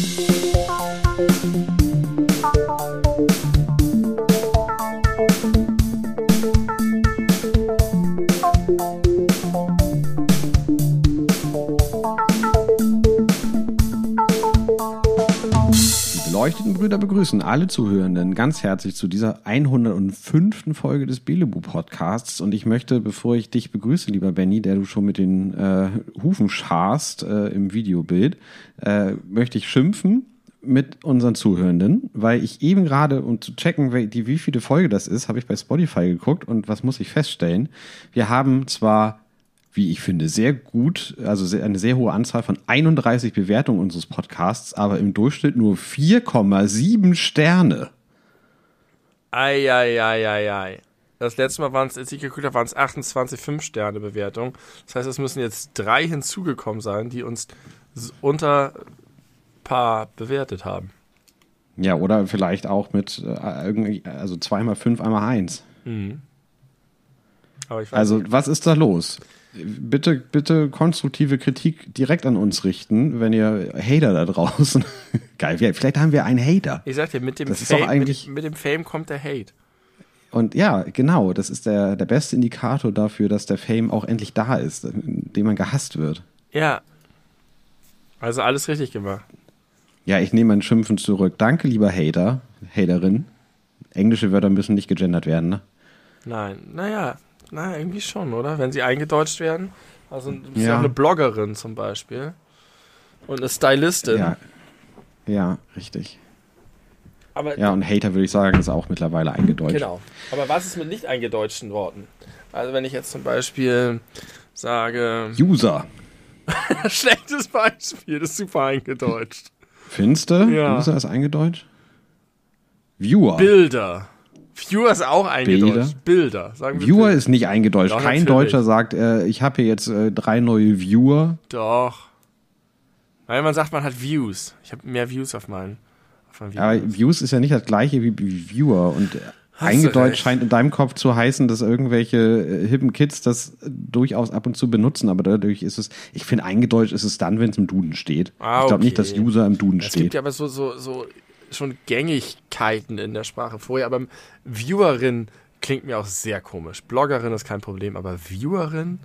beleuchteten Brüder begrüßen alle Zuhörenden ganz herzlich zu dieser 105. Folge des Belebu Podcasts. Und ich möchte, bevor ich dich begrüße, lieber Benny, der du schon mit den äh, Hufen scharst äh, im Videobild, äh, möchte ich schimpfen mit unseren Zuhörenden, weil ich eben gerade, um zu checken, wie, wie viele Folge das ist, habe ich bei Spotify geguckt und was muss ich feststellen? Wir haben zwar wie ich finde, sehr gut, also eine sehr hohe Anzahl von 31 Bewertungen unseres Podcasts, aber im Durchschnitt nur 4,7 Sterne. Eieieiei. Das letzte Mal waren es, als ich geguckt habe, waren es 28 5-Sterne-Bewertungen. Das heißt, es müssen jetzt drei hinzugekommen sein, die uns unter paar bewertet haben. Ja, oder vielleicht auch mit äh, irgendwie, also zweimal fünf, einmal eins. Mhm. also, nicht. was ist da los? Bitte, bitte konstruktive Kritik direkt an uns richten, wenn ihr Hater da draußen. Geil, vielleicht haben wir einen Hater. Ich sag dir, mit dem, das Fame, eigentlich mit, mit, dem Fame kommt der Hate. Und ja, genau, das ist der, der beste Indikator dafür, dass der Fame auch endlich da ist, indem man gehasst wird. Ja. Also alles richtig gemacht. Ja, ich nehme mein Schimpfen zurück. Danke, lieber Hater, Haterin. Englische Wörter müssen nicht gegendert werden, ne? Nein, naja, na, irgendwie schon, oder? Wenn sie eingedeutscht werden. Also du bist ja. ja eine Bloggerin zum Beispiel. Und eine Stylistin. Ja, ja richtig. Aber ja, und Hater würde ich sagen, ist auch mittlerweile eingedeutscht. Genau. Aber was ist mit nicht eingedeutschten Worten? Also wenn ich jetzt zum Beispiel sage... User. Schlechtes Beispiel, das ist super eingedeutscht. Findest du? Ja. User ist eingedeutscht? Viewer. Bilder. Viewer ist auch eingedeutscht. Bilder. Bilder sagen wir Viewer Bilder. ist nicht eingedeutscht. Doch, Kein natürlich. Deutscher sagt, äh, ich habe hier jetzt äh, drei neue Viewer. Doch. Weil man sagt, man hat Views. Ich habe mehr Views auf meinen. Auf meinen Aber Views ist ja nicht das gleiche wie Viewer. Und Hast eingedeutscht scheint in deinem Kopf zu heißen, dass irgendwelche äh, hippen Kids das durchaus ab und zu benutzen. Aber dadurch ist es, ich finde, eingedeutscht ist es dann, wenn es im Duden steht. Ah, ich glaube okay. nicht, dass User im Duden steht. Es gibt ja aber so, so, so schon Gängigkeiten in der Sprache vorher, aber Viewerin klingt mir auch sehr komisch. Bloggerin ist kein Problem, aber Viewerin?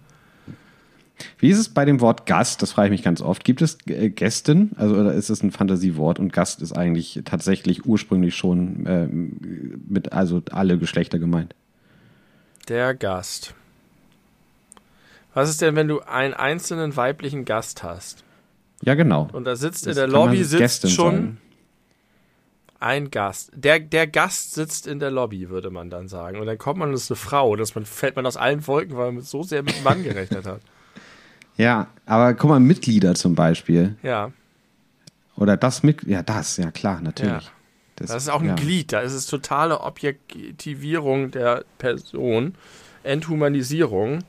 Wie ist es bei dem Wort Gast? Das frage ich mich ganz oft. Gibt es äh, Gästin? Also, oder ist es ein Fantasiewort? Und Gast ist eigentlich tatsächlich ursprünglich schon äh, mit, also alle Geschlechter gemeint. Der Gast. Was ist denn, wenn du einen einzelnen weiblichen Gast hast? Ja, genau. Und da sitzt das in der Lobby sitzt schon sein. Ein Gast. Der, der Gast sitzt in der Lobby, würde man dann sagen. Und dann kommt man und ist eine Frau. Das man, fällt man aus allen Wolken, weil man so sehr mit Mann gerechnet hat. Ja, aber guck mal, Mitglieder zum Beispiel. Ja. Oder das Mitglied. Ja, das, ja klar, natürlich. Ja. Das, das, ist auch ein ja. Glied. Da ist es totale Objektivierung der Person, Enthumanisierung.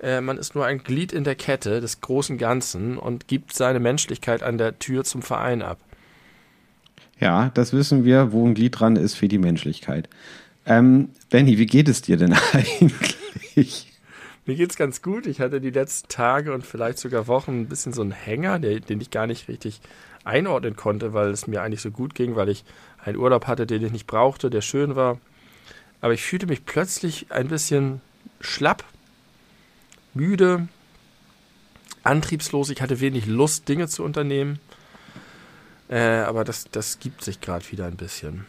Äh, man ist nur ein Glied in der Kette des großen Ganzen und gibt seine Menschlichkeit an der Tür zum Verein ab. Ja, das wissen wir, wo ein Glied dran ist für die Menschlichkeit. Ähm, Benny, wie geht es dir denn eigentlich? Mir geht's ganz gut. Ich hatte die letzten Tage und vielleicht sogar Wochen ein bisschen so einen Hänger, den ich gar nicht richtig einordnen konnte, weil es mir eigentlich so gut ging, weil ich einen Urlaub hatte, den ich nicht brauchte, der schön war. Aber ich fühlte mich plötzlich ein bisschen schlapp, müde, antriebslos. Ich hatte wenig Lust, Dinge zu unternehmen. Äh, aber das, das gibt sich gerade wieder ein bisschen.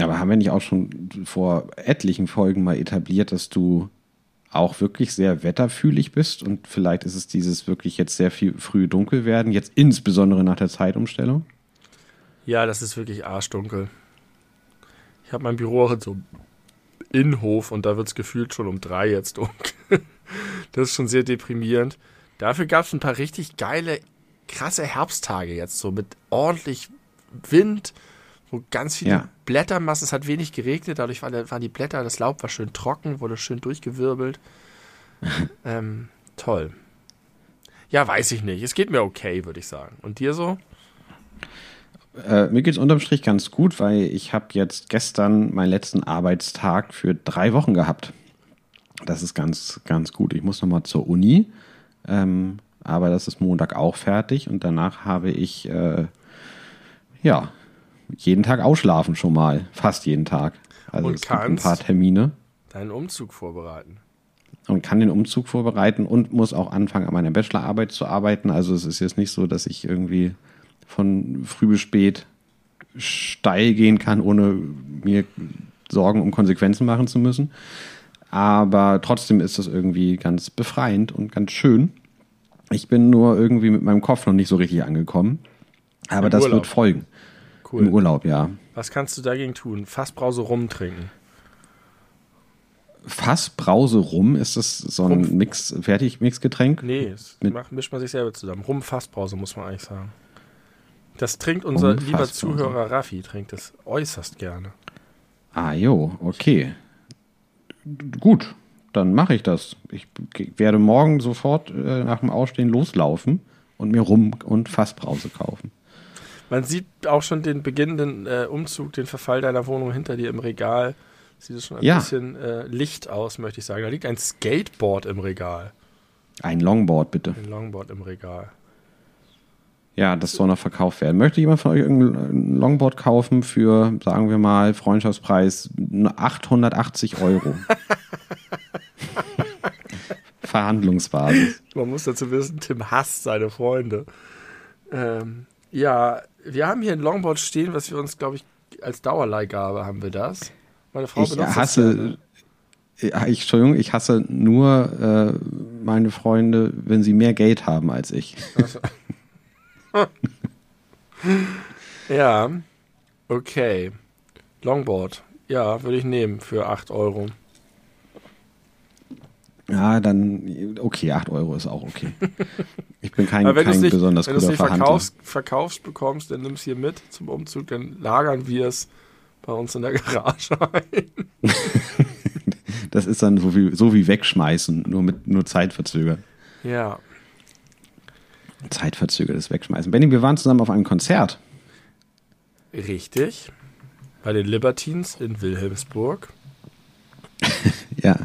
Aber haben wir nicht auch schon vor etlichen Folgen mal etabliert, dass du auch wirklich sehr wetterfühlig bist und vielleicht ist es dieses wirklich jetzt sehr viel früh dunkel werden, jetzt insbesondere nach der Zeitumstellung? Ja, das ist wirklich arschdunkel. Ich habe mein Büro auch in so Innenhof und da wird es gefühlt schon um drei jetzt dunkel. das ist schon sehr deprimierend. Dafür gab es ein paar richtig geile krasse Herbsttage jetzt, so mit ordentlich Wind, wo ganz viele ja. Blättermassen, es hat wenig geregnet, dadurch waren die Blätter, das Laub war schön trocken, wurde schön durchgewirbelt. ähm, toll. Ja, weiß ich nicht. Es geht mir okay, würde ich sagen. Und dir so? Äh, mir geht es unterm Strich ganz gut, weil ich habe jetzt gestern meinen letzten Arbeitstag für drei Wochen gehabt. Das ist ganz, ganz gut. Ich muss nochmal zur Uni. Ähm, aber das ist Montag auch fertig und danach habe ich äh, ja, jeden Tag ausschlafen schon mal. Fast jeden Tag. Also Und es gibt ein paar Termine. Deinen Umzug vorbereiten. und kann den Umzug vorbereiten und muss auch anfangen, an meiner Bachelorarbeit zu arbeiten. Also es ist jetzt nicht so, dass ich irgendwie von früh bis spät steil gehen kann, ohne mir Sorgen um Konsequenzen machen zu müssen. Aber trotzdem ist das irgendwie ganz befreiend und ganz schön. Ich bin nur irgendwie mit meinem Kopf noch nicht so richtig angekommen. Aber Im das Urlaub. wird folgen. Cool. Im Urlaub, ja. Was kannst du dagegen tun? Fassbrause rumtrinken. Fassbrause rum, ist das so ein Rumpf. Mix, Fertigmixgetränk? Nee, das Mit- macht, mischt man sich selber zusammen. Rum Fassbrause, muss man eigentlich sagen. Das trinkt unser Rum lieber. Zuhörer Raffi, trinkt das äußerst gerne. Ah, jo, okay. Gut, dann mache ich das. Ich werde morgen sofort äh, nach dem Ausstehen loslaufen und mir Rum und Fassbrause kaufen. Man sieht auch schon den beginnenden äh, Umzug, den Verfall deiner Wohnung hinter dir im Regal. Sieht es schon ein Ja. bisschen äh, Licht aus, möchte ich sagen. Da liegt ein Skateboard im Regal. Ein Longboard, bitte. Ein Longboard im Regal. Ja, das soll noch verkauft werden. Möchte jemand von euch irgendein Longboard kaufen für, sagen wir mal, Freundschaftspreis 880 Euro? Verhandlungsbasis. Man muss dazu wissen, Tim hasst seine Freunde. Ähm, ja, wir haben hier ein Longboard stehen, was wir uns, glaube ich, als Dauerleihgabe haben wir das. Meine Frau Ich benutzt das hasse, gerne. Ja, ich, Entschuldigung, ich hasse nur äh, meine Freunde, wenn sie mehr Geld haben als ich. Ja, okay. Longboard. Ja, würde ich nehmen für 8 Euro. Ja, dann, okay, 8 Euro ist auch okay. Ich bin kein, du es kein nicht, besonders wenn du's guter nicht Verhandler. verkaufst, verkaufst bekommst, dann nimm es hier mit zum Umzug, dann lagern wir es bei uns in der Garage ein. Das ist dann so wie, so wie wegschmeißen, nur mit nur zeitverzögert. Ja. Zeitverzögertes Wegschmeißen. Benny, wir waren zusammen auf einem Konzert. Richtig. Bei den Libertines in Wilhelmsburg. Ja.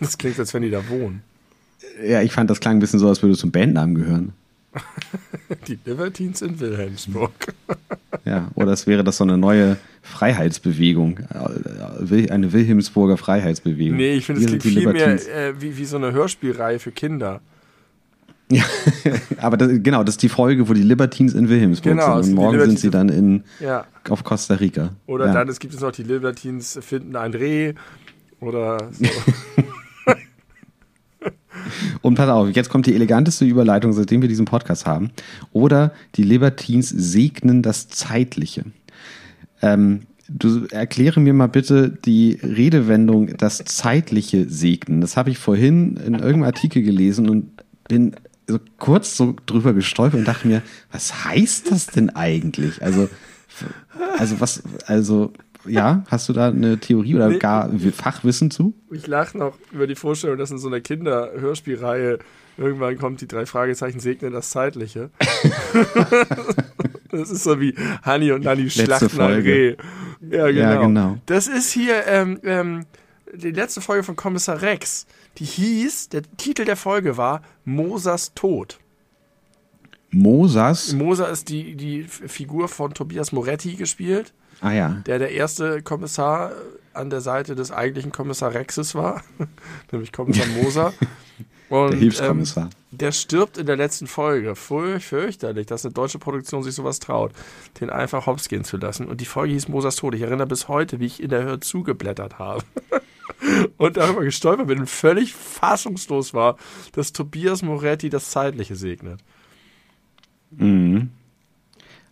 Das klingt, als wenn die da wohnen. Ja, ich fand, das klang ein bisschen so, als würde es zum Bandnamen gehören. Die Libertines in Wilhelmsburg. Ja, oder es wäre das so eine neue Freiheitsbewegung. Äh, Eine Wilhelmsburger Freiheitsbewegung. Nee, ich finde, es klingt viel mehr Libertines. äh, wie, wie so eine Hörspielreihe für Kinder. Ja, aber das, genau, das ist die Folge, wo die Libertines in Wilhelmsburg Genau, sind. Und morgen sind sie dann in, Ja. auf Costa Rica. Oder ja. dann, es gibt es noch die Libertines finden ein Reh. Oder so. Und pass auf, jetzt kommt die eleganteste Überleitung, seitdem wir diesen Podcast haben. Oder die Libertines segnen das Zeitliche. Ähm, du erkläre mir mal bitte die Redewendung das Zeitliche segnen. Das habe ich vorhin in irgendeinem Artikel gelesen und bin so kurz so drüber gestolpert und dachte mir, was heißt das denn eigentlich? Also, also was, also, ja, hast du da eine Theorie oder Nee. gar Fachwissen zu? Ich lache noch über die Vorstellung, dass in so einer Kinderhörspielreihe irgendwann kommt die drei Fragezeichen segnen das Zeitliche. das ist so wie Hanni und Nanni schlachten ein. Reh. Ja genau. Ja, genau. Das ist hier ähm, ähm, die letzte Folge von Kommissar Rex. Die hieß, der Titel der Folge war Mosas Tod. Mosas. Moser ist die, die Figur von Tobias Moretti gespielt, Ah ja. der der erste Kommissar an der Seite des eigentlichen Kommissar Rexes war, nämlich Kommissar Moser. Und, Der Hilfskommissar. Ähm, der stirbt in der letzten Folge. Furch, fürchterlich, dass eine deutsche Produktion sich sowas traut, den einfach hops gehen zu lassen. Und die Folge hieß Mosas Tod. Ich erinnere bis heute, wie ich in der Höhe zugeblättert habe. und darüber gestolpert bin und völlig fassungslos war, dass Tobias Moretti das Zeitliche segnet.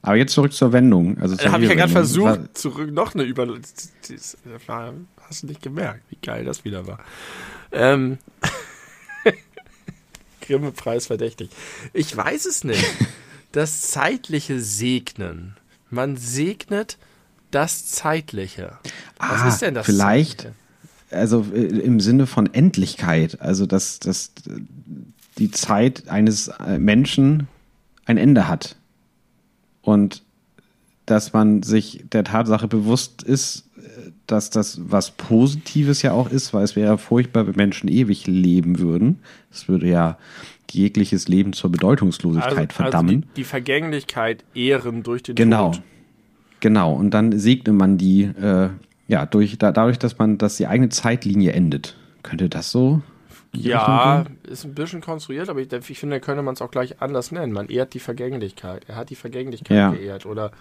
Aber jetzt zurück zur Wendung. Also zur Da habe ich ja gerade versucht, zurück noch eine Über... war- Hast du nicht gemerkt, wie geil das wieder war. Ähm... Grimme-Preis verdächtig. Ich weiß es nicht. Das zeitliche Segnen. Man segnet das Zeitliche. Was Ah, ist denn das vielleicht- Zeitliche? Also äh, im Sinne von Endlichkeit. Also dass, dass die Zeit eines äh, Menschen ein Ende hat. Und dass man sich der Tatsache bewusst ist, dass das was Positives ja auch ist, weil es wäre furchtbar, wenn Menschen ewig leben würden. Es würde ja jegliches Leben zur Bedeutungslosigkeit also, verdammen. Also die, die, Vergänglichkeit ehren durch den genau. Tod. Genau, und dann segne man die, äh, ja, durch, da, dadurch, dass man, dass die eigene Zeitlinie endet. Könnte das so? Ja, ist ein bisschen konstruiert, aber ich, ich finde, könnte man es auch gleich anders nennen. Man ehrt die Vergänglichkeit. Er hat die Vergänglichkeit ja. geehrt. Oder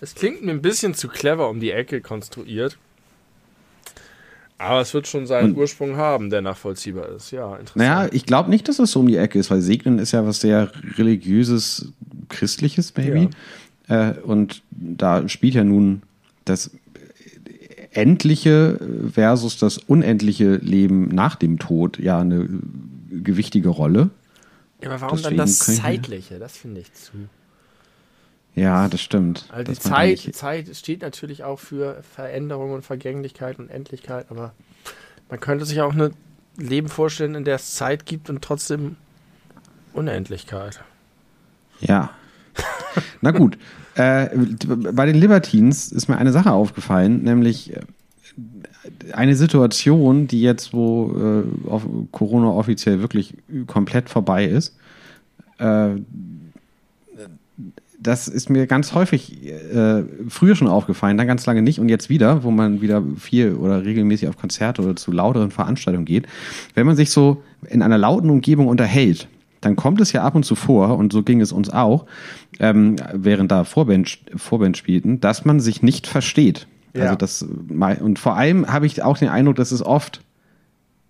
es klingt mir ein bisschen zu clever um die Ecke konstruiert. Aber es wird schon seinen und, Ursprung haben, der nachvollziehbar ist. Ja, interessant. Naja, ich glaube nicht, dass es so um die Ecke ist, weil Segnen ist ja was sehr religiöses, christliches, maybe. Ja. Äh, und da spielt ja nun das endliche versus das unendliche Leben nach dem Tod ja eine gewichtige Rolle. Ja, aber warum Deswegen dann das Zeitliche? Das finde ich zu. Ja, das stimmt. Also die Zeit, Zeit steht natürlich auch für Veränderung und Vergänglichkeit und Endlichkeit, aber man könnte sich auch ein Leben vorstellen, in der es Zeit gibt und trotzdem Unendlichkeit. Ja. Na gut. Äh, bei den Libertines ist mir eine Sache aufgefallen, nämlich äh, eine Situation, die jetzt, wo äh, Corona offiziell wirklich komplett vorbei ist, äh, das ist mir ganz häufig äh, früher schon aufgefallen, dann ganz lange nicht und jetzt wieder, wo man wieder viel oder regelmäßig auf Konzerte oder zu lauteren Veranstaltungen geht. Wenn man sich so in einer lauten Umgebung unterhält, dann kommt es ja ab und zu vor, und so ging es uns auch, ähm, während da Vorband, Vorband spielten, dass man sich nicht versteht. Ja. Also das, und vor allem habe ich auch den Eindruck, dass es oft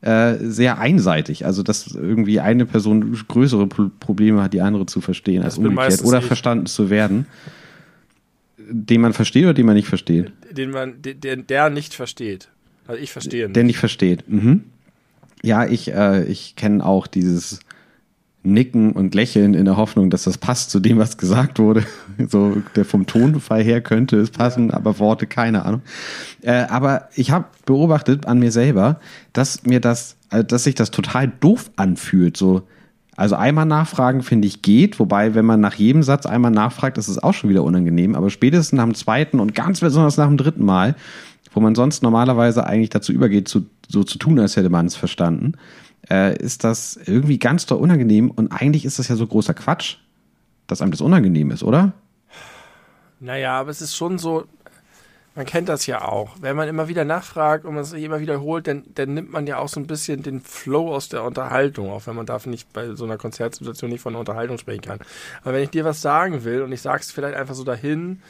äh, sehr einseitig. Also, dass irgendwie eine Person größere Probleme hat, die andere zu verstehen, das als umgekehrt. Oder ich. verstanden zu werden. Den man versteht oder den man nicht versteht? Den man, den, der nicht versteht. Also ich verstehe nicht. Der nicht versteht. Mhm. Ja, ich, äh, ich kenne auch dieses Nicken und Lächeln in der Hoffnung, dass das passt zu dem, was gesagt wurde. So der vom Tonfall her könnte es passen, aber Worte keine Ahnung. Äh, aber ich habe beobachtet an mir selber, dass mir das, äh, dass sich das total doof anfühlt. So, also einmal nachfragen finde ich geht, wobei wenn man nach jedem Satz einmal nachfragt, ist es auch schon wieder unangenehm. Aber spätestens nach dem zweiten und ganz besonders nach dem dritten Mal, wo man sonst normalerweise eigentlich dazu übergeht, zu, so zu tun, als hätte man es verstanden äh, ist das irgendwie ganz doll unangenehm und eigentlich ist das ja so großer Quatsch, dass einem das unangenehm ist, oder? Naja, aber es ist schon so, man kennt das ja auch. Wenn man immer wieder nachfragt und man es immer wiederholt, dann, dann nimmt man ja auch so ein bisschen den Flow aus der Unterhaltung, auch wenn man dafür nicht bei so einer Konzertsituation nicht von einer Unterhaltung sprechen kann. Aber wenn ich dir was sagen will und ich sag's vielleicht einfach so dahin,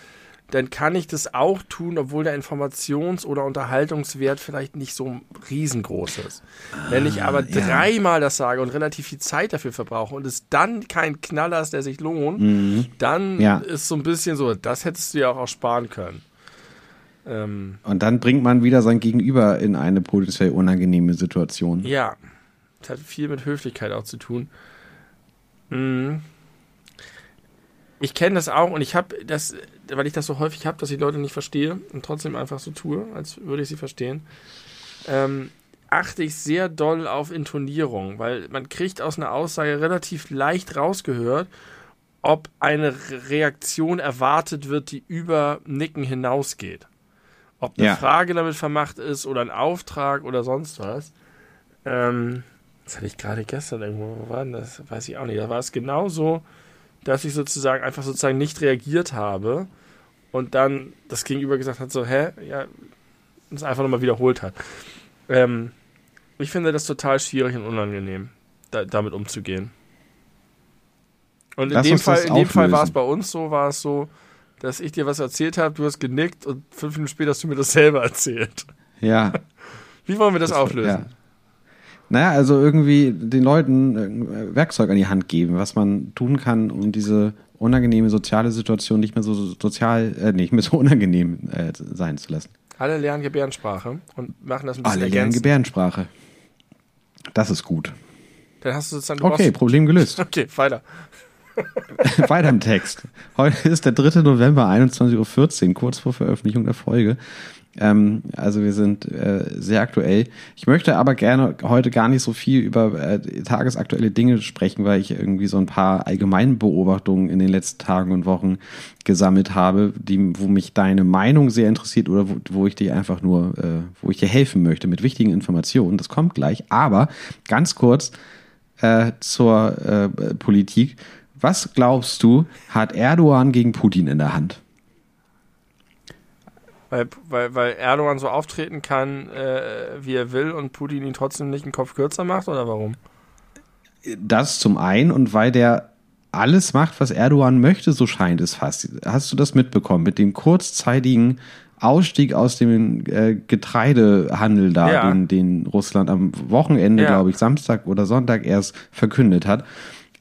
dann kann ich das auch tun, obwohl der Informations- oder Unterhaltungswert vielleicht nicht so riesengroß ist. Ah, Wenn ich aber ja. dreimal das sage und relativ viel Zeit dafür verbrauche und es dann kein Knaller ist, der sich lohnt, mhm. dann ja. ist so ein bisschen so, das hättest du ja auch, auch sparen können. Ähm, und dann bringt man wieder sein Gegenüber in eine potenziell unangenehme Situation. Ja, das hat viel mit Höflichkeit auch zu tun. Mhm ich kenne das auch und ich habe das, weil ich das so häufig habe, dass ich Leute nicht verstehe und trotzdem einfach so tue, als würde ich sie verstehen, ähm, achte ich sehr doll auf Intonierung, weil man kriegt aus einer Aussage relativ leicht rausgehört, ob eine Reaktion erwartet wird, die über Nicken hinausgeht. Ob eine ja. Frage damit vermacht ist oder ein Auftrag oder sonst was. Ähm, das hatte ich gerade gestern irgendwo, wo war denn das? Weiß ich auch nicht. Da war es genauso dass ich sozusagen einfach sozusagen nicht reagiert habe und dann das Gegenüber gesagt hat, so, hä, ja, es einfach nochmal wiederholt hat. Ähm, ich finde das total schwierig und unangenehm, da, damit umzugehen. Und in dem Fall, in dem Fall war es bei uns so, war es so, dass ich dir was erzählt habe, du hast genickt und fünf Minuten später hast du mir das selber erzählt. Ja. Wie wollen wir das, das auflösen? Ja. Naja, also irgendwie den Leuten äh, Werkzeug an die Hand geben, was man tun kann, um diese unangenehme soziale Situation nicht mehr so sozial, äh, nicht mehr so unangenehm äh, sein zu lassen. Alle lernen Gebärdensprache und machen das ein bisschen Alle lernen Gebärdensprache. Das ist gut. Dann hast du sozusagen. Du okay, Problem gelöst. Okay, weiter. Weiter im Text. Heute ist der 3. November, 21.14 Uhr, kurz vor Veröffentlichung der Folge. Ähm, also wir sind äh, sehr aktuell. Ich möchte aber gerne heute gar nicht so viel über äh, tagesaktuelle Dinge sprechen, weil ich irgendwie so ein paar allgemeine Beobachtungen in den letzten Tagen und Wochen gesammelt habe, die, wo mich deine Meinung sehr interessiert oder wo, wo ich dir einfach nur, äh, wo ich dir helfen möchte mit wichtigen Informationen. Das kommt gleich. Aber ganz kurz äh, zur äh, Politik. Was glaubst du, hat Erdogan gegen Putin in der Hand? Weil, weil, weil Erdogan so auftreten kann, äh, wie er will und Putin ihn trotzdem nicht einen Kopf kürzer macht oder warum? Das zum einen und weil der alles macht, was Erdogan möchte, so scheint es fast. Hast du das mitbekommen mit dem kurzzeitigen Ausstieg aus dem äh, Getreidehandel da, ja. den, den Russland am Wochenende, ja. glaube ich, Samstag oder Sonntag erst verkündet hat?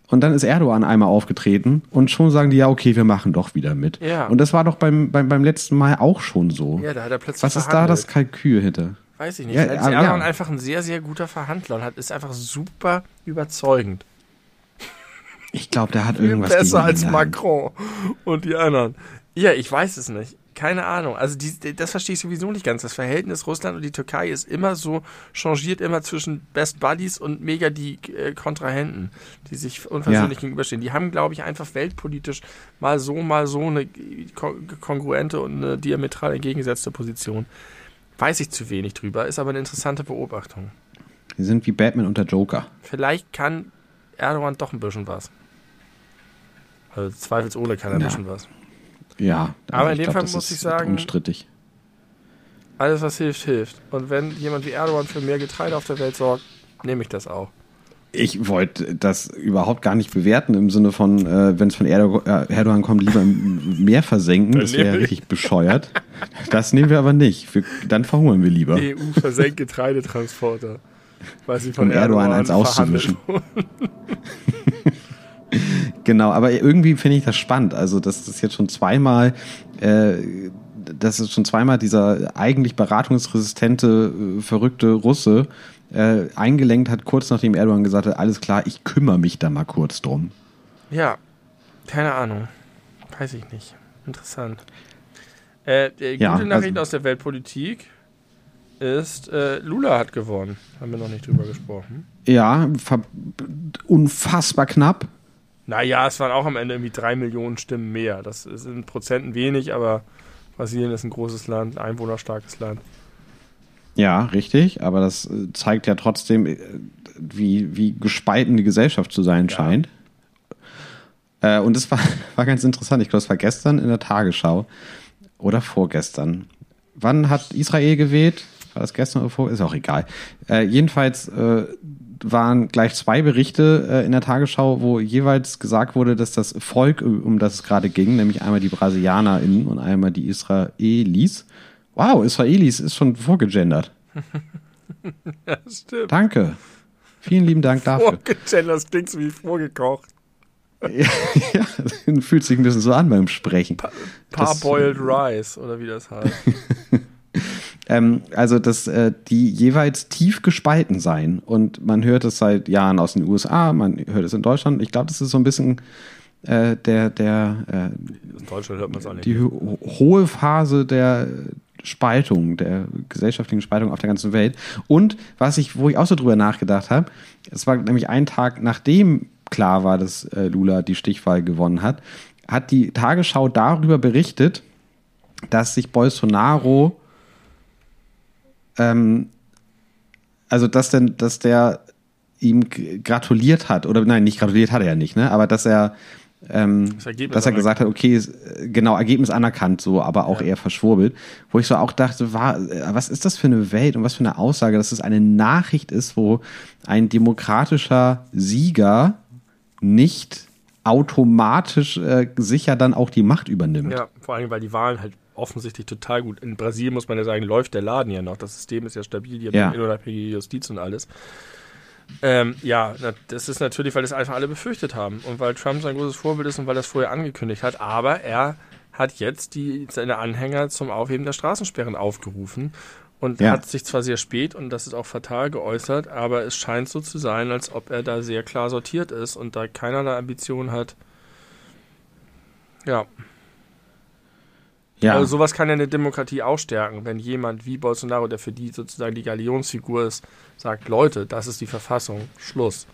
Und dann ist Erdogan einmal aufgetreten und schon sagen die, ja, okay, wir machen doch wieder mit. Ja. Und das war doch beim, beim, beim letzten Mal auch schon so. Ja, da hat er plötzlich Was ist da das Kalkül hinter? Weiß ich nicht. Ja, ist Erdogan ja. einfach ein sehr, sehr guter Verhandler und hat, ist einfach super überzeugend. Ich glaube, der hat irgendwas Besser als Macron und die anderen. Ja, ich weiß es nicht keine Ahnung. Also die, das verstehe ich sowieso nicht ganz. Das Verhältnis Russland und die Türkei ist immer so, changiert immer zwischen Best Buddies und mega die äh, Kontrahenten, die sich unversöhnlich ja. gegenüberstehen. Die haben, glaube ich, einfach weltpolitisch mal so, mal so eine kongruente und eine diametral entgegengesetzte Position. Weiß ich zu wenig drüber, ist aber eine interessante Beobachtung. Die sind wie Batman und der Joker. Vielleicht kann Erdogan doch ein bisschen was. Also zweifelsohne kann er ein ja. bisschen was. Ja, aber in dem Fall muss ich sagen, unstrittig. Alles, was hilft, hilft. Und wenn jemand wie Erdogan für mehr Getreide auf der Welt sorgt, nehme ich das auch. Ich wollte das überhaupt gar nicht bewerten im Sinne von, äh, wenn es von Erdogan, äh, Erdogan kommt, lieber im Meer versenken. Das wäre ja richtig bescheuert. Das nehmen wir aber nicht. Wir, dann verhungern wir lieber. EU versenkt Getreidetransporter. Weiß ich von um Erdogan, Erdogan eins auszuwischen. Genau, aber irgendwie finde ich das spannend. Also, dass das jetzt schon zweimal, äh, dass es schon zweimal dieser eigentlich beratungsresistente, äh, verrückte Russe äh, eingelenkt hat, kurz nachdem Erdogan gesagt hat, alles klar, ich kümmere mich da mal kurz drum. Ja, keine Ahnung. Weiß ich nicht. Interessant. Äh, gute ja, Nachricht also, aus der Weltpolitik ist, äh, Lula hat gewonnen. Haben wir noch nicht drüber gesprochen. Ja, unfassbar knapp. Naja, es waren auch am Ende irgendwie drei Millionen Stimmen mehr. Das ist in Prozenten wenig, aber Brasilien ist ein großes Land, einwohnerstarkes Land. Ja, richtig, aber das äh, zeigt ja trotzdem, äh, wie, wie gespalten die Gesellschaft zu sein ja. scheint. Äh, und das war, war ganz interessant. Ich glaube, es war gestern in der Tagesschau oder vorgestern. Wann hat Israel gewählt? War das gestern oder vor? Ist auch egal. Äh, jedenfalls äh, waren gleich zwei Berichte äh, in der Tagesschau, wo jeweils gesagt wurde, dass das Volk, um das es gerade ging, nämlich einmal die BrasilianerInnen und einmal die Israelis. Wow, Israelis ist schon vorgegendert. ja, stimmt. Danke. Vielen lieben Dank dafür. Vorgegendert, das klingt so wie vorgekocht. ja, ja, fühlt sich ein bisschen so an beim Sprechen. Pa Parboiled Rice oder wie das heißt. Ähm, also, dass äh, die jeweils tief gespalten seien. Und man hört es seit Jahren aus den USA, man hört es in Deutschland. Ich glaube, das ist so ein bisschen äh, der, der äh, in Deutschland hört man es auch nicht. Die ho hohe Phase der Spaltung, der gesellschaftlichen Spaltung auf der ganzen Welt. Und was ich, wo ich auch so drüber nachgedacht habe, es war nämlich ein Tag, nachdem klar war, dass äh, Lula die Stichwahl gewonnen hat, hat die Tagesschau darüber berichtet, dass sich Bolsonaro ähm, also dass denn, dass der ihm gratuliert hat, oder nein, nicht gratuliert hat er ja nicht, ne? Aber dass er ähm, das dass er gesagt hat, okay, genau, Ergebnis anerkannt, so, aber auch ja. eher verschwurbelt. Wo ich so auch dachte, war, was ist das für eine Welt und was für eine Aussage, dass es eine Nachricht ist, wo ein demokratischer Sieger nicht automatisch äh, sicher dann auch die Macht übernimmt. Ja, vor allem, weil die Wahlen halt offensichtlich total gut. In Brasilien muss man ja sagen, läuft der Laden ja noch. Das System ist ja stabil, die haben ja. unabhängige Justiz und alles. Ähm, ja, das ist natürlich, weil das einfach alle befürchtet haben und weil Trump sein großes Vorbild ist und weil das vorher angekündigt hat. Aber er hat jetzt die, seine Anhänger zum Aufheben der Straßensperren aufgerufen und ja. hat sich zwar sehr spät und das ist auch fatal geäußert, aber es scheint so zu sein, als ob er da sehr klar sortiert ist und da keinerlei Ambition hat, Ja. Ja, Also sowas kann ja eine Demokratie auch stärken, wenn jemand wie Bolsonaro, der für die sozusagen die Galionsfigur ist, sagt, Leute, das ist die Verfassung, Schluss.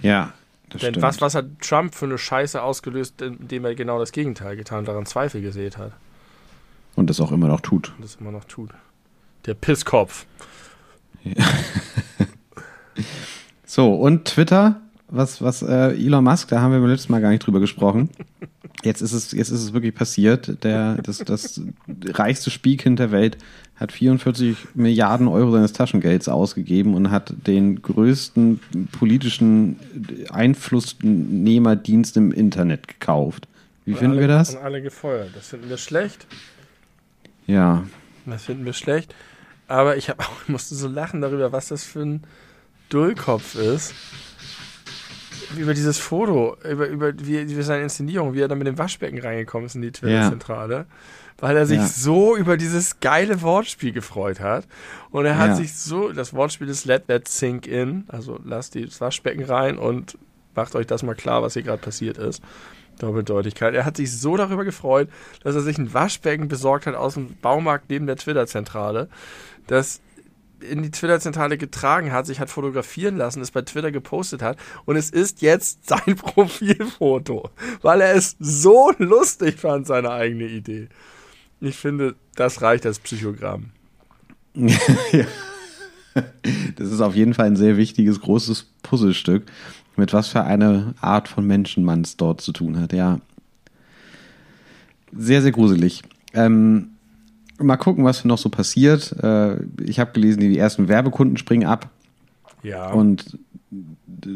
ja. Das Denn stimmt. was, was hat Trump für eine Scheiße ausgelöst, indem er genau das Gegenteil getan und daran Zweifel gesät hat Und das auch immer noch tut. und das immer noch tut. Der Pisskopf. So, und Twitter, was, was äh, Elon Musk, da haben wir beim letzten Mal gar nicht drüber gesprochen. Jetzt ist es, jetzt ist es wirklich passiert. Der, das, das reichste Spielkind der Welt hat 44 Milliarden Euro seines Taschengelds ausgegeben und hat den größten politischen Einflussnehmerdienst im Internet gekauft. Wie finden alle, wir das? Und alle gefeuert. Das finden wir schlecht. Ja. Das finden wir schlecht. Aber ich, hab ich musste so lachen darüber, was das für ein Dullkopf ist. Über dieses Foto, über, über, wie, über seine Inszenierung, wie er da mit dem Waschbecken reingekommen ist in die Twitter-Zentrale. Weil er sich Ja. so über dieses geile Wortspiel gefreut hat. Und er hat Ja. sich so, das Wortspiel ist Let That Sink In, also lasst das Waschbecken rein und macht euch das mal klar, was hier gerade passiert ist. Doppeldeutigkeit. Er hat sich so darüber gefreut, dass er sich ein Waschbecken besorgt hat aus dem Baumarkt neben der Twitter-Zentrale, das in die Twitter-Zentrale getragen hat, sich hat fotografieren lassen, es bei Twitter gepostet hat und es ist jetzt sein Profilfoto, weil er es so lustig fand, seine eigene Idee. Ich finde, das reicht als Psychogramm. ja. Das ist auf jeden Fall ein sehr wichtiges, großes Puzzlestück, mit was für eine Art von Menschen man es dort zu tun hat, ja. Sehr, sehr gruselig. Ähm, mal gucken, was noch so passiert. Äh, ich habe gelesen, die ersten Werbekunden springen ab. Ja. Und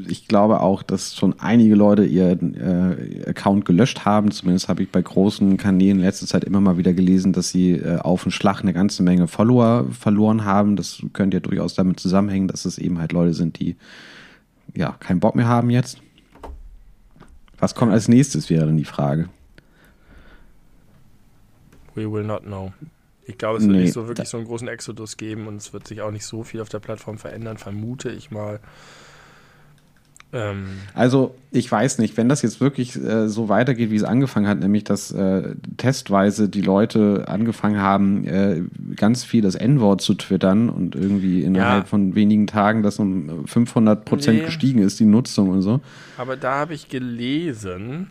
ich glaube auch, dass schon einige Leute ihren äh, Account gelöscht haben. Zumindest habe ich bei großen Kanälen in letzter Zeit immer mal wieder gelesen, dass sie äh, auf den Schlag eine ganze Menge Follower verloren haben. Das könnte ja durchaus damit zusammenhängen, dass es eben halt Leute sind, die ja keinen Bock mehr haben jetzt. Was kommt als nächstes, wäre dann die Frage. We will not know. Ich glaube, es wird Nee, nicht so wirklich so einen großen Exodus geben und es wird sich auch nicht so viel auf der Plattform verändern, vermute ich mal. Ähm, Also, ich weiß nicht, wenn das jetzt wirklich äh, so weitergeht, wie es angefangen hat, nämlich dass äh, testweise die Leute angefangen haben, äh, ganz viel das N-Wort zu twittern und irgendwie innerhalb Ja. von wenigen Tagen das um 500 Prozent Nee. gestiegen ist, die Nutzung und so. aber da habe ich gelesen,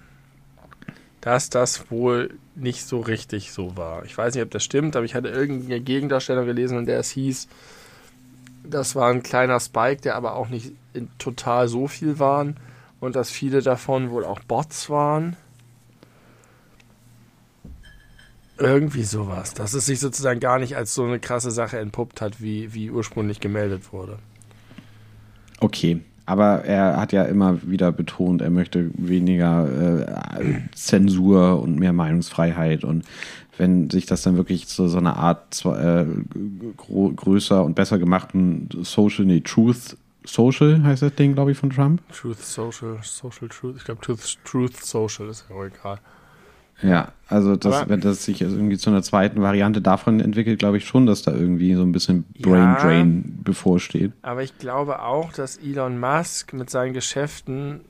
dass das wohl nicht so richtig so war. Ich weiß nicht, ob das stimmt, aber ich hatte irgendeine Gegendarstellung gelesen, in der es hieß, das war ein kleiner Spike, der aber auch nicht total so viel waren und dass viele davon wohl auch Bots waren. Irgendwie sowas, dass es sich sozusagen gar nicht als so eine krasse Sache entpuppt hat, wie, wie ursprünglich gemeldet wurde. Okay. Aber er hat ja immer wieder betont, er möchte weniger äh, Zensur und mehr Meinungsfreiheit. Und wenn sich das dann wirklich zu so einer Art äh, größer und besser gemachten Social, nee, Truth Social heißt das Ding, glaube ich, von Trump. Truth Social, Social Truth, ich glaube Truth, Truth Social ist ja auch egal. Ja, also das, Aber- wenn das sich also irgendwie zu einer zweiten Variante davon entwickelt, glaube ich schon, dass da irgendwie so ein bisschen Brain Ja. Drain bevorsteht. Aber ich glaube auch, dass Elon Musk mit seinen Geschäften,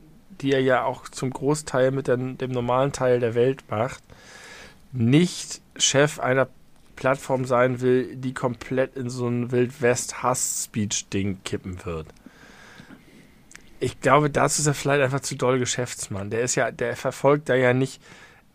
die er ja auch zum Großteil mit der, dem normalen Teil der Welt macht, nicht Chef einer Plattform sein will, die komplett in so ein Wild-West-Hass-Speech-Ding kippen wird. Ich glaube, dazu ist er vielleicht einfach zu doll Geschäftsmann. Der ist ja, der verfolgt da ja nicht,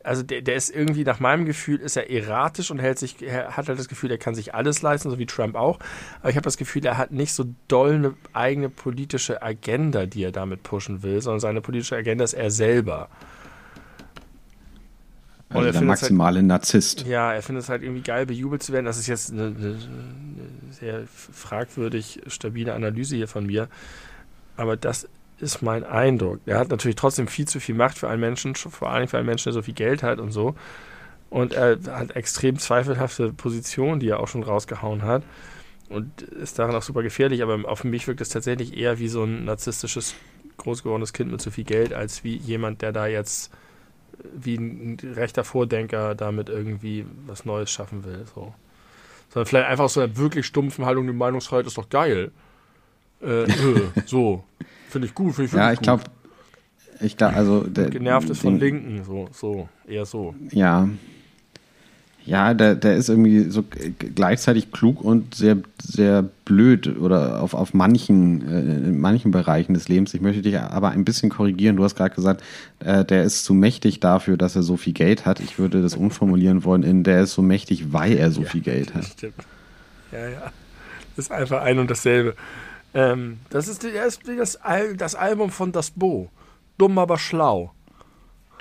also der, der ist irgendwie, nach meinem Gefühl, ist er erratisch und hält sich, er hat halt das Gefühl, er kann sich alles leisten, so wie Trump auch. Aber ich habe das Gefühl, er hat nicht so doll eine eigene politische Agenda, die er damit pushen will, sondern seine politische Agenda ist er selber. Und Also er der findet es halt- maximale Narzisst. Ja, er findet es halt irgendwie geil, bejubelt zu werden. Das ist jetzt eine, eine, eine sehr fragwürdig stabile Analyse hier von mir. Aber das ist mein Eindruck. Er hat natürlich trotzdem viel zu viel Macht für einen Menschen, vor allem für einen Menschen, der so viel Geld hat und so. Und er hat extrem zweifelhafte Positionen, die er auch schon rausgehauen hat. Und ist darin auch super gefährlich. Aber auf mich wirkt es tatsächlich eher wie so ein narzisstisches, großgewordenes Kind mit zu viel Geld, als wie jemand, der da jetzt wie ein rechter Vordenker damit irgendwie was Neues schaffen will. So. Sondern vielleicht einfach so eine wirklich stumpfen Haltung, die Meinungsfreiheit ist doch geil. Äh, äh, so. Finde ich gut, finde ich Ja, ich glaube, Ich glaube, also. Der, Genervt ist von Linken, so, so, eher so. Ja. Ja, der, der ist irgendwie so gleichzeitig klug und sehr, sehr blöd oder auf, auf manchen, äh, in manchen Bereichen des Lebens. Ich möchte dich aber ein bisschen korrigieren. Du hast gerade gesagt, äh, der ist zu mächtig dafür, dass er so viel Geld hat. Ich würde das umformulieren wollen in der ist so mächtig, weil er so ja, viel Geld hat. Stimmt. Ja, ja. Das ist einfach ein und dasselbe. Ähm, das ist, das, das, das Album von Das Bo. Dumm, aber schlau.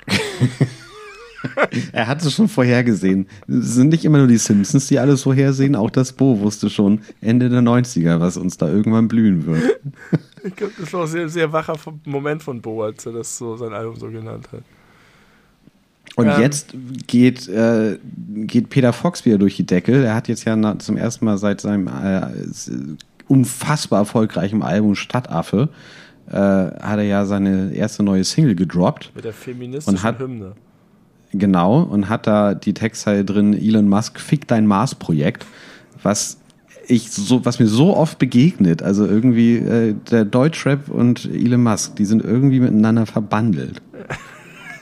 er hat es schon vorhergesehen. Es sind nicht immer nur die Simpsons, die alles vorhersehen, auch das Bo wusste schon Ende der 90er, was uns da irgendwann blühen wird. ich glaube, das war ein sehr, sehr wacher Moment von Bo, als er das so sein Album so genannt hat. Und ähm, jetzt geht, äh, geht Peter Fox wieder durch die Deckel. Er hat jetzt ja zum ersten Mal seit seinem äh, unfassbar erfolgreichen Album Stadtaffe äh, hat er ja seine erste neue Single gedroppt. Mit der feministischen und hat, Hymne. Genau, und hat da die Textzeile drin, Elon Musk, fick dein Mars-Projekt, was ich so, was mir so oft begegnet. Also irgendwie äh, der Deutschrap und Elon Musk, die sind irgendwie miteinander verbandelt.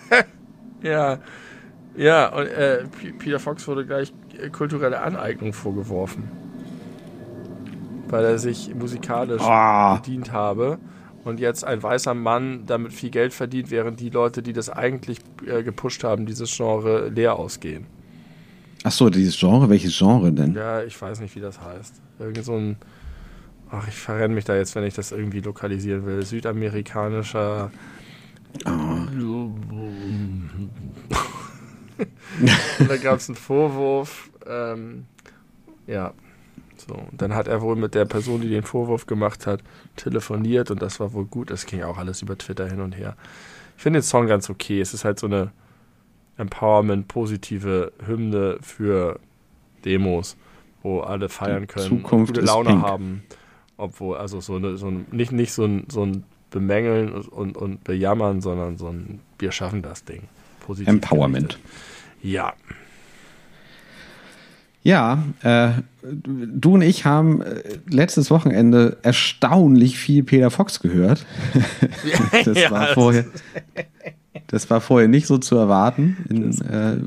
ja, ja, und äh, Peter Fox wurde gleich kulturelle Aneignung vorgeworfen. Weil er sich musikalisch oh. bedient habe und jetzt ein weißer Mann damit viel Geld verdient, während die Leute, die das eigentlich äh, gepusht haben, dieses Genre leer ausgehen. Ach so, dieses Genre, welches Genre denn? Ja, ich weiß nicht, wie das heißt. Irgend so ein Ach, ich verrenne mich da jetzt, wenn ich das irgendwie lokalisieren will. Südamerikanischer. Oh. da gab es einen Vorwurf. Ähm, ja, so, und dann hat er wohl mit der Person, die den Vorwurf gemacht hat, telefoniert und das war wohl gut. Das ging auch alles über Twitter hin und her. Ich finde den Song ganz okay. Es ist halt so eine Empowerment, positive Hymne für Demos, wo alle feiern können, Zukunft gute Laune pink. haben. Obwohl, also so, eine, so ein, nicht, nicht so ein, so ein Bemängeln und, und Bejammern, sondern so ein Wir schaffen das Ding. Positiv Empowerment. Gerichtet. Ja. Ja, äh, du und ich haben äh, letztes Wochenende erstaunlich viel Peter Fox gehört. das, ja, war vorher, das war vorher nicht so zu erwarten. In, äh,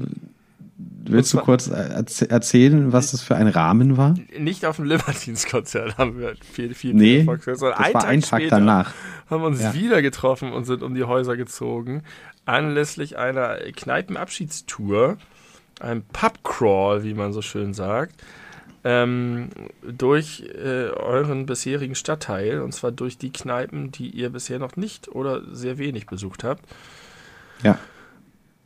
willst du kurz erzählen, was das für ein Rahmen war? Nicht auf dem Libertines-Konzert haben wir viel, viel nee, Peter Fox gehört, sondern ein war Tag ein Tag danach. Haben wir uns ja. wieder getroffen und sind um die Häuser gezogen, anlässlich einer Kneipenabschiedstour ein Pubcrawl, wie man so schön sagt, ähm, durch äh, euren bisherigen Stadtteil und zwar durch die Kneipen, die ihr bisher noch nicht oder sehr wenig besucht habt. Ja.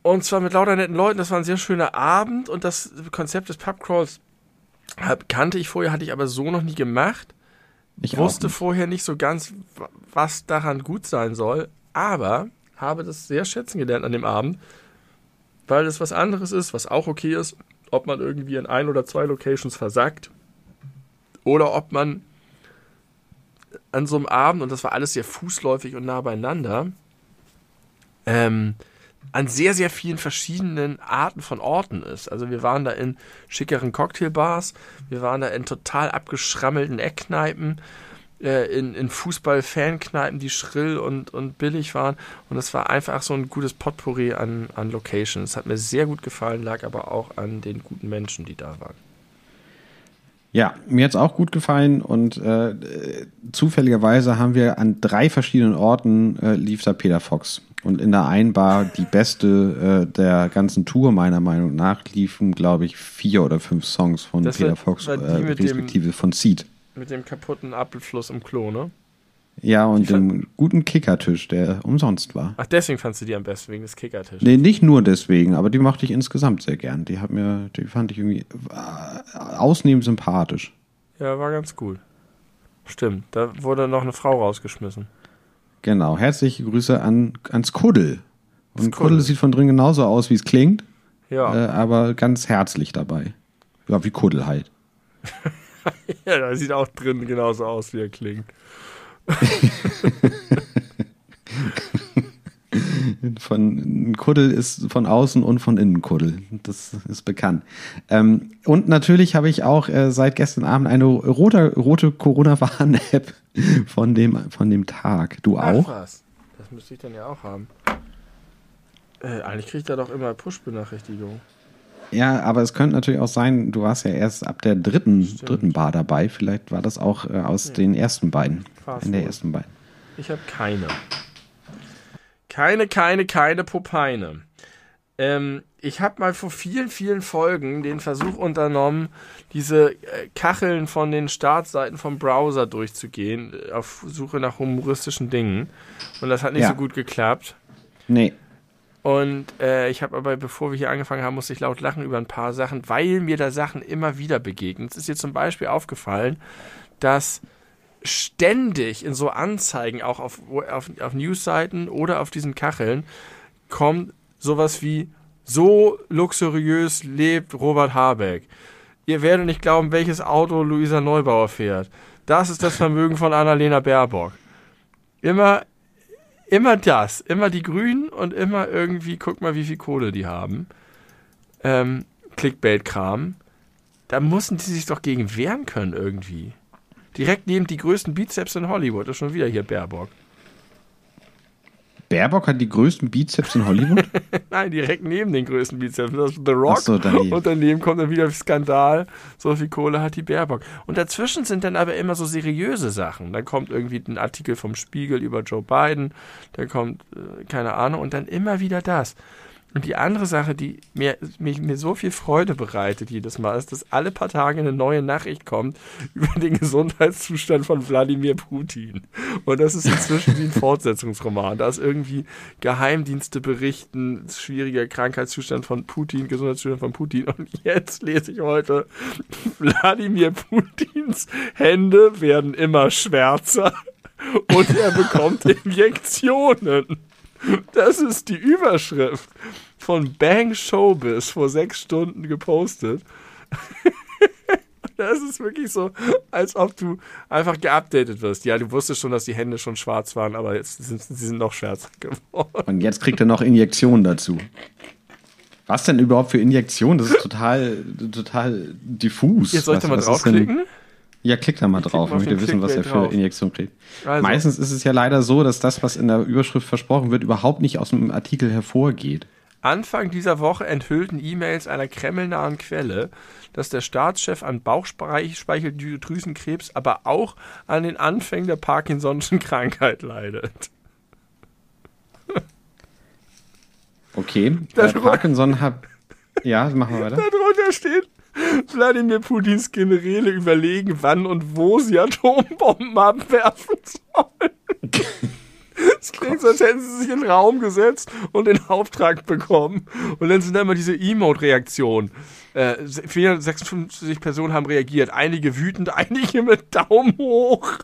Und zwar mit lauter netten Leuten. Das war ein sehr schöner Abend und das Konzept des Pubcrawls kannte ich vorher, hatte ich aber so noch nie gemacht. Ich wusste vorher nicht so ganz, was daran gut sein soll, aber habe das sehr schätzen gelernt an dem Abend weil es was anderes ist, was auch okay ist, ob man irgendwie in ein oder zwei Locations versagt oder ob man an so einem Abend, und das war alles sehr fußläufig und nah beieinander, ähm, an sehr, sehr vielen verschiedenen Arten von Orten ist. Also wir waren da in schickeren Cocktailbars, wir waren da in total abgeschrammelten Eckkneipen, äh, in, in Fußball-Fankneipen, die schrill und, und billig waren. Und es war einfach so ein gutes Potpourri an, an Locations. Es hat mir sehr gut gefallen, lag aber auch an den guten Menschen, die da waren. Ja, mir hat es auch gut gefallen und äh, zufälligerweise haben wir an drei verschiedenen Orten äh, lief da Peter Fox. Und in der einen Bar, die beste äh, der ganzen Tour meiner Meinung nach, liefen, glaube ich, vier oder fünf Songs von das Peter war, Fox, war äh, respektive dem, von Seed. Mit dem kaputten Apfelfluss im Klo, ne? Ja, und dem guten Kickertisch, der umsonst war. Ach, deswegen fandst du die am besten, wegen des Kickertisches? Nee, nicht nur deswegen, aber die mochte ich insgesamt sehr gern. Die hat mir, die fand ich irgendwie äh, ausnehmend sympathisch. Ja, war ganz cool. Stimmt, da wurde noch eine Frau rausgeschmissen. Genau, herzliche Grüße an, ans Kuddel. Und Kuddel. Kuddel sieht von drin genauso aus, wie es klingt. Ja. Äh, aber ganz herzlich dabei. Ja, wie Kuddel halt. ja, da sieht auch drin genauso aus, wie er klingt. von Kuddel ist von außen und von innen Kuddel. Das ist bekannt. Ähm, und natürlich habe ich auch äh, seit gestern Abend eine rote, rote Corona-Warn-App von dem, von dem Tag. Du auch? Ach was. Das müsste ich dann ja auch haben. Äh, eigentlich kriegt er doch immer Push-Benachrichtigungen. Ja, aber es könnte natürlich auch sein, du warst ja erst ab der dritten, dritten Bar dabei. Vielleicht war das auch äh, aus ja. den ersten beiden. Fast in der ersten beiden. Ich habe keine. Keine, keine, keine Popeine. Ähm, ich habe mal vor vielen, vielen Folgen den Versuch unternommen, diese äh, Kacheln von den Startseiten vom Browser durchzugehen, äh, auf Suche nach humoristischen Dingen. Und das hat nicht ja. so gut geklappt. Nee. Und äh, ich habe aber, bevor wir hier angefangen haben, musste ich laut lachen über ein paar Sachen, weil mir da Sachen immer wieder begegnen. Es ist dir zum Beispiel aufgefallen, dass ständig in so Anzeigen, auch auf, auf, auf Newsseiten oder auf diesen Kacheln, kommt sowas wie so luxuriös lebt Robert Habeck. Ihr werdet nicht glauben, welches Auto Luisa Neubauer fährt. Das ist das Vermögen von Annalena Baerbock. Immer immer das, immer die Grünen und immer irgendwie, guck mal, wie viel Kohle die haben. Ähm, Clickbait-Kram. Da mussten die sich doch gegen wehren können irgendwie. Direkt neben die größten Bizeps in Hollywood ist schon wieder hier Baerbock. Baerbock hat die größten Bizeps in Hollywood? Nein, direkt neben den größten Bizeps. Das ist The Rock. So, daneben. Und daneben kommt dann wieder Skandal. So viel Kohle hat die Baerbock. Und dazwischen sind dann aber immer so seriöse Sachen. Dann kommt irgendwie ein Artikel vom Spiegel über Joe Biden. Dann kommt, äh, keine Ahnung. Und dann immer wieder das. Und die andere Sache, die mir, mir, mir so viel Freude bereitet jedes Mal, ist, dass alle paar Tage eine neue Nachricht kommt über den Gesundheitszustand von Wladimir Putin. Und das ist inzwischen wie ein Fortsetzungsroman. Da ist irgendwie Geheimdienste berichten, schwieriger Krankheitszustand von Putin, Gesundheitszustand von Putin. Und jetzt lese ich heute, Wladimir Putins Hände werden immer schwärzer und er bekommt Injektionen. Das ist die Überschrift von Bang Showbiz vor sechs Stunden gepostet. Das ist wirklich so, als ob du einfach geupdatet wirst. Ja, du wusstest schon, dass die Hände schon schwarz waren, aber jetzt sind sie sind noch schwärzer geworden. Und jetzt kriegt er noch Injektionen dazu. Was denn überhaupt für Injektionen? Das ist total, total diffus. Jetzt soll ich da mal draufklicken? Ja, klick da mal ich drauf. Ich möchte wissen, was er für Injektion kriegt. Also. Meistens ist es ja leider so, dass das, was in der Überschrift versprochen wird, überhaupt nicht aus dem Artikel hervorgeht. Anfang dieser Woche enthüllten E-Mails einer kremlnahen Quelle, dass der Staatschef an Bauchspeicheldrüsenkrebs, aber auch an den Anfängen der Parkinson'schen Krankheit leidet. Okay, äh, Parkinson hat. Ja, machen wir weiter. Darunter steht, Wladimir Putins Generäle überlegen, wann und wo sie Atombomben abwerfen sollen. Es klingt so, als hätten sie sich in den Raum gesetzt und den Auftrag bekommen. Und dann sind da immer diese Emote-Reaktionen. Äh, 456 Personen haben reagiert. Einige wütend, einige mit Daumen hoch.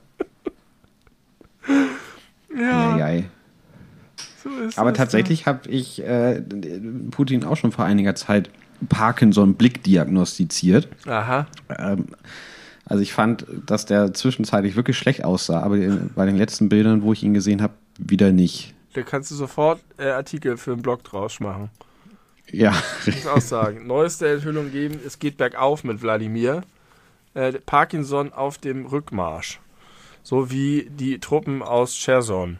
ja. Ei, ei. So Aber tatsächlich habe ich äh, Putin auch schon vor einiger Zeit Parkinson-Blick diagnostiziert. Aha. Ähm, also ich fand, dass der zwischenzeitlich wirklich schlecht aussah, aber bei den letzten Bildern, wo ich ihn gesehen habe, wieder nicht. Da kannst du sofort äh, Artikel für einen Blog draus machen. Ja. Ich muss auch sagen. Neueste Enthüllung geben, es geht bergauf mit Wladimir. Äh, Parkinson auf dem Rückmarsch. So wie die Truppen aus Cherson.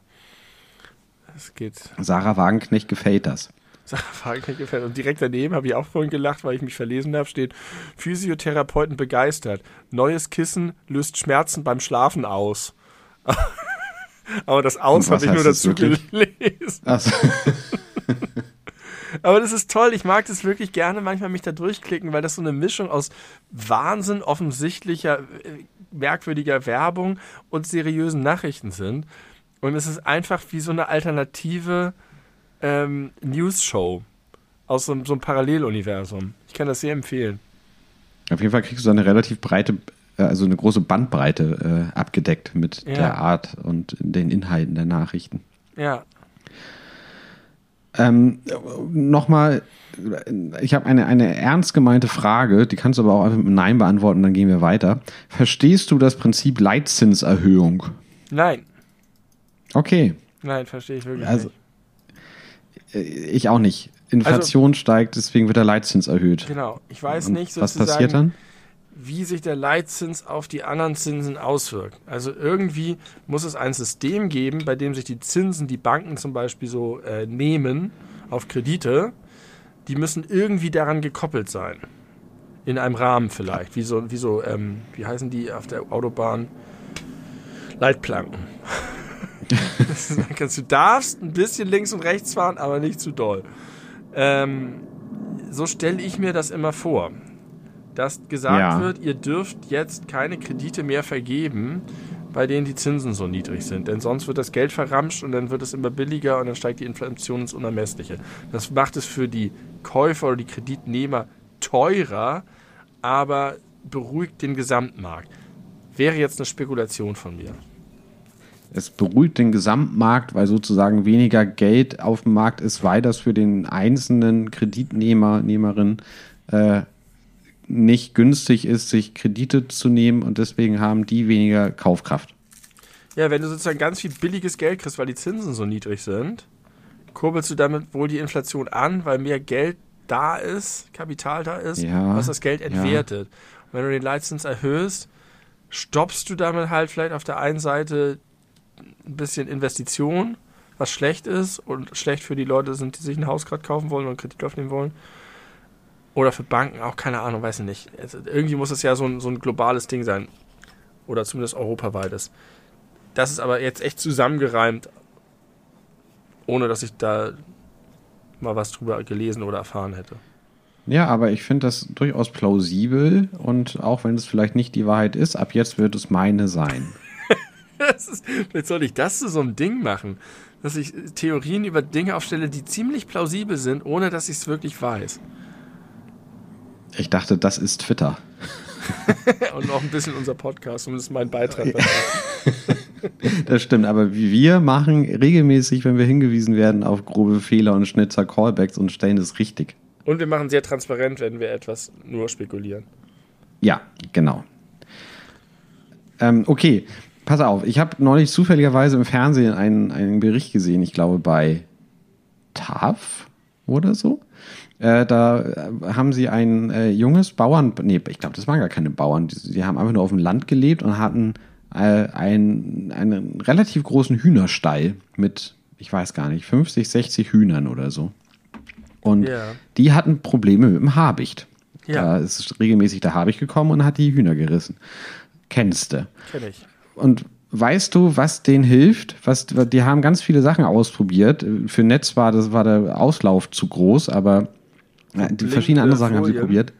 Es geht. Sarah Wagenknecht gefällt das. gefällt. Und direkt daneben habe ich auch vorhin gelacht, weil ich mich verlesen habe, steht Physiotherapeuten begeistert. Neues Kissen löst Schmerzen beim Schlafen aus. Aber das Aus habe ich nur dazu gelesen. So. Aber das ist toll. Ich mag das wirklich gerne manchmal mich da durchklicken, weil das so eine Mischung aus Wahnsinn, offensichtlicher, äh, merkwürdiger Werbung und seriösen Nachrichten sind. Und es ist einfach wie so eine alternative ähm, News-Show aus so, so einem Paralleluniversum. Ich kann das sehr empfehlen. Auf jeden Fall kriegst du eine relativ breite, äh, also eine große Bandbreite äh, abgedeckt mit ja. der Art und den Inhalten der Nachrichten. Ja. Ähm, Nochmal, ich habe eine, eine ernst gemeinte Frage, die kannst du aber auch einfach mit Nein beantworten, dann gehen wir weiter. Verstehst du das Prinzip Leitzinserhöhung? Nein. Okay. Nein, verstehe ich wirklich also, nicht. Äh, ich auch nicht. Inflation also, steigt, deswegen wird der Leitzins erhöht. Genau. Ich weiß Und nicht Was passiert dann? wie sich der Leitzins auf die anderen Zinsen auswirkt. Also irgendwie muss es ein System geben, bei dem sich die Zinsen, die Banken zum Beispiel so äh, nehmen auf Kredite, die müssen irgendwie daran gekoppelt sein. In einem Rahmen vielleicht. Wie so, wie so, ähm, wie heißen die auf der Autobahn? Leitplanken. du darfst ein bisschen links und rechts fahren, aber nicht zu doll. Ähm, so stelle ich mir das immer vor. Dass gesagt ja. wird, ihr dürft jetzt keine Kredite mehr vergeben, bei denen die Zinsen so niedrig sind. Denn sonst wird das Geld verramscht und dann wird es immer billiger und dann steigt die Inflation ins Unermessliche. Das macht es für die Käufer oder die Kreditnehmer teurer, aber beruhigt den Gesamtmarkt. Wäre jetzt eine Spekulation von mir. Es beruhigt den Gesamtmarkt, weil sozusagen weniger Geld auf dem Markt ist, weil das für den einzelnen Kreditnehmer, Nehmerin äh, nicht günstig ist, sich Kredite zu nehmen und deswegen haben die weniger Kaufkraft. Ja, wenn du sozusagen ganz viel billiges Geld kriegst, weil die Zinsen so niedrig sind, kurbelst du damit wohl die Inflation an, weil mehr Geld da ist, Kapital da ist, ja, was das Geld entwertet. Ja. Und wenn du den Leitzins erhöhst, stoppst du damit halt vielleicht auf der einen Seite ein bisschen Investition, was schlecht ist und schlecht für die Leute sind, die sich ein Haus gerade kaufen wollen und Kredit aufnehmen wollen. Oder für Banken auch, keine Ahnung, weiß ich nicht. Also irgendwie muss es ja so ein, so ein globales Ding sein. Oder zumindest europaweites. Das ist aber jetzt echt zusammengereimt, ohne dass ich da mal was drüber gelesen oder erfahren hätte. Ja, aber ich finde das durchaus plausibel und auch wenn es vielleicht nicht die Wahrheit ist, ab jetzt wird es meine sein. ist, vielleicht sollte ich das zu so einem Ding machen, dass ich Theorien über Dinge aufstelle, die ziemlich plausibel sind, ohne dass ich es wirklich weiß. Ich dachte, das ist Twitter. Und noch ein bisschen unser Podcast, zumindest mein Beitrag das stimmt, aber wir machen regelmäßig, wenn wir hingewiesen werden auf grobe Fehler und Schnitzer Callbacks und stellen es richtig. Und wir machen sehr transparent, wenn wir etwas nur spekulieren. Ja, genau. Ähm, okay, pass auf, ich habe neulich zufälligerweise im Fernsehen einen, einen Bericht gesehen, ich glaube bei TAF oder so. Äh, da äh, haben sie ein äh, junges Bauern, nee, ich glaube, das waren gar keine Bauern, die, die, haben einfach nur auf dem Land gelebt und hatten äh, ein, einen relativ großen Hühnerstall mit, ich weiß gar nicht, 50, 60 Hühnern oder so. Und yeah. die hatten Probleme mit dem Habicht. Ja. Da ist regelmäßig der Habicht gekommen und hat die Hühner gerissen. Kennst du? Kenn ich. Und weißt du, was denen hilft? Was, die haben ganz viele Sachen ausprobiert. Für Netz war, das war der Auslauf zu groß, aber die verschiedene andere Sachen haben sie probiert.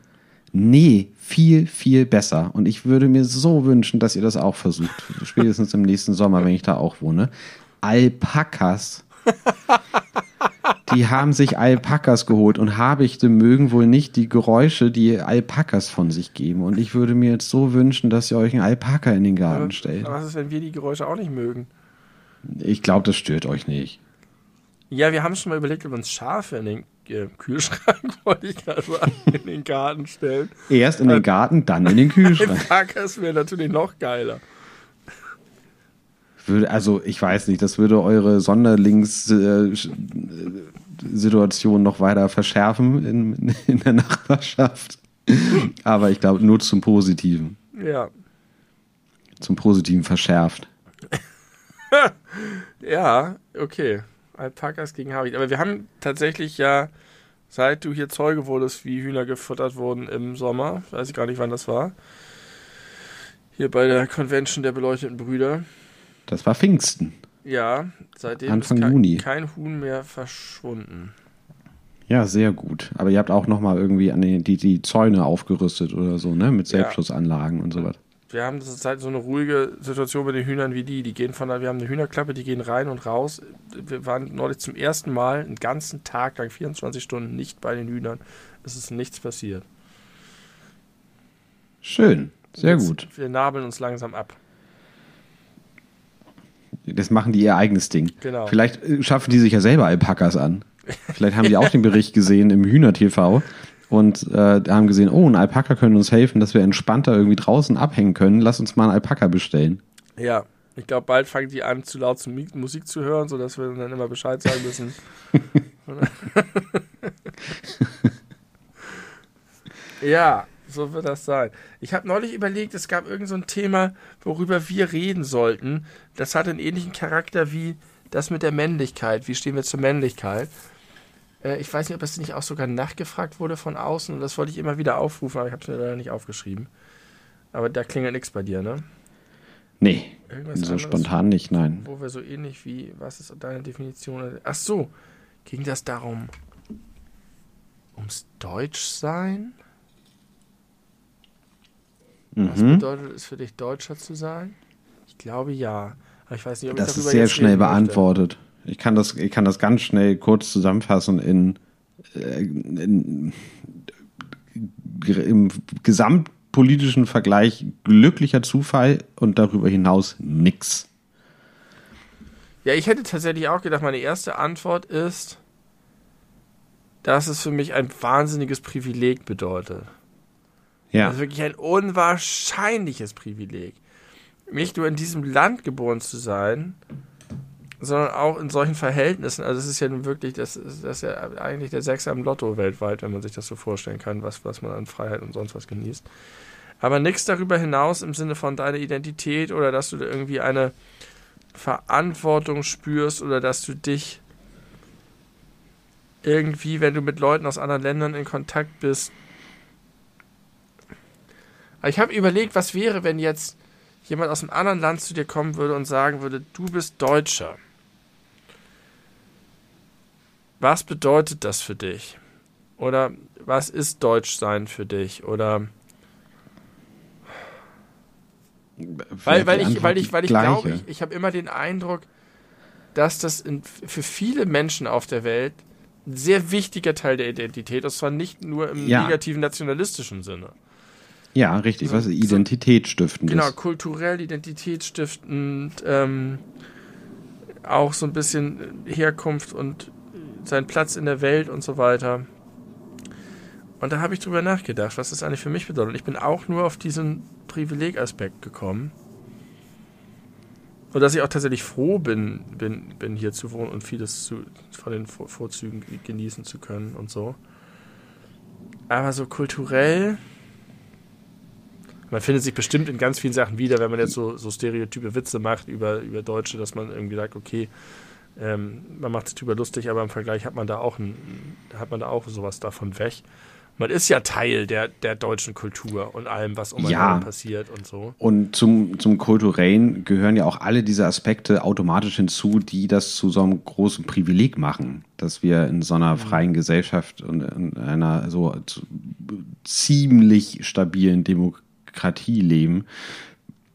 Nee, viel, viel besser. Und ich würde mir so wünschen, dass ihr das auch versucht. Spätestens im nächsten Sommer, wenn ich da auch wohne. Alpakas. die haben sich Alpakas geholt und Habichte mögen wohl nicht die Geräusche, die Alpakas von sich geben. Und ich würde mir jetzt so wünschen, dass ihr euch einen Alpaka in den Garten aber, stellt. was ist, wenn wir die Geräusche auch nicht mögen? Ich glaube, das stört euch nicht. Ja, wir haben schon mal überlegt, ob wir uns Schafe in den äh, Kühlschrank, wollte ich gerade sagen, in den Garten stellen. Erst in den Garten, dann in den Kühlschrank. Alpakas wäre natürlich noch geiler würde, also ich weiß nicht, das würde eure Sonderlingssituation äh, noch weiter verschärfen in, in der Nachbarschaft. Aber ich glaube nur zum Positiven. Ja. Zum Positiven verschärft. ja, okay. Alpakas gegen Habicht. Aber wir haben tatsächlich ja, seit du hier Zeuge wurdest, wie Hühner gefuttert wurden im Sommer, weiß ich gar nicht, wann das war, hier bei der Convention der beleuchteten Brüder, das war Pfingsten. Ja, seitdem Anfang ist kein, Juni. kein Huhn mehr verschwunden. Ja, sehr gut. Aber ihr habt auch nochmal irgendwie an die, die, die Zäune aufgerüstet oder so, ne? Mit Selbstschussanlagen ja. und so was. Wir haben das halt so eine ruhige Situation mit den Hühnern wie die. Die gehen von da, wir haben eine Hühnerklappe, die gehen rein und raus. Wir waren neulich zum ersten Mal einen ganzen Tag lang, 24 Stunden, nicht bei den Hühnern. Es ist nichts passiert. Schön, sehr Jetzt, gut. Wir nabeln uns langsam ab. Das machen die ihr eigenes Ding. Genau. Vielleicht äh, schaffen die sich ja selber Alpakas an. Vielleicht haben die auch den Bericht gesehen im Hühner-TV und äh, haben gesehen, oh, ein Alpaka könnte uns helfen, dass wir entspannter irgendwie draußen abhängen können. Lass uns mal einen Alpaka bestellen. Ja, ich glaube, bald fangen die an, zu laut zu Musik zu hören, sodass wir dann immer Bescheid sagen müssen. ja, so wird das sein. Ich habe neulich überlegt, es gab irgend so ein Thema, worüber wir reden sollten. Das hat einen ähnlichen Charakter wie das mit der Männlichkeit. Wie stehen wir zur Männlichkeit? Äh, ich weiß nicht, ob das nicht auch sogar nachgefragt wurde von außen. Und das wollte ich immer wieder aufrufen, aber ich habe es mir leider nicht aufgeschrieben. Aber da klingelt nichts bei dir, ne? Nee, Irgendwas so spontan nicht, nein. Wo wir so ähnlich wie, was ist deine Definition? Ach so, ging das darum, ums Deutschsein? Mhm. Was bedeutet es für dich, Deutscher zu sein? Ich glaube ja. Aber ich weiß nicht, ob das ich ist sehr schnell beantwortet. Ich kann, das, ich kann das ganz schnell kurz zusammenfassen in, äh, in, im gesamtpolitischen Vergleich glücklicher Zufall und darüber hinaus nix. Ja, ich hätte tatsächlich auch gedacht, meine erste Antwort ist, dass es für mich ein wahnsinniges Privileg bedeutet. Ja. Das ist wirklich ein unwahrscheinliches Privileg. Nicht nur in diesem Land geboren zu sein, sondern auch in solchen Verhältnissen. Also es ist ja nun wirklich, das ist, das ist ja eigentlich der Sechser am Lotto weltweit, wenn man sich das so vorstellen kann, was, was man an Freiheit und sonst was genießt. Aber nichts darüber hinaus im Sinne von deiner Identität oder dass du irgendwie eine Verantwortung spürst oder dass du dich irgendwie, wenn du mit Leuten aus anderen Ländern in Kontakt bist. Aber ich habe überlegt, was wäre, wenn jetzt jemand aus einem anderen Land zu dir kommen würde und sagen würde, du bist Deutscher. Was bedeutet das für dich? Oder was ist Deutschsein für dich? Oder weil, weil ich, weil ich, weil ich glaube, ich, ich habe immer den Eindruck, dass das in, für viele Menschen auf der Welt ein sehr wichtiger Teil der Identität ist, zwar nicht nur im ja. negativen nationalistischen Sinne. Ja, richtig, also, was identitätsstiftend Genau, kulturell identitätsstiftend, ähm, auch so ein bisschen Herkunft und seinen Platz in der Welt und so weiter. Und da habe ich drüber nachgedacht, was das eigentlich für mich bedeutet. Ich bin auch nur auf diesen Privilegaspekt gekommen. Und dass ich auch tatsächlich froh bin, bin, bin hier zu wohnen und vieles zu, von den Vorzügen genießen zu können und so. Aber so kulturell, man findet sich bestimmt in ganz vielen Sachen wieder, wenn man jetzt so, so stereotype Witze macht über, über Deutsche, dass man irgendwie sagt, okay, ähm, man macht sich drüber lustig, aber im Vergleich hat man da auch ein, hat man da auch sowas davon weg man ist ja Teil der, der deutschen Kultur und allem, was um ja. passiert und so. Und zum, zum Kulturellen gehören ja auch alle diese Aspekte automatisch hinzu, die das zu so einem großen Privileg machen, dass wir in so einer mhm. freien Gesellschaft und in einer so ziemlich stabilen Demokratie leben.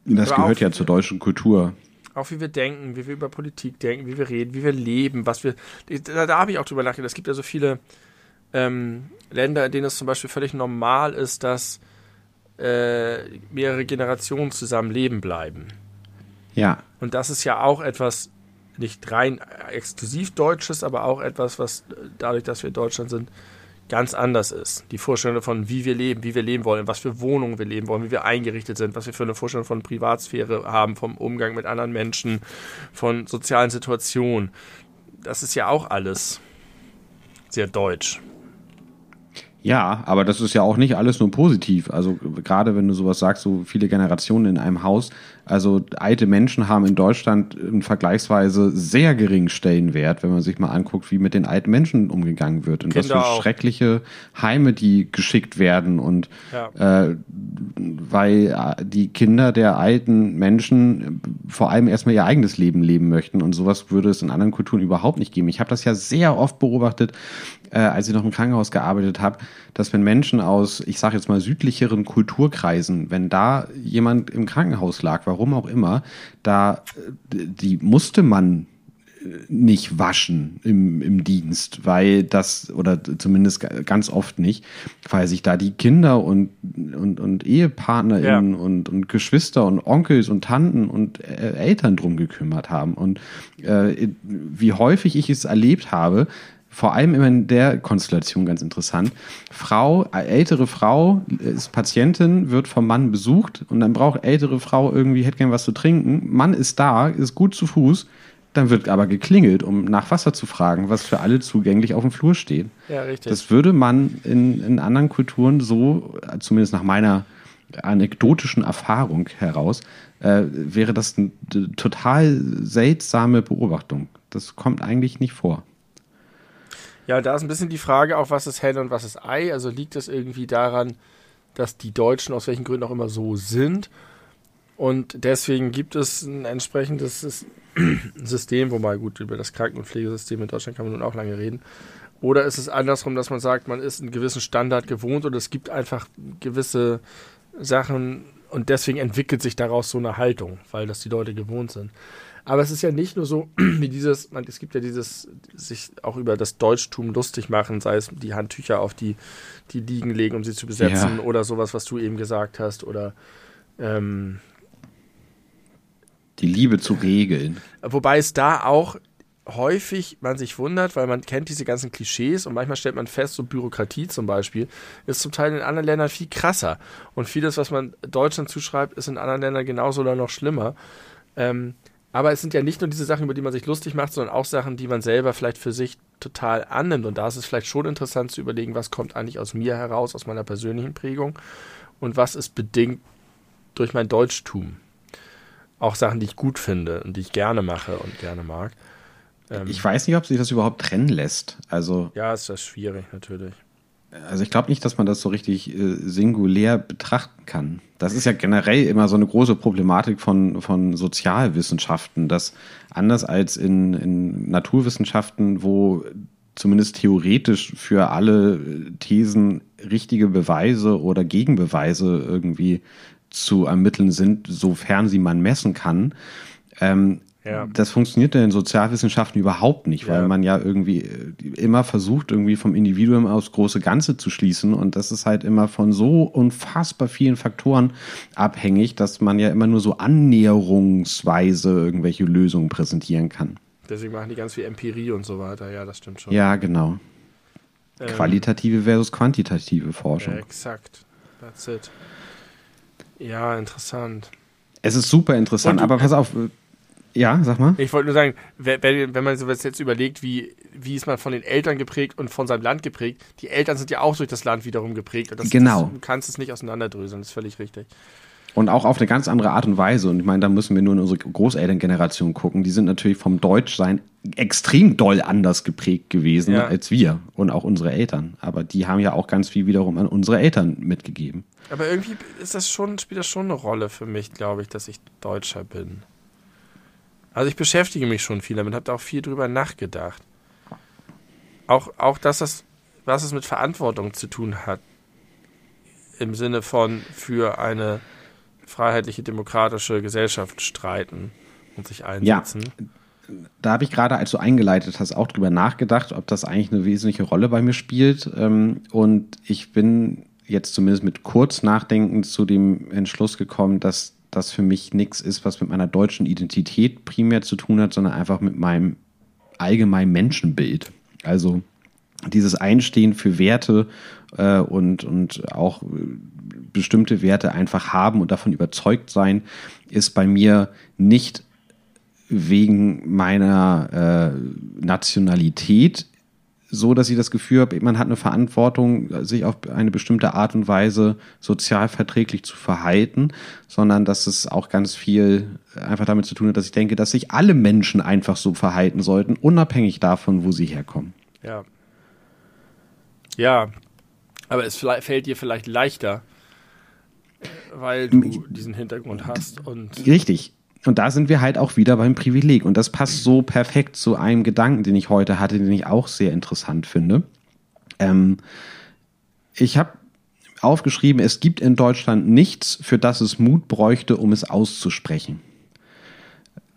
Das Aber gehört ja zur deutschen Kultur auch wie wir denken, wie wir über Politik denken, wie wir reden, wie wir leben, was wir. Da, da habe ich auch drüber nachgedacht. Es gibt ja so viele ähm, Länder, in denen es zum Beispiel völlig normal ist, dass äh, mehrere Generationen zusammen leben bleiben. Ja. Und das ist ja auch etwas nicht rein exklusiv Deutsches, aber auch etwas, was dadurch, dass wir in Deutschland sind, ganz anders ist. Die Vorstellung von, wie wir leben, wie wir leben wollen, was für Wohnungen wir leben wollen, wie wir eingerichtet sind, was wir für eine Vorstellung von Privatsphäre haben, vom Umgang mit anderen Menschen, von sozialen Situationen. Das ist ja auch alles sehr deutsch. Ja, aber das ist ja auch nicht alles nur positiv. Also gerade wenn du sowas sagst, so viele Generationen in einem Haus, also alte Menschen haben in Deutschland einen vergleichsweise sehr geringen Stellenwert, wenn man sich mal anguckt, wie mit den alten Menschen umgegangen wird. Und Kinder was für auch. schreckliche Heime die geschickt werden. Und ja. äh, weil äh, die Kinder der alten Menschen vor allem erstmal ihr eigenes Leben leben möchten. Und sowas würde es in anderen Kulturen überhaupt nicht geben. Ich habe das ja sehr oft beobachtet, äh, als ich noch im Krankenhaus gearbeitet habe, dass wenn Menschen aus, ich sage jetzt mal, südlicheren Kulturkreisen, wenn da jemand im Krankenhaus lag, warum auch immer, da äh, die musste man äh, nicht waschen im, im Dienst, weil das, oder zumindest ganz oft nicht, weil sich da die Kinder und, und, und EhepartnerInnen ja. und, und Geschwister und Onkels und Tanten und äh, Eltern drum gekümmert haben. Und äh, wie häufig ich es erlebt habe, vor allem immer in der Konstellation ganz interessant. Frau, äh, ältere Frau ist Patientin, wird vom Mann besucht und dann braucht ältere Frau irgendwie, hätte gern was zu trinken. Mann ist da, ist gut zu Fuß, Dann wird aber geklingelt, um nach Wasser zu fragen, was für alle zugänglich auf dem Flur steht. Ja, richtig. Das würde man in, in anderen Kulturen so, zumindest nach meiner anekdotischen Erfahrung heraus, äh, wäre das eine total seltsame Beobachtung. Das kommt eigentlich nicht vor. Ja, da ist ein bisschen die Frage auch, was ist Henne und was ist Ei? Also liegt es irgendwie daran, dass die Deutschen aus welchen Gründen auch immer so sind und deswegen gibt es ein entsprechendes System, wobei gut, über das Kranken- und Pflegesystem in Deutschland kann man nun auch lange reden. Oder ist es andersrum, dass man sagt, man ist einen gewissen Standard gewohnt oder es gibt einfach gewisse Sachen und deswegen entwickelt sich daraus so eine Haltung, weil das die Leute gewohnt sind. Aber es ist ja nicht nur so wie dieses, man, es gibt ja dieses, sich auch über das Deutschtum lustig machen, sei es die Handtücher auf die, die Liegen legen, um sie zu besetzen ja. oder sowas, was du eben gesagt hast oder ähm, die Liebe zu regeln. Wobei es da auch häufig man sich wundert, weil man kennt diese ganzen Klischees und manchmal stellt man fest, so Bürokratie zum Beispiel ist zum Teil in anderen Ländern viel krasser. Und vieles, was man Deutschland zuschreibt, ist in anderen Ländern genauso oder noch schlimmer. Ähm, aber es sind ja nicht nur diese Sachen, über die man sich lustig macht, sondern auch Sachen, die man selber vielleicht für sich total annimmt. Und da ist es vielleicht schon interessant zu überlegen, was kommt eigentlich aus mir heraus, aus meiner persönlichen Prägung und was ist bedingt durch mein Deutschtum auch Sachen, die ich gut finde und die ich gerne mache und gerne mag. Ähm, ich weiß nicht, ob sich das überhaupt trennen lässt. Also ja, ist das schwierig natürlich. Also ich glaube nicht, dass man das so richtig äh, singulär betrachten kann. Das ist ja generell immer so eine große Problematik von, von Sozialwissenschaften, dass anders als in, in Naturwissenschaften, wo zumindest theoretisch für alle Thesen richtige Beweise oder Gegenbeweise irgendwie zu ermitteln sind, sofern sie man messen kann. Ähm, ja. Das funktioniert in den Sozialwissenschaften überhaupt nicht, weil ja. man ja irgendwie äh, immer versucht, irgendwie vom Individuum aus große Ganze zu schließen. Und das ist halt immer von so unfassbar vielen Faktoren abhängig, dass man ja immer nur so annäherungsweise irgendwelche Lösungen präsentieren kann. Deswegen machen die ganz viel Empirie und so weiter. Ja, das stimmt schon. Ja, genau. Ähm, Qualitative versus quantitative Forschung. exakt. That's it. Ja, interessant. Es ist super interessant, aber pass auf. Ja, sag mal. Ich wollte nur sagen, wenn, wenn man sowas jetzt überlegt, wie, wie ist man von den Eltern geprägt und von seinem Land geprägt, die Eltern sind ja auch durch das Land wiederum geprägt. Das, genau. Das, du kannst es nicht auseinanderdröseln, das ist völlig richtig. Und auch auf eine ganz andere Art und Weise. Und ich meine, da müssen wir nur in unsere Großelterngeneration gucken. Die sind natürlich vom Deutschsein extrem doll anders geprägt gewesen ja. als wir und auch unsere Eltern. Aber die haben ja auch ganz viel wiederum an unsere Eltern mitgegeben. Aber irgendwie ist das schon, spielt das schon eine Rolle für mich, glaube ich, dass ich Deutscher bin. Also ich beschäftige mich schon viel damit, habe da auch viel drüber nachgedacht. Auch, auch dass das, was es mit Verantwortung zu tun hat. Im Sinne von für eine freiheitliche, demokratische Gesellschaft streiten und sich einsetzen. Ja. Da habe ich gerade, als du eingeleitet hast, auch drüber nachgedacht, ob das eigentlich eine wesentliche Rolle bei mir spielt. Ähm, und ich bin jetzt zumindest mit kurz Nachdenken zu dem Entschluss gekommen, dass das für mich nichts ist, was mit meiner deutschen Identität primär zu tun hat, sondern einfach mit meinem allgemeinen Menschenbild. Also dieses Einstehen für Werte äh, und, und auch bestimmte Werte einfach haben und davon überzeugt sein, ist bei mir nicht wegen meiner äh, Nationalität so, dass ich das Gefühl habe, man hat eine Verantwortung, sich auf eine bestimmte Art und Weise sozial verträglich zu verhalten, sondern dass es auch ganz viel einfach damit zu tun hat, dass ich denke, dass sich alle Menschen einfach so verhalten sollten, unabhängig davon, wo sie herkommen. Ja. Ja, aber es fällt dir vielleicht leichter, weil du diesen Hintergrund hast. Und Richtig. Und da sind wir halt auch wieder beim Privileg. Und das passt so perfekt zu einem Gedanken, den ich heute hatte, den ich auch sehr interessant finde. Ähm, ich habe aufgeschrieben, es gibt in Deutschland nichts, für das es Mut bräuchte, um es auszusprechen.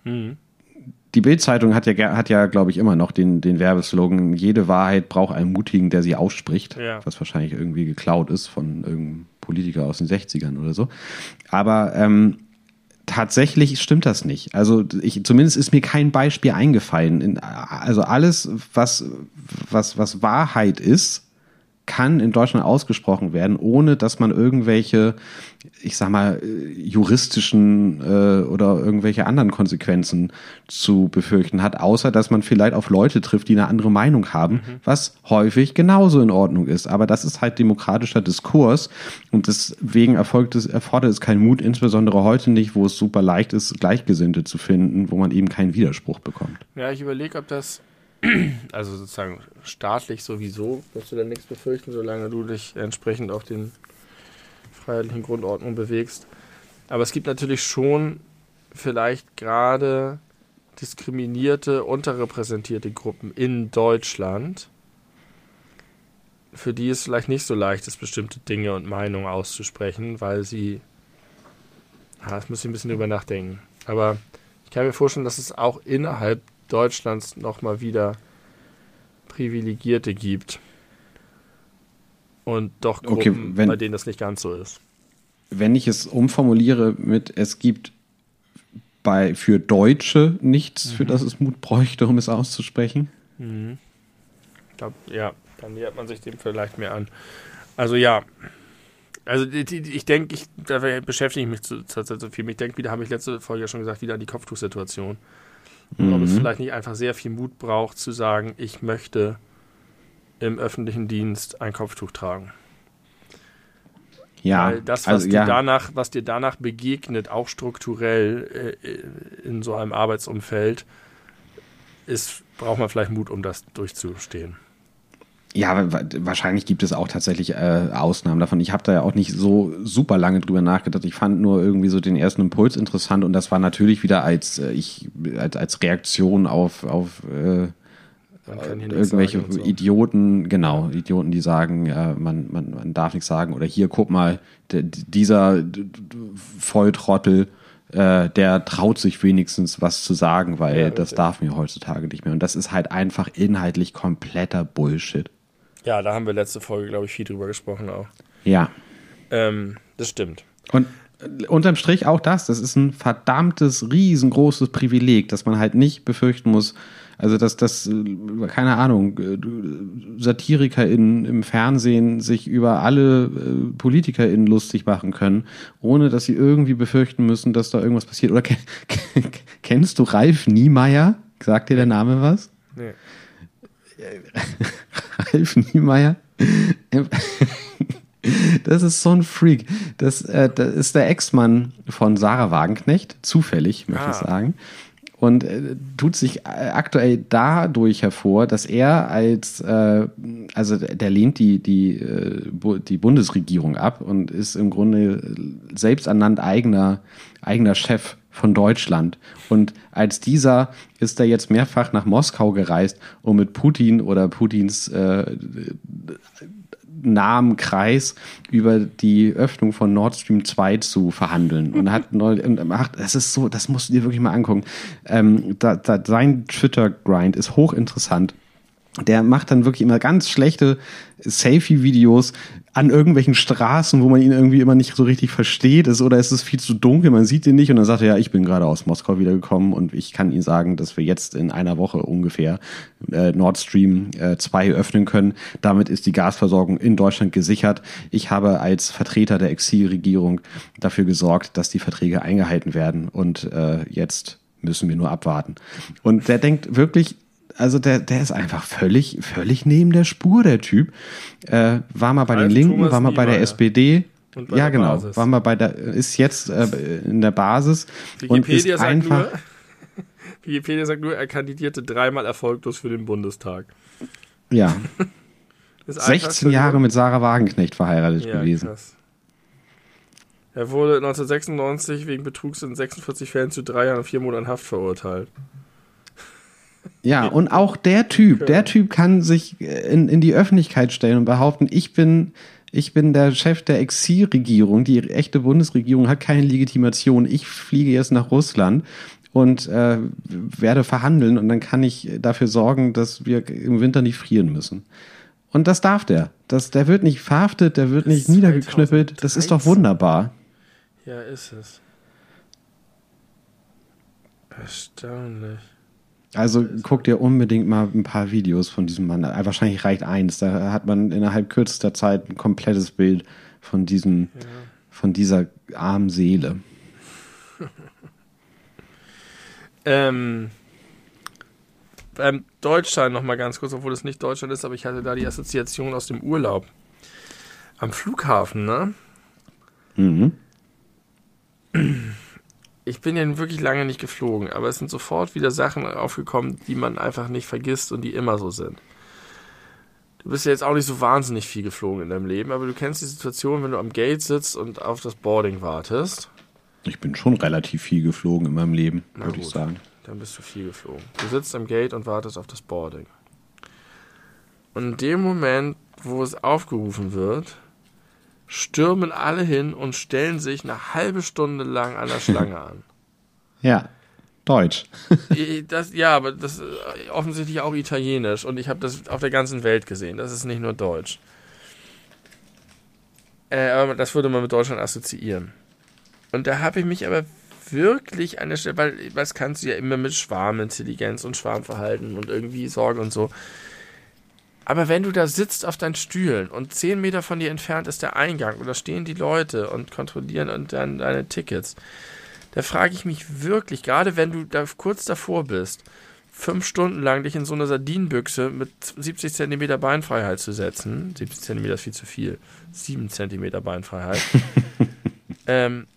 Mhm. Die Bild-Zeitung hat ja, hat ja glaube ich, immer noch den, den Werbeslogan, jede Wahrheit braucht einen Mutigen, der sie ausspricht, ja. was wahrscheinlich irgendwie geklaut ist von irgendeinem Politiker aus den 60ern oder so. Aber ähm, tatsächlich stimmt das nicht. Also ich, zumindest ist mir kein Beispiel eingefallen. In, also alles, was, was, was Wahrheit ist, kann in Deutschland ausgesprochen werden, ohne dass man irgendwelche, ich sag mal, juristischen äh, oder irgendwelche anderen Konsequenzen zu befürchten hat, außer dass man vielleicht auf Leute trifft, die eine andere Meinung haben, mhm. was häufig genauso in Ordnung ist. Aber das ist halt demokratischer Diskurs und deswegen erfolgt es, erfordert es keinen Mut, insbesondere heute nicht, wo es super leicht ist, Gleichgesinnte zu finden, wo man eben keinen Widerspruch bekommt. Ja, ich überlege, ob das also sozusagen staatlich sowieso wirst du dann nichts befürchten, solange du dich entsprechend auf den freiheitlichen Grundordnungen bewegst. Aber es gibt natürlich schon vielleicht gerade diskriminierte, unterrepräsentierte Gruppen in Deutschland, für die es vielleicht nicht so leicht ist, bestimmte Dinge und Meinungen auszusprechen, weil sie. Ja, das muss ich ein bisschen drüber nachdenken. Aber ich kann mir vorstellen, dass es auch innerhalb Deutschlands nochmal wieder Privilegierte gibt. Und doch Gruppen, okay, wenn, bei denen das nicht ganz so ist. Wenn ich es umformuliere mit, es gibt bei, für Deutsche nichts, mhm. für das es Mut bräuchte, um es auszusprechen. Mhm. Ich glaub, ja, dann nähert man sich dem vielleicht mehr an. Also ja, also ich denke, ich, da beschäftige ich mich zurzeit so viel. Ich denke, wieder habe ich letzte Folge ja schon gesagt, wieder an die Kopftuchsituation. Mhm. Ob es mhm. vielleicht nicht einfach sehr viel Mut braucht, zu sagen, ich möchte im öffentlichen Dienst ein Kopftuch tragen. Ja, Weil das, was, also, dir ja. danach, was dir danach begegnet, auch strukturell äh, in so einem Arbeitsumfeld, ist, braucht man vielleicht Mut, um das durchzustehen. Ja, wahrscheinlich gibt es auch tatsächlich äh, Ausnahmen davon. Ich habe da ja auch nicht so super lange drüber nachgedacht. Ich fand nur irgendwie so den ersten Impuls interessant und das war natürlich wieder als äh, ich als, als Reaktion auf auf äh, irgendwelche so. Idioten, genau, Idioten, die sagen, ja, man, man, man darf nichts sagen oder hier guck mal, dieser Volltrottel, äh, der traut sich wenigstens was zu sagen, weil ja, das darf mir heutzutage nicht mehr. Und das ist halt einfach inhaltlich kompletter Bullshit. Ja, da haben wir letzte Folge, glaube ich, viel drüber gesprochen auch. Ja. Ähm, das stimmt. Und äh, unterm Strich auch das, das ist ein verdammtes, riesengroßes Privileg, dass man halt nicht befürchten muss, also dass das, äh, keine Ahnung, äh, SatirikerInnen im Fernsehen sich über alle PolitikerInnen lustig machen können, ohne dass sie irgendwie befürchten müssen, dass da irgendwas passiert. Oder kennst du Ralf Niemeyer? Sagt dir der Name was? Nee. Ralf Niemeyer. Das ist so ein Freak. Das, äh, das ist der Ex-Mann von Sarah Wagenknecht, zufällig, möchte ah. ich sagen. Und äh, tut sich äh, aktuell dadurch hervor, dass er als, äh, also der lehnt die, die, äh, die Bundesregierung ab und ist im Grunde selbst ernannt eigener, eigener Chef von Deutschland. Und als dieser ist er jetzt mehrfach nach Moskau gereist, um mit Putin oder Putins äh, nahen Kreis über die Öffnung von Nord Stream 2 zu verhandeln. Und hat neu, das ist so, das musst du dir wirklich mal angucken. Ähm, da, da, sein Twitter-Grind ist hochinteressant. Der macht dann wirklich immer ganz schlechte Selfie-Videos an irgendwelchen Straßen, wo man ihn irgendwie immer nicht so richtig versteht ist oder es ist viel zu dunkel, man sieht ihn nicht und dann sagt er, ja, ich bin gerade aus Moskau wiedergekommen und ich kann Ihnen sagen, dass wir jetzt in einer Woche ungefähr äh, Nord Stream äh, 2 öffnen können. Damit ist die Gasversorgung in Deutschland gesichert. Ich habe als Vertreter der Exilregierung dafür gesorgt, dass die Verträge eingehalten werden und äh, jetzt müssen wir nur abwarten. Und der denkt wirklich also der, der ist einfach völlig, völlig neben der Spur, der Typ. Äh, war mal bei den Linken, Thomas war mal bei der SPD. Bei ja, genau. Basis. War mal bei der, ist jetzt äh, in der Basis. Wikipedia und ist einfach. Nur, Wikipedia sagt nur, er kandidierte dreimal erfolglos für den Bundestag. Ja. 16 Jahre mit Sarah Wagenknecht verheiratet ja, gewesen. Krass. Er wurde 1996 wegen Betrugs in 46 Fällen zu drei Jahren und vier Monaten Haft verurteilt. Ja, und auch der Typ, der Typ kann sich in, in die Öffentlichkeit stellen und behaupten, ich bin, ich bin der Chef der Exilregierung, die echte Bundesregierung hat keine Legitimation, ich fliege jetzt nach Russland und äh, werde verhandeln und dann kann ich dafür sorgen, dass wir im Winter nicht frieren müssen. Und das darf der. Das, der wird nicht verhaftet, der wird nicht niedergeknüppelt. Das ist doch wunderbar. Ja, ist es. Erstaunlich. Also guck dir unbedingt mal ein paar Videos von diesem Mann. an. Wahrscheinlich reicht eins. Da hat man innerhalb kürzester Zeit ein komplettes Bild von diesem, ja. von dieser armen Seele. ähm, beim Deutschland noch mal ganz kurz, obwohl es nicht Deutschland ist, aber ich hatte da die Assoziation aus dem Urlaub. Am Flughafen, ne? Mhm. Ich bin ja wirklich lange nicht geflogen, aber es sind sofort wieder Sachen aufgekommen, die man einfach nicht vergisst und die immer so sind. Du bist ja jetzt auch nicht so wahnsinnig viel geflogen in deinem Leben, aber du kennst die Situation, wenn du am Gate sitzt und auf das Boarding wartest. Ich bin schon relativ viel geflogen in meinem Leben, würde ich sagen. Dann bist du viel geflogen. Du sitzt am Gate und wartest auf das Boarding. Und in dem Moment, wo es aufgerufen wird, stürmen alle hin und stellen sich eine halbe Stunde lang an der Schlange an. Ja, Deutsch. das, ja, aber das ist offensichtlich auch Italienisch und ich habe das auf der ganzen Welt gesehen. Das ist nicht nur Deutsch. Äh, aber das würde man mit Deutschland assoziieren. Und da habe ich mich aber wirklich an der Stelle, weil was kannst du ja immer mit Schwarmintelligenz und Schwarmverhalten und irgendwie Sorge und so. Aber wenn du da sitzt auf deinen Stühlen und zehn Meter von dir entfernt ist der Eingang oder stehen die Leute und kontrollieren und dann deine Tickets, da frage ich mich wirklich, gerade wenn du da kurz davor bist, fünf Stunden lang dich in so eine Sardinenbüchse mit 70 cm Beinfreiheit zu setzen, 70 cm ist viel zu viel, 7 cm Beinfreiheit, ähm,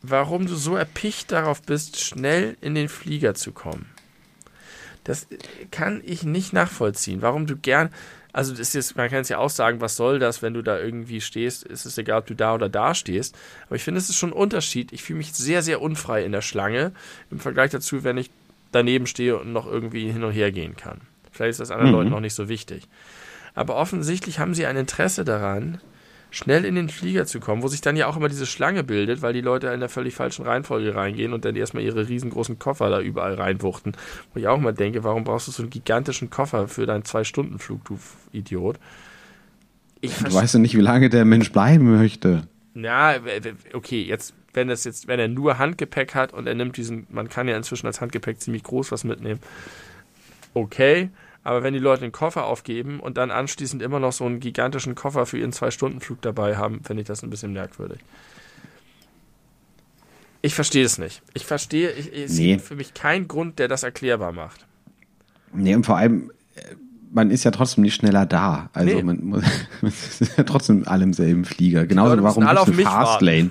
warum du so erpicht darauf bist, schnell in den Flieger zu kommen. Das kann ich nicht nachvollziehen. Warum du gern, also das ist jetzt, man kann es ja auch sagen, was soll das, wenn du da irgendwie stehst, ist es egal, ob du da oder da stehst. Aber ich finde, es ist schon ein Unterschied. Ich fühle mich sehr, sehr unfrei in der Schlange im Vergleich dazu, wenn ich daneben stehe und noch irgendwie hin und her gehen kann. Vielleicht ist das anderen mhm. Leuten noch nicht so wichtig. Aber offensichtlich haben sie ein Interesse daran, schnell in den Flieger zu kommen, wo sich dann ja auch immer diese Schlange bildet, weil die Leute in der völlig falschen Reihenfolge reingehen und dann erstmal ihre riesengroßen Koffer da überall reinwuchten. Wo ich auch mal denke, warum brauchst du so einen gigantischen Koffer für deinen Zwei-Stunden-Flug, du Idiot? Ich du weißt ja nicht, wie lange der Mensch bleiben möchte. Ja, okay, jetzt, wenn das jetzt, wenn er nur Handgepäck hat und er nimmt diesen, man kann ja inzwischen als Handgepäck ziemlich groß was mitnehmen. Okay, aber wenn die Leute den Koffer aufgeben und dann anschließend immer noch so einen gigantischen Koffer für ihren Zwei-Stunden-Flug dabei haben, finde ich das ein bisschen merkwürdig. Ich verstehe es nicht. Ich verstehe, ich, es nee. gibt für mich keinen Grund, der das erklärbar macht. Nee, und vor allem, äh, man ist ja trotzdem nicht schneller da. Also nee. man, muss, man ist ja trotzdem alle im selben Flieger. Genauso, warum alle eine Fastlane?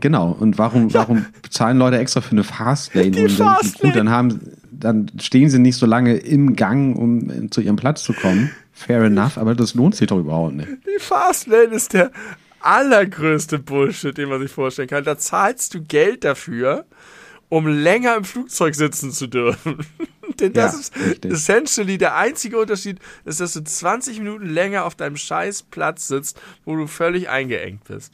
genau. Und warum, ja. warum bezahlen Leute extra für eine Fastlane? Die Fastlane. Gut, dann haben dann stehen sie nicht so lange im Gang, um zu ihrem Platz zu kommen. Fair enough, aber das lohnt sich doch überhaupt nicht. Die Fastlane ist der allergrößte Bullshit, den man sich vorstellen kann. Da zahlst du Geld dafür, um länger im Flugzeug sitzen zu dürfen. Denn das ja, ist richtig. essentially der einzige Unterschied, ist, dass du 20 Minuten länger auf deinem scheiß Platz sitzt, wo du völlig eingeengt bist.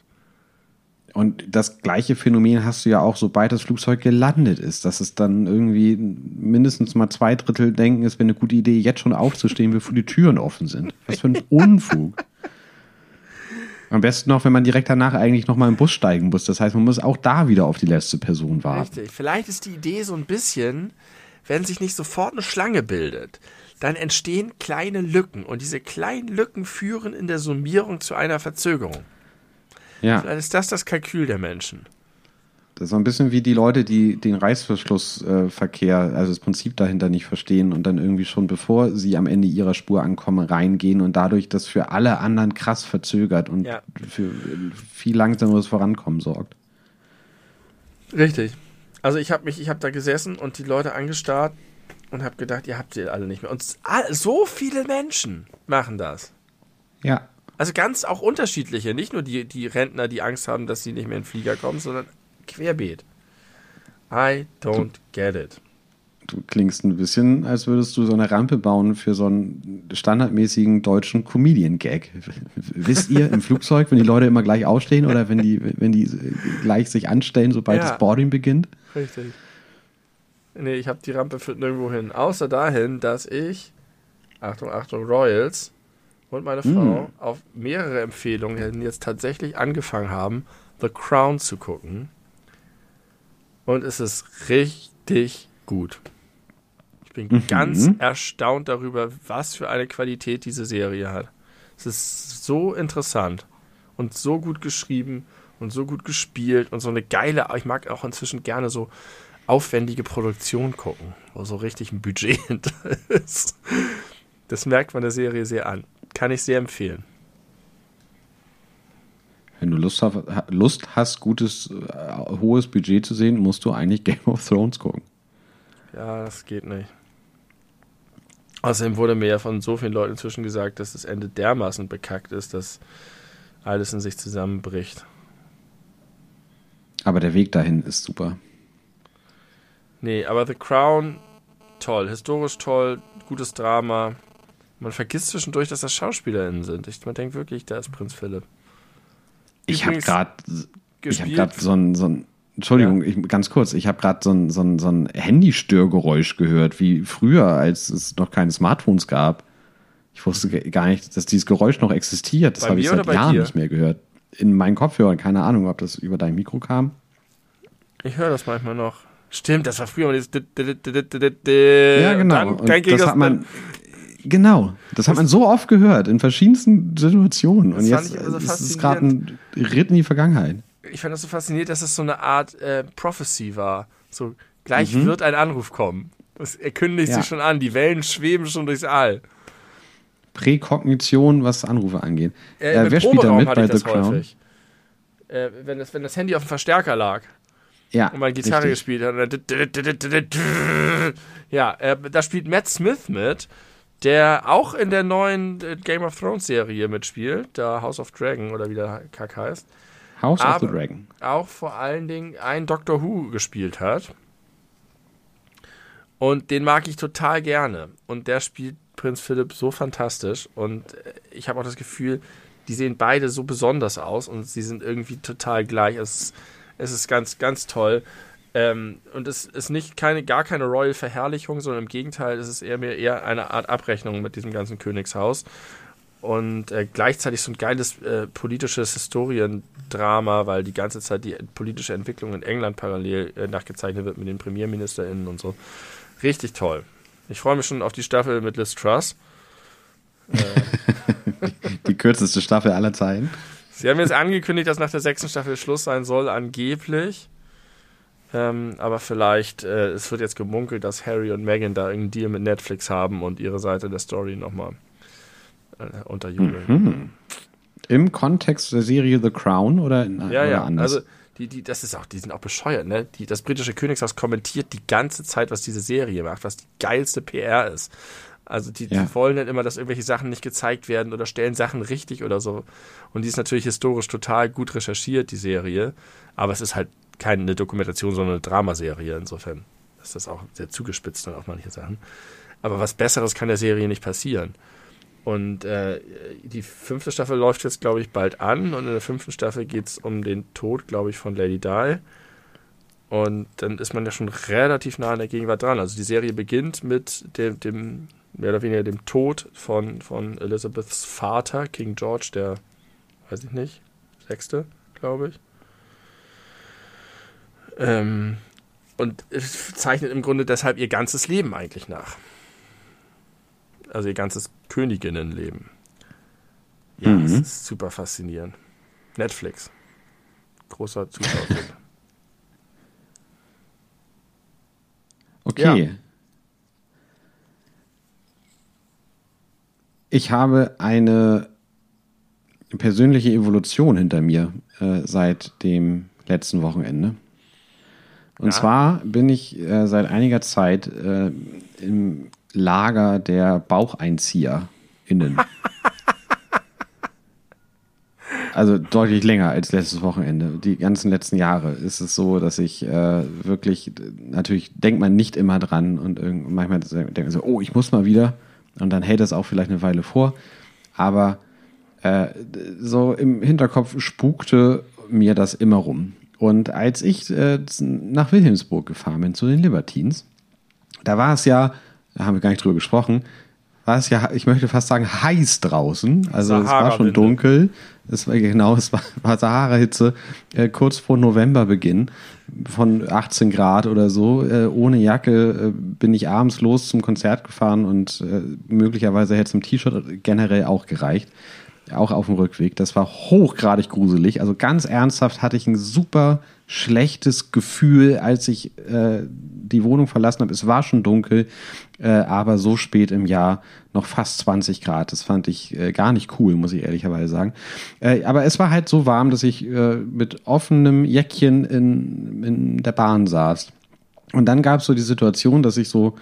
Und das gleiche Phänomen hast du ja auch, sobald das Flugzeug gelandet ist, dass es dann irgendwie mindestens mal zwei Drittel denken, es wäre eine gute Idee, jetzt schon aufzustehen, bevor die Türen offen sind. Was für ein Unfug. Am besten noch, wenn man direkt danach eigentlich nochmal im Bus steigen muss. Das heißt, man muss auch da wieder auf die letzte Person warten. Richtig. Vielleicht ist die Idee so ein bisschen, wenn sich nicht sofort eine Schlange bildet, dann entstehen kleine Lücken. Und diese kleinen Lücken führen in der Summierung zu einer Verzögerung. Ja. Vielleicht ist das das Kalkül der Menschen. Das ist so ein bisschen wie die Leute, die den Reißverschlussverkehr, also das Prinzip dahinter nicht verstehen und dann irgendwie schon bevor sie am Ende ihrer Spur ankommen, reingehen und dadurch das für alle anderen krass verzögert und ja. für viel langsameres Vorankommen sorgt. Richtig. Also ich habe mich, ich habe da gesessen und die Leute angestarrt und habe gedacht, ihr habt sie alle nicht mehr. Und so viele Menschen machen das. Ja. Also ganz auch unterschiedliche, nicht nur die, die Rentner, die Angst haben, dass sie nicht mehr in den Flieger kommen, sondern querbeet. I don't get it. Du klingst ein bisschen, als würdest du so eine Rampe bauen für so einen standardmäßigen deutschen Comedian-Gag. Wisst ihr im Flugzeug, wenn die Leute immer gleich aufstehen oder wenn die, wenn die gleich sich anstellen, sobald ja, das Boarding beginnt? Richtig. Nee, ich habe die Rampe führt nirgendwo hin. Außer dahin, dass ich, Achtung, Achtung, Royals, und meine hm. Frau mm. auf mehrere Empfehlungen jetzt tatsächlich angefangen haben, The Crown zu gucken. Und es ist richtig gut. Ich bin mhm. ganz erstaunt darüber, was für eine Qualität diese Serie hat. Es ist so interessant und so gut geschrieben und so gut gespielt und so eine geile, ich mag auch inzwischen gerne so aufwendige Produktion gucken, wo so richtig ein Budget hinter ist. Das merkt man der Serie sehr an. Kann ich sehr empfehlen. Wenn du Lust, hast, Lust hast, gutes, äh, hohes Budget zu sehen, musst du eigentlich Game of Thrones gucken. Ja, das geht nicht. Außerdem wurde mir ja von so vielen Leuten inzwischen gesagt, dass das Ende dermaßen bekackt ist, dass alles in sich zusammenbricht. Aber der Weg dahin ist super. Nee, aber The Crown, toll. Historisch toll, gutes Drama. Man vergisst zwischendurch, dass das SchauspielerInnen sind. Ich, man denkt wirklich, da ist Prinz Philipp. Ich habe gerade ich habe gerade so ein, so ein Entschuldigung, ja. ich, ganz kurz, ich habe gerade so ein, so ein, so ein Handystörgeräusch gehört, wie früher, als es noch keine Smartphones gab. Ich wusste gar nicht, dass dieses Geräusch noch existiert. Das habe ich seit Jahren dir? nicht mehr gehört. In meinen Kopfhörern, keine Ahnung, ob das über dein Mikro kam. Ich höre das manchmal noch. Stimmt, das war früher mal dieses. Ja, genau. Dann, dann das hat man, genau, das hat man so oft gehört, in verschiedensten Situationen. Und jetzt so ist es gerade ein Ritt in die Vergangenheit. Ich fand das so faszinierend, dass es so eine Art äh, Prophecy war. So, gleich mhm. wird ein Anruf kommen. Das, er kündigt ja. sich schon an, die Wellen schweben schon durchs All. Präkognition, was Anrufe angeht. Äh, äh, wer spielt da mit bei The Crown? Äh, wenn, das, wenn das Handy auf dem Verstärker lag. Ja. Und man Gitarre richtig. gespielt hat. Ja, äh, da spielt Matt Smith mit, der auch in der neuen äh, Game of Thrones Serie mitspielt, da House of Dragon oder wie der Kack heißt. House of the Dragon. Auch vor allen Dingen ein Doctor Who gespielt hat. Und den mag ich total gerne. Und der spielt Prinz Philipp so fantastisch. Und äh, ich habe auch das Gefühl, die sehen beide so besonders aus und sie sind irgendwie total gleich. Es, es ist ganz, ganz toll. Ähm, und es ist nicht keine, gar keine Royal-Verherrlichung, sondern im Gegenteil, es ist eher mehr eher eine Art Abrechnung mit diesem ganzen Königshaus. Und äh, gleichzeitig so ein geiles äh, politisches Historiendrama, weil die ganze Zeit die politische Entwicklung in England parallel äh, nachgezeichnet wird mit den PremierministerInnen und so. Richtig toll. Ich freue mich schon auf die Staffel mit Liz Truss. die, die kürzeste Staffel aller Zeiten. Sie haben jetzt angekündigt, dass nach der sechsten Staffel Schluss sein soll, angeblich. Ähm, aber vielleicht, äh, es wird jetzt gemunkelt, dass Harry und Meghan da irgendeinen Deal mit Netflix haben und ihre Seite der Story nochmal äh, unterjubeln. Mhm. Im Kontext der Serie The Crown oder, in, ja, oder ja. anders? Also, die, die, das ist auch, die sind auch bescheuert, ne? Die, das britische Königshaus kommentiert die ganze Zeit, was diese Serie macht, was die geilste PR ist. Also die, ja. die wollen dann immer, dass irgendwelche Sachen nicht gezeigt werden oder stellen Sachen richtig oder so. Und die ist natürlich historisch total gut recherchiert, die Serie. Aber es ist halt keine Dokumentation, sondern eine Dramaserie. Insofern ist das auch sehr zugespitzt dann auf manche Sachen. Aber was Besseres kann der Serie nicht passieren. Und äh, die fünfte Staffel läuft jetzt, glaube ich, bald an. Und in der fünften Staffel geht es um den Tod, glaube ich, von Lady Di. Und dann ist man ja schon relativ nah an der Gegenwart dran. Also die Serie beginnt mit dem, dem mehr oder weniger dem Tod von, von Elizabeths Vater, King George, der, weiß ich nicht, sechste, glaube ich. Ähm, und es zeichnet im Grunde deshalb ihr ganzes Leben eigentlich nach. Also ihr ganzes Königinnenleben. Ja, mhm. das ist super faszinierend. Netflix. Großer Zuschauer. okay. Ja. Ich habe eine persönliche Evolution hinter mir äh, seit dem letzten Wochenende. Und ja. zwar bin ich äh, seit einiger Zeit äh, im Lager der BaucheinzieherInnen. also deutlich länger als letztes Wochenende. Die ganzen letzten Jahre ist es so, dass ich äh, wirklich, natürlich denkt man nicht immer dran und manchmal denkt man so, oh, ich muss mal wieder. Und dann hält es auch vielleicht eine Weile vor. Aber äh, so im Hinterkopf spukte mir das immer rum. Und als ich äh, nach Wilhelmsburg gefahren bin, zu den Libertines, da war es ja, da haben wir gar nicht drüber gesprochen, war es ja, ich möchte fast sagen, heiß draußen. Also es war schon dunkel. Es war genau, es war, war Sahara-Hitze, äh, kurz vor Novemberbeginn von 18 Grad oder so. Äh, ohne Jacke äh, bin ich abends los zum Konzert gefahren und äh, möglicherweise hätte es im T-Shirt generell auch gereicht. Auch auf dem Rückweg. Das war hochgradig gruselig. Also ganz ernsthaft hatte ich ein super schlechtes Gefühl, als ich äh, die Wohnung verlassen habe. Es war schon dunkel, äh, aber so spät im Jahr noch fast 20 Grad. Das fand ich äh, gar nicht cool, muss ich ehrlicherweise sagen. Äh, aber es war halt so warm, dass ich äh, mit offenem Jäckchen in, in der Bahn saß. Und dann gab es so die Situation, dass ich so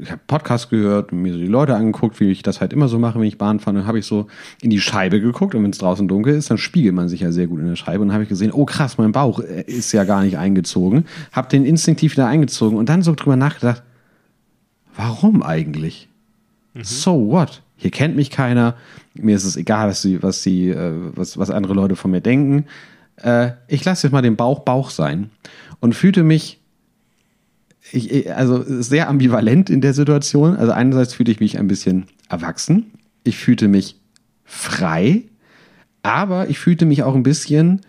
ich habe Podcast gehört mir so die Leute angeguckt, wie ich das halt immer so mache, wenn ich Bahn fahre. Dann habe ich so in die Scheibe geguckt und wenn es draußen dunkel ist, dann spiegelt man sich ja sehr gut in der Scheibe. Und dann habe ich gesehen, oh krass, mein Bauch äh, ist ja gar nicht eingezogen. Habe den instinktiv wieder eingezogen und dann so drüber nachgedacht, warum eigentlich? Mhm. So what? Hier kennt mich keiner. Mir ist es egal, was sie, was sie, äh, was, was andere Leute von mir denken. Äh, ich lasse jetzt mal den Bauch Bauch sein und fühlte mich ich, also sehr ambivalent in der Situation. Also einerseits fühlte ich mich ein bisschen erwachsen, ich fühlte mich frei, aber ich fühlte mich auch ein bisschen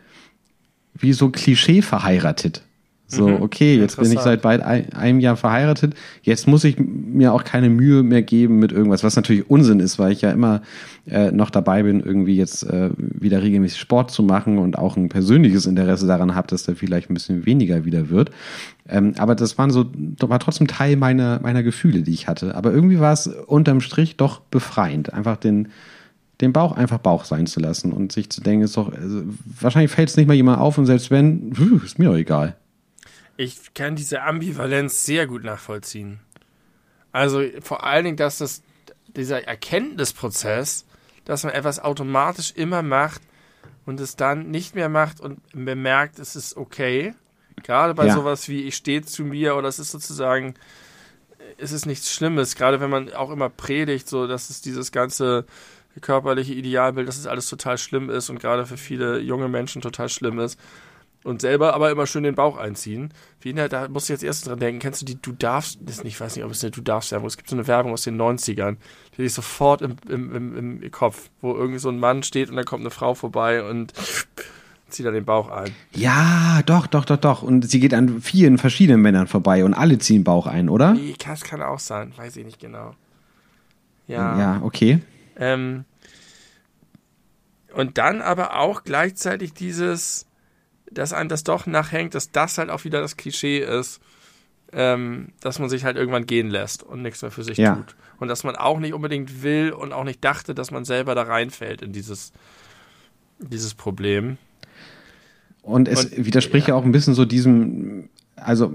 wie so Klischee verheiratet. So, mhm. okay, jetzt bin ich seit bald ein, einem Jahr verheiratet. Jetzt muss ich mir auch keine Mühe mehr geben mit irgendwas, was natürlich Unsinn ist, weil ich ja immer äh, noch dabei bin, irgendwie jetzt äh, wieder regelmäßig Sport zu machen und auch ein persönliches Interesse daran habe, dass da vielleicht ein bisschen weniger wieder wird. Ähm, aber das waren so, war trotzdem Teil meiner, meiner Gefühle, die ich hatte. Aber irgendwie war es unterm Strich doch befreiend, einfach den, den Bauch einfach Bauch sein zu lassen und sich zu denken, ist doch, also, wahrscheinlich fällt es nicht mal jemand auf und selbst wenn, ist mir doch egal. Ich kann diese Ambivalenz sehr gut nachvollziehen. Also vor allen Dingen, dass das, dieser Erkenntnisprozess, dass man etwas automatisch immer macht und es dann nicht mehr macht und bemerkt, es ist okay. Gerade bei ja. sowas wie ich stehe zu mir oder es ist sozusagen, es ist nichts Schlimmes. Gerade wenn man auch immer predigt, so dass es dieses ganze körperliche Idealbild, dass es alles total schlimm ist und gerade für viele junge Menschen total schlimm ist und selber aber immer schön den Bauch einziehen. Wie der, da musst du jetzt erst dran denken, kennst du die Du darfst, das nicht, ich weiß nicht, ob es eine Du darfst Werbung, es gibt so eine Werbung aus den 90ern, die ist sofort im, im, im, im Kopf, wo irgendwie so ein Mann steht und dann kommt eine Frau vorbei und zieht er den Bauch ein. Ja, doch, doch, doch, doch. Und sie geht an vielen verschiedenen Männern vorbei und alle ziehen Bauch ein, oder? Nee, das kann auch sein, weiß ich nicht genau. Ja. Ja, okay. Ähm, und dann aber auch gleichzeitig dieses, dass einem das doch nachhängt, dass das halt auch wieder das Klischee ist, ähm, dass man sich halt irgendwann gehen lässt und nichts mehr für sich ja. tut. Und dass man auch nicht unbedingt will und auch nicht dachte, dass man selber da reinfällt in dieses, dieses Problem. Und es und, widerspricht ja. ja auch ein bisschen so diesem also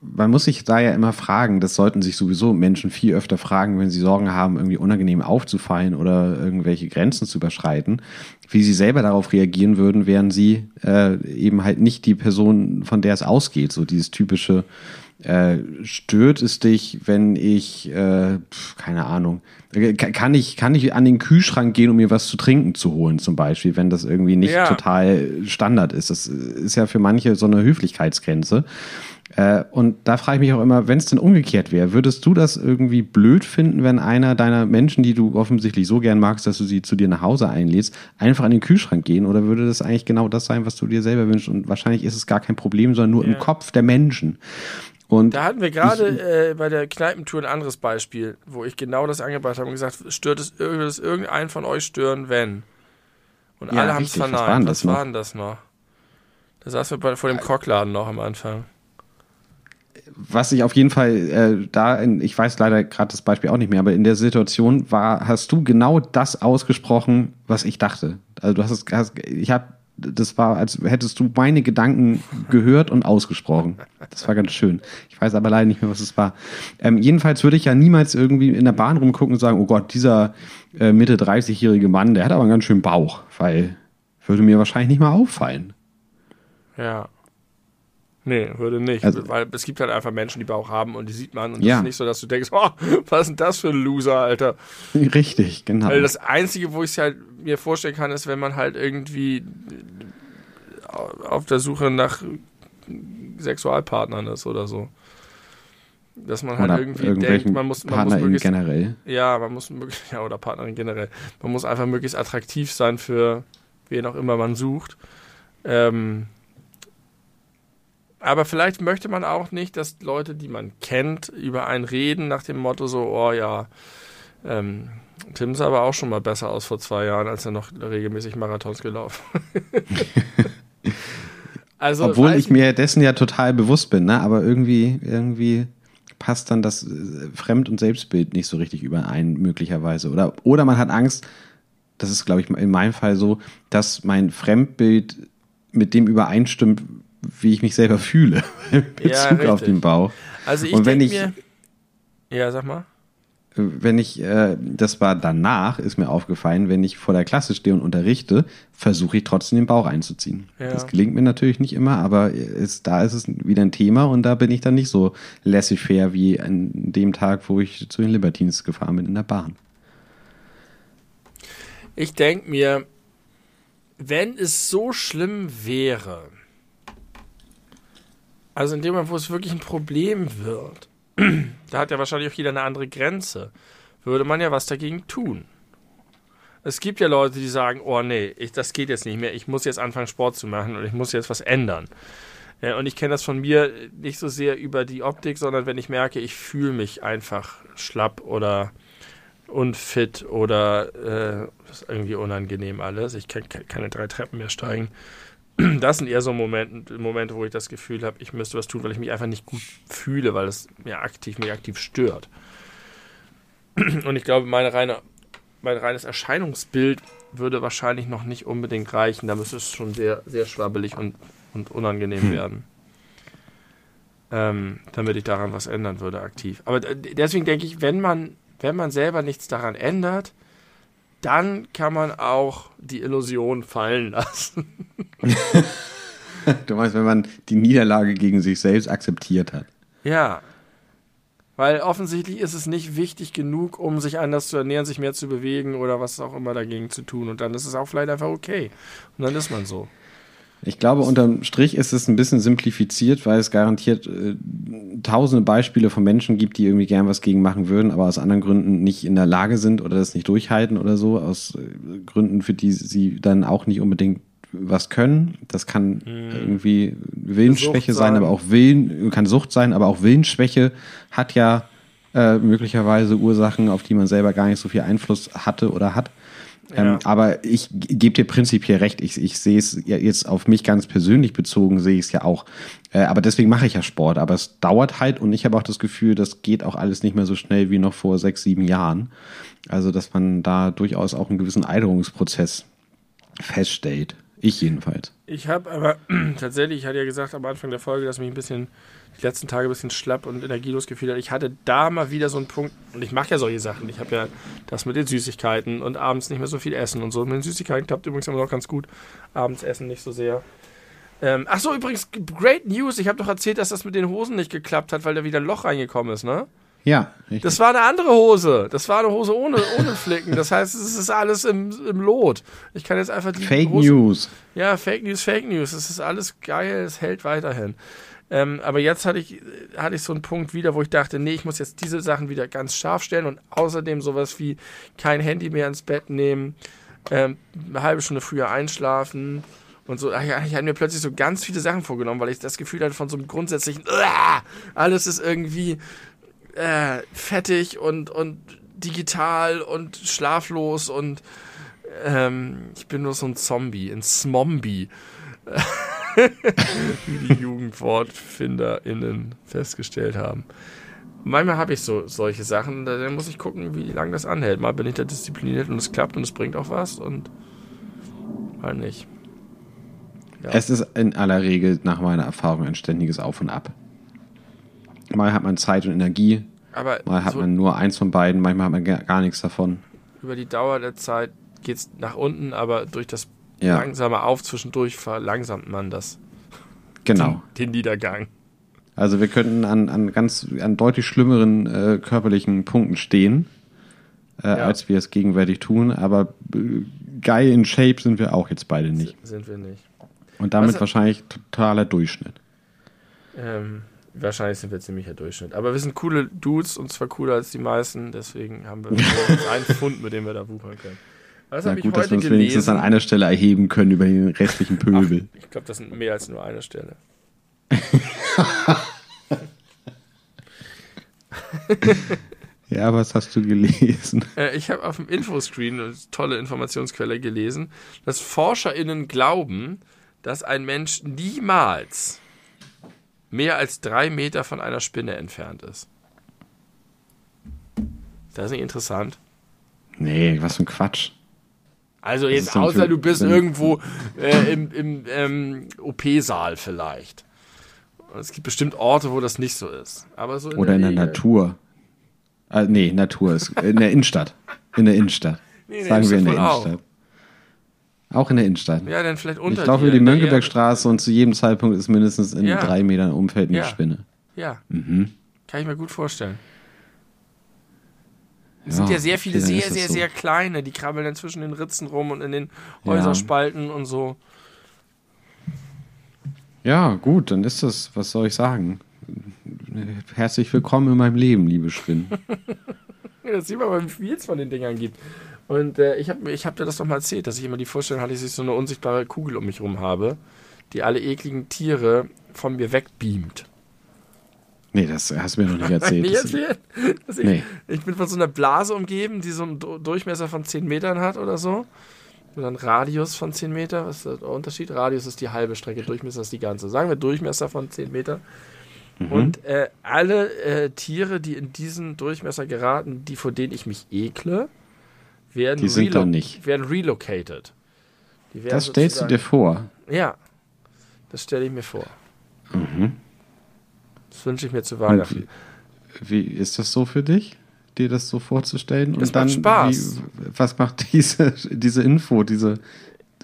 man muss sich da ja immer fragen, das sollten sich sowieso Menschen viel öfter fragen, wenn sie Sorgen haben, irgendwie unangenehm aufzufallen oder irgendwelche Grenzen zu überschreiten, wie sie selber darauf reagieren würden, wären sie äh, eben halt nicht die Person, von der es ausgeht, so dieses typische äh, stört es dich, wenn ich, äh, keine Ahnung, kann ich, kann ich an den Kühlschrank gehen, um mir was zu trinken zu holen, zum Beispiel, wenn das irgendwie nicht ja. total Standard ist. Das ist ja für manche so eine Höflichkeitsgrenze. Äh, und da frage ich mich auch immer, wenn es denn umgekehrt wäre, würdest du das irgendwie blöd finden, wenn einer deiner Menschen, die du offensichtlich so gern magst, dass du sie zu dir nach Hause einlädst, einfach an den Kühlschrank gehen? Oder würde das eigentlich genau das sein, was du dir selber wünschst? Und wahrscheinlich ist es gar kein Problem, sondern nur ja. im Kopf der Menschen. Und da hatten wir gerade äh, bei der Kneipentour ein anderes Beispiel, wo ich genau das angebracht habe und gesagt, stört es, würde es irgendeinen von euch stören, wenn? Und ja, alle haben es verneint. Was, waren das, Was waren das noch? Da saßen wir bei, vor dem Kockladen noch am Anfang. Was ich auf jeden Fall äh, da, in, ich weiß leider gerade das Beispiel auch nicht mehr, aber in der Situation war, hast du genau das ausgesprochen, was ich dachte. Also du hast, hast ich habe das war, als hättest du meine Gedanken gehört und ausgesprochen. Das war ganz schön. Ich weiß aber leider nicht mehr, was es war. Ähm, jedenfalls würde ich ja niemals irgendwie in der Bahn rumgucken und sagen, oh Gott, dieser äh, Mitte 30-jährige Mann, der hat aber einen ganz schönen Bauch, weil würde mir wahrscheinlich nicht mal auffallen. Ja. Nee, würde nicht. Also, weil es gibt halt einfach Menschen, die Bauch haben und die sieht man. Und ja. ist nicht so, dass du denkst, oh, was ist denn das für ein Loser, Alter? Richtig, genau. Weil das Einzige, wo ich es halt mir vorstellen kann, ist, wenn man halt irgendwie auf der Suche nach Sexualpartnern ist oder so. Dass man halt Oder irgendwie denkt, man muss, man muss PartnerInnen möglichst, generell. ja, man muss möglichst, ja, oder Partnerin generell, man muss einfach möglichst attraktiv sein für wen auch immer man sucht. Ähm, aber vielleicht möchte man auch nicht, dass Leute, die man kennt, über einen reden nach dem Motto so, oh ja, ähm, Tim sah aber auch schon mal besser aus vor zwei Jahren, als er noch regelmäßig Marathons gelaufen. also, Obwohl ich mir dessen ja total bewusst bin, ne? aber irgendwie, irgendwie passt dann das äh, Fremd- und Selbstbild nicht so richtig überein, möglicherweise. Oder, oder man hat Angst, das ist, glaube ich, in meinem Fall so, dass mein Fremdbild mit dem übereinstimmt, wie ich mich selber fühle, in Ja, Bezug auf richtig. den Bauch. Also ich Und wenn denke ich- mir. Ja, sag mal. Wenn ich, äh, das war danach, ist mir aufgefallen, wenn ich vor der Klasse stehe und unterrichte, versuche ich trotzdem den Bauch einzuziehen. Ja. Das gelingt mir natürlich nicht immer, aber ist, da ist es wieder ein Thema und da bin ich dann nicht so laissez-faire wie an dem Tag, wo ich zu den Libertines gefahren bin in der Bahn. Ich denke mir, wenn es so schlimm wäre, also in dem Moment, wo es wirklich ein Problem wird, da hat ja wahrscheinlich auch jeder eine andere Grenze, würde man ja was dagegen tun. Es gibt ja Leute, die sagen, oh nee, ich, das geht jetzt nicht mehr, ich muss jetzt anfangen Sport zu machen und ich muss jetzt was ändern. Ja, und ich kenne das von mir nicht so sehr über die Optik, sondern wenn ich merke, ich fühle mich einfach schlapp oder unfit oder äh, ist irgendwie unangenehm alles. Ich kann ke- keine drei Treppen mehr steigen. Das sind eher so Momente, Momente, wo ich das Gefühl habe, ich müsste was tun, weil ich mich einfach nicht gut fühle, weil es mir aktiv, mich aktiv stört. Und ich glaube, meine reine, mein reines Erscheinungsbild würde wahrscheinlich noch nicht unbedingt reichen. Da müsste es schon sehr, sehr schwabbelig und, und unangenehm Hm. werden. Ähm, damit ich daran was ändern würde, aktiv. Aber deswegen denke ich, wenn man, wenn man selber nichts daran ändert, dann kann man auch die Illusion fallen lassen. Du meinst, wenn man die Niederlage gegen sich selbst akzeptiert hat. Ja. Weil offensichtlich ist es nicht wichtig genug, um sich anders zu ernähren, sich mehr zu bewegen oder was auch immer dagegen zu tun. Und dann ist es auch vielleicht einfach okay. Und dann ist man so. Ich glaube, unterm Strich ist es ein bisschen simplifiziert, weil es garantiert äh, tausende Beispiele von Menschen gibt, die irgendwie gern was gegen machen würden, aber aus anderen Gründen nicht in der Lage sind oder das nicht durchhalten oder so, aus äh, Gründen, für die sie dann auch nicht unbedingt was können. Das kann irgendwie Willensschwäche sein, sein. aber auch Willen, kann Sucht sein, aber auch Willensschwäche hat ja äh, möglicherweise Ursachen, auf die man selber gar nicht so viel Einfluss hatte oder hat. Ja. Ähm, aber ich gebe dir prinzipiell recht. Ich, ich sehe es ja jetzt auf mich ganz persönlich bezogen, sehe ich es ja auch. Äh, aber deswegen mache ich ja Sport. Aber es dauert halt und ich habe auch das Gefühl, das geht auch alles nicht mehr so schnell wie noch vor sechs, sieben Jahren. Also, dass man da durchaus auch einen gewissen Alterungsprozess feststellt. Ich jedenfalls. Ich habe aber tatsächlich, ich hatte ja gesagt am Anfang der Folge, dass mich ein bisschen die letzten Tage ein bisschen schlapp und energielos gefühlt hat. Ich hatte da mal wieder so einen Punkt, und ich mache ja solche Sachen. Ich habe ja das mit den Süßigkeiten und abends nicht mehr so viel essen und so. Mit den Süßigkeiten klappt übrigens immer noch ganz gut. Abends essen nicht so sehr. Ähm, ach so, übrigens, great news. Ich habe doch erzählt, dass das mit den Hosen nicht geklappt hat, weil da wieder ein Loch reingekommen ist, ne? Ja, richtig. Das war eine andere Hose. Das war eine Hose ohne, ohne Flicken. Das heißt, es ist alles im, im Lot. Ich kann jetzt einfach die Fake Hose News. ja, Fake News, Fake News. Es ist alles geil, es hält weiterhin. Ähm, aber jetzt hatte ich, hatte ich so einen Punkt wieder, wo ich dachte, nee, ich muss jetzt diese Sachen wieder ganz scharf stellen und außerdem sowas wie kein Handy mehr ins Bett nehmen, ähm, eine halbe Stunde früher einschlafen und so. Ja, Ich hatte mir plötzlich so ganz viele Sachen vorgenommen, weil ich das Gefühl hatte von so einem grundsätzlichen, alles ist irgendwie äh, fettig und, und digital und schlaflos und ähm, ich bin nur so ein Zombie, ein Smombie. Wie die JugendwortfinderInnen festgestellt haben. Manchmal habe ich so solche Sachen, da dann muss ich gucken, wie lange das anhält. Mal bin ich da diszipliniert und es klappt und es bringt auch was und mal nicht. Ja. Es ist in aller Regel nach meiner Erfahrung ein ständiges Auf und Ab. Mal hat man Zeit und Energie, Aber mal hat so man nur eins von beiden, manchmal hat man gar gar nichts davon. über die Dauer der Zeit geht es nach unten, aber durch das Ja. langsame Auf zwischendurch verlangsamt man das. Genau. Den Niedergang. Also wir könnten an, an ganz an deutlich schlimmeren äh, körperlichen Punkten stehen, äh, Ja. als wir es gegenwärtig tun, aber äh, geil in Shape sind wir auch jetzt beide nicht. Sind wir nicht. Und damit Was- wahrscheinlich totaler Durchschnitt. Ähm, Wahrscheinlich sind wir ziemlicher Durchschnitt. Aber wir sind coole Dudes und zwar cooler als die meisten, deswegen haben wir einen Pfund, mit dem wir da wuchern können. Was Na gut, dass wir uns gelesen? wenigstens an einer Stelle erheben können über den restlichen Pöbel. Ach, ich glaube, das sind mehr als nur eine Stelle. ja, was hast du gelesen? Äh, ich habe auf dem Infoscreen eine tolle Informationsquelle gelesen, dass ForscherInnen glauben, dass ein Mensch niemals mehr als drei Meter von einer Spinne entfernt ist. Das ist nicht interessant. Nee, was für ein Quatsch. Also jetzt außer du bist irgendwo äh, im, im ähm, OP-Saal vielleicht. Es gibt bestimmt Orte, wo das nicht so ist. Aber so in Oder der in der Natur. Äh, nee, Natur ist in der Innenstadt. In der Innenstadt. Nee, in Sagen wir in der Innenstadt. Auch. auch. in der Innenstadt. Ja, dann vielleicht unter Ich laufe über die Mönckebergstraße und zu jedem Zeitpunkt ist mindestens in ja. drei Metern Umfeld eine ja. Spinne. Ja. Mhm. Kann ich mir gut vorstellen. Es sind ja sehr viele sehr, sehr, so. sehr kleine, die krabbeln dann zwischen den Ritzen rum und in den Häuserspalten und so. Ja, gut, dann ist das, was soll ich sagen? Herzlich willkommen in meinem Leben, liebe Spinnen. das sieht man, wie viel es von den Dingern gibt. Und äh, ich habe ich hab dir das doch mal erzählt, dass ich immer die Vorstellung hatte, dass ich so eine unsichtbare Kugel um mich rum habe, die alle ekligen Tiere von mir wegbeamt. Nee, das hast du mir noch nicht erzählt. nicht erzählt? Ich, nee. ich bin von so einer Blase umgeben, die so einen Durchmesser von 10 Metern hat oder so. Und dann Radius von 10 Meter. Was ist der Unterschied? Radius ist die halbe Strecke, Durchmesser ist die ganze. Sagen wir Durchmesser von 10 Meter. Mhm. Und äh, alle äh, Tiere, die in diesen Durchmesser geraten, die vor denen ich mich ekle, werden, die sind dann nicht. werden relocated. das stellst du dir vor? Ja, das stelle ich mir vor. Mhm. Das wünsche ich mir zu Weihnachten. Wie, wie ist das so für dich? dir das so vorzustellen. Das und dann, Spaß. Wie, was macht diese, diese Info, diese,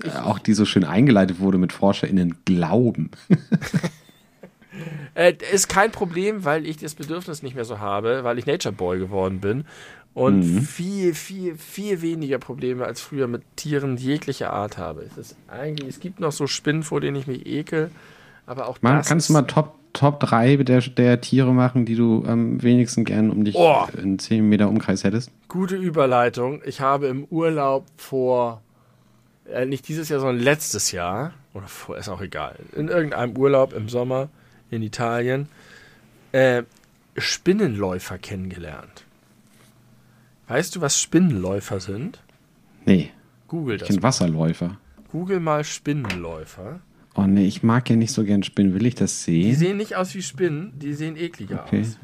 ich, auch die so schön eingeleitet wurde mit ForscherInnen Glauben? äh, ist kein Problem, weil ich das Bedürfnis nicht mehr so habe, weil ich Nature Boy geworden bin und mhm. viel, viel, viel weniger Probleme als früher mit Tieren jeglicher Art habe. Es, ist eigentlich, es gibt noch so Spinnen, vor denen ich mich ekel, aber auch Man, das Kannst du mal Top Top 3 der, der Tiere machen, die du am wenigsten gern um dich oh. in 10 Meter Umkreis hättest? Gute Überleitung. Ich habe im Urlaub vor, äh, nicht dieses Jahr, sondern letztes Jahr, oder vor, ist auch egal, in irgendeinem Urlaub im Sommer in Italien, äh, Spinnenläufer kennengelernt. Weißt du, was Spinnenläufer sind? Nee. Google das. Ich kenne Wasserläufer. Google mal Spinnenläufer. Oh ne, ich mag ja nicht so gern Spinnen. Will ich das sehen? Die sehen nicht aus wie Spinnen, die sehen ekliger okay. aus.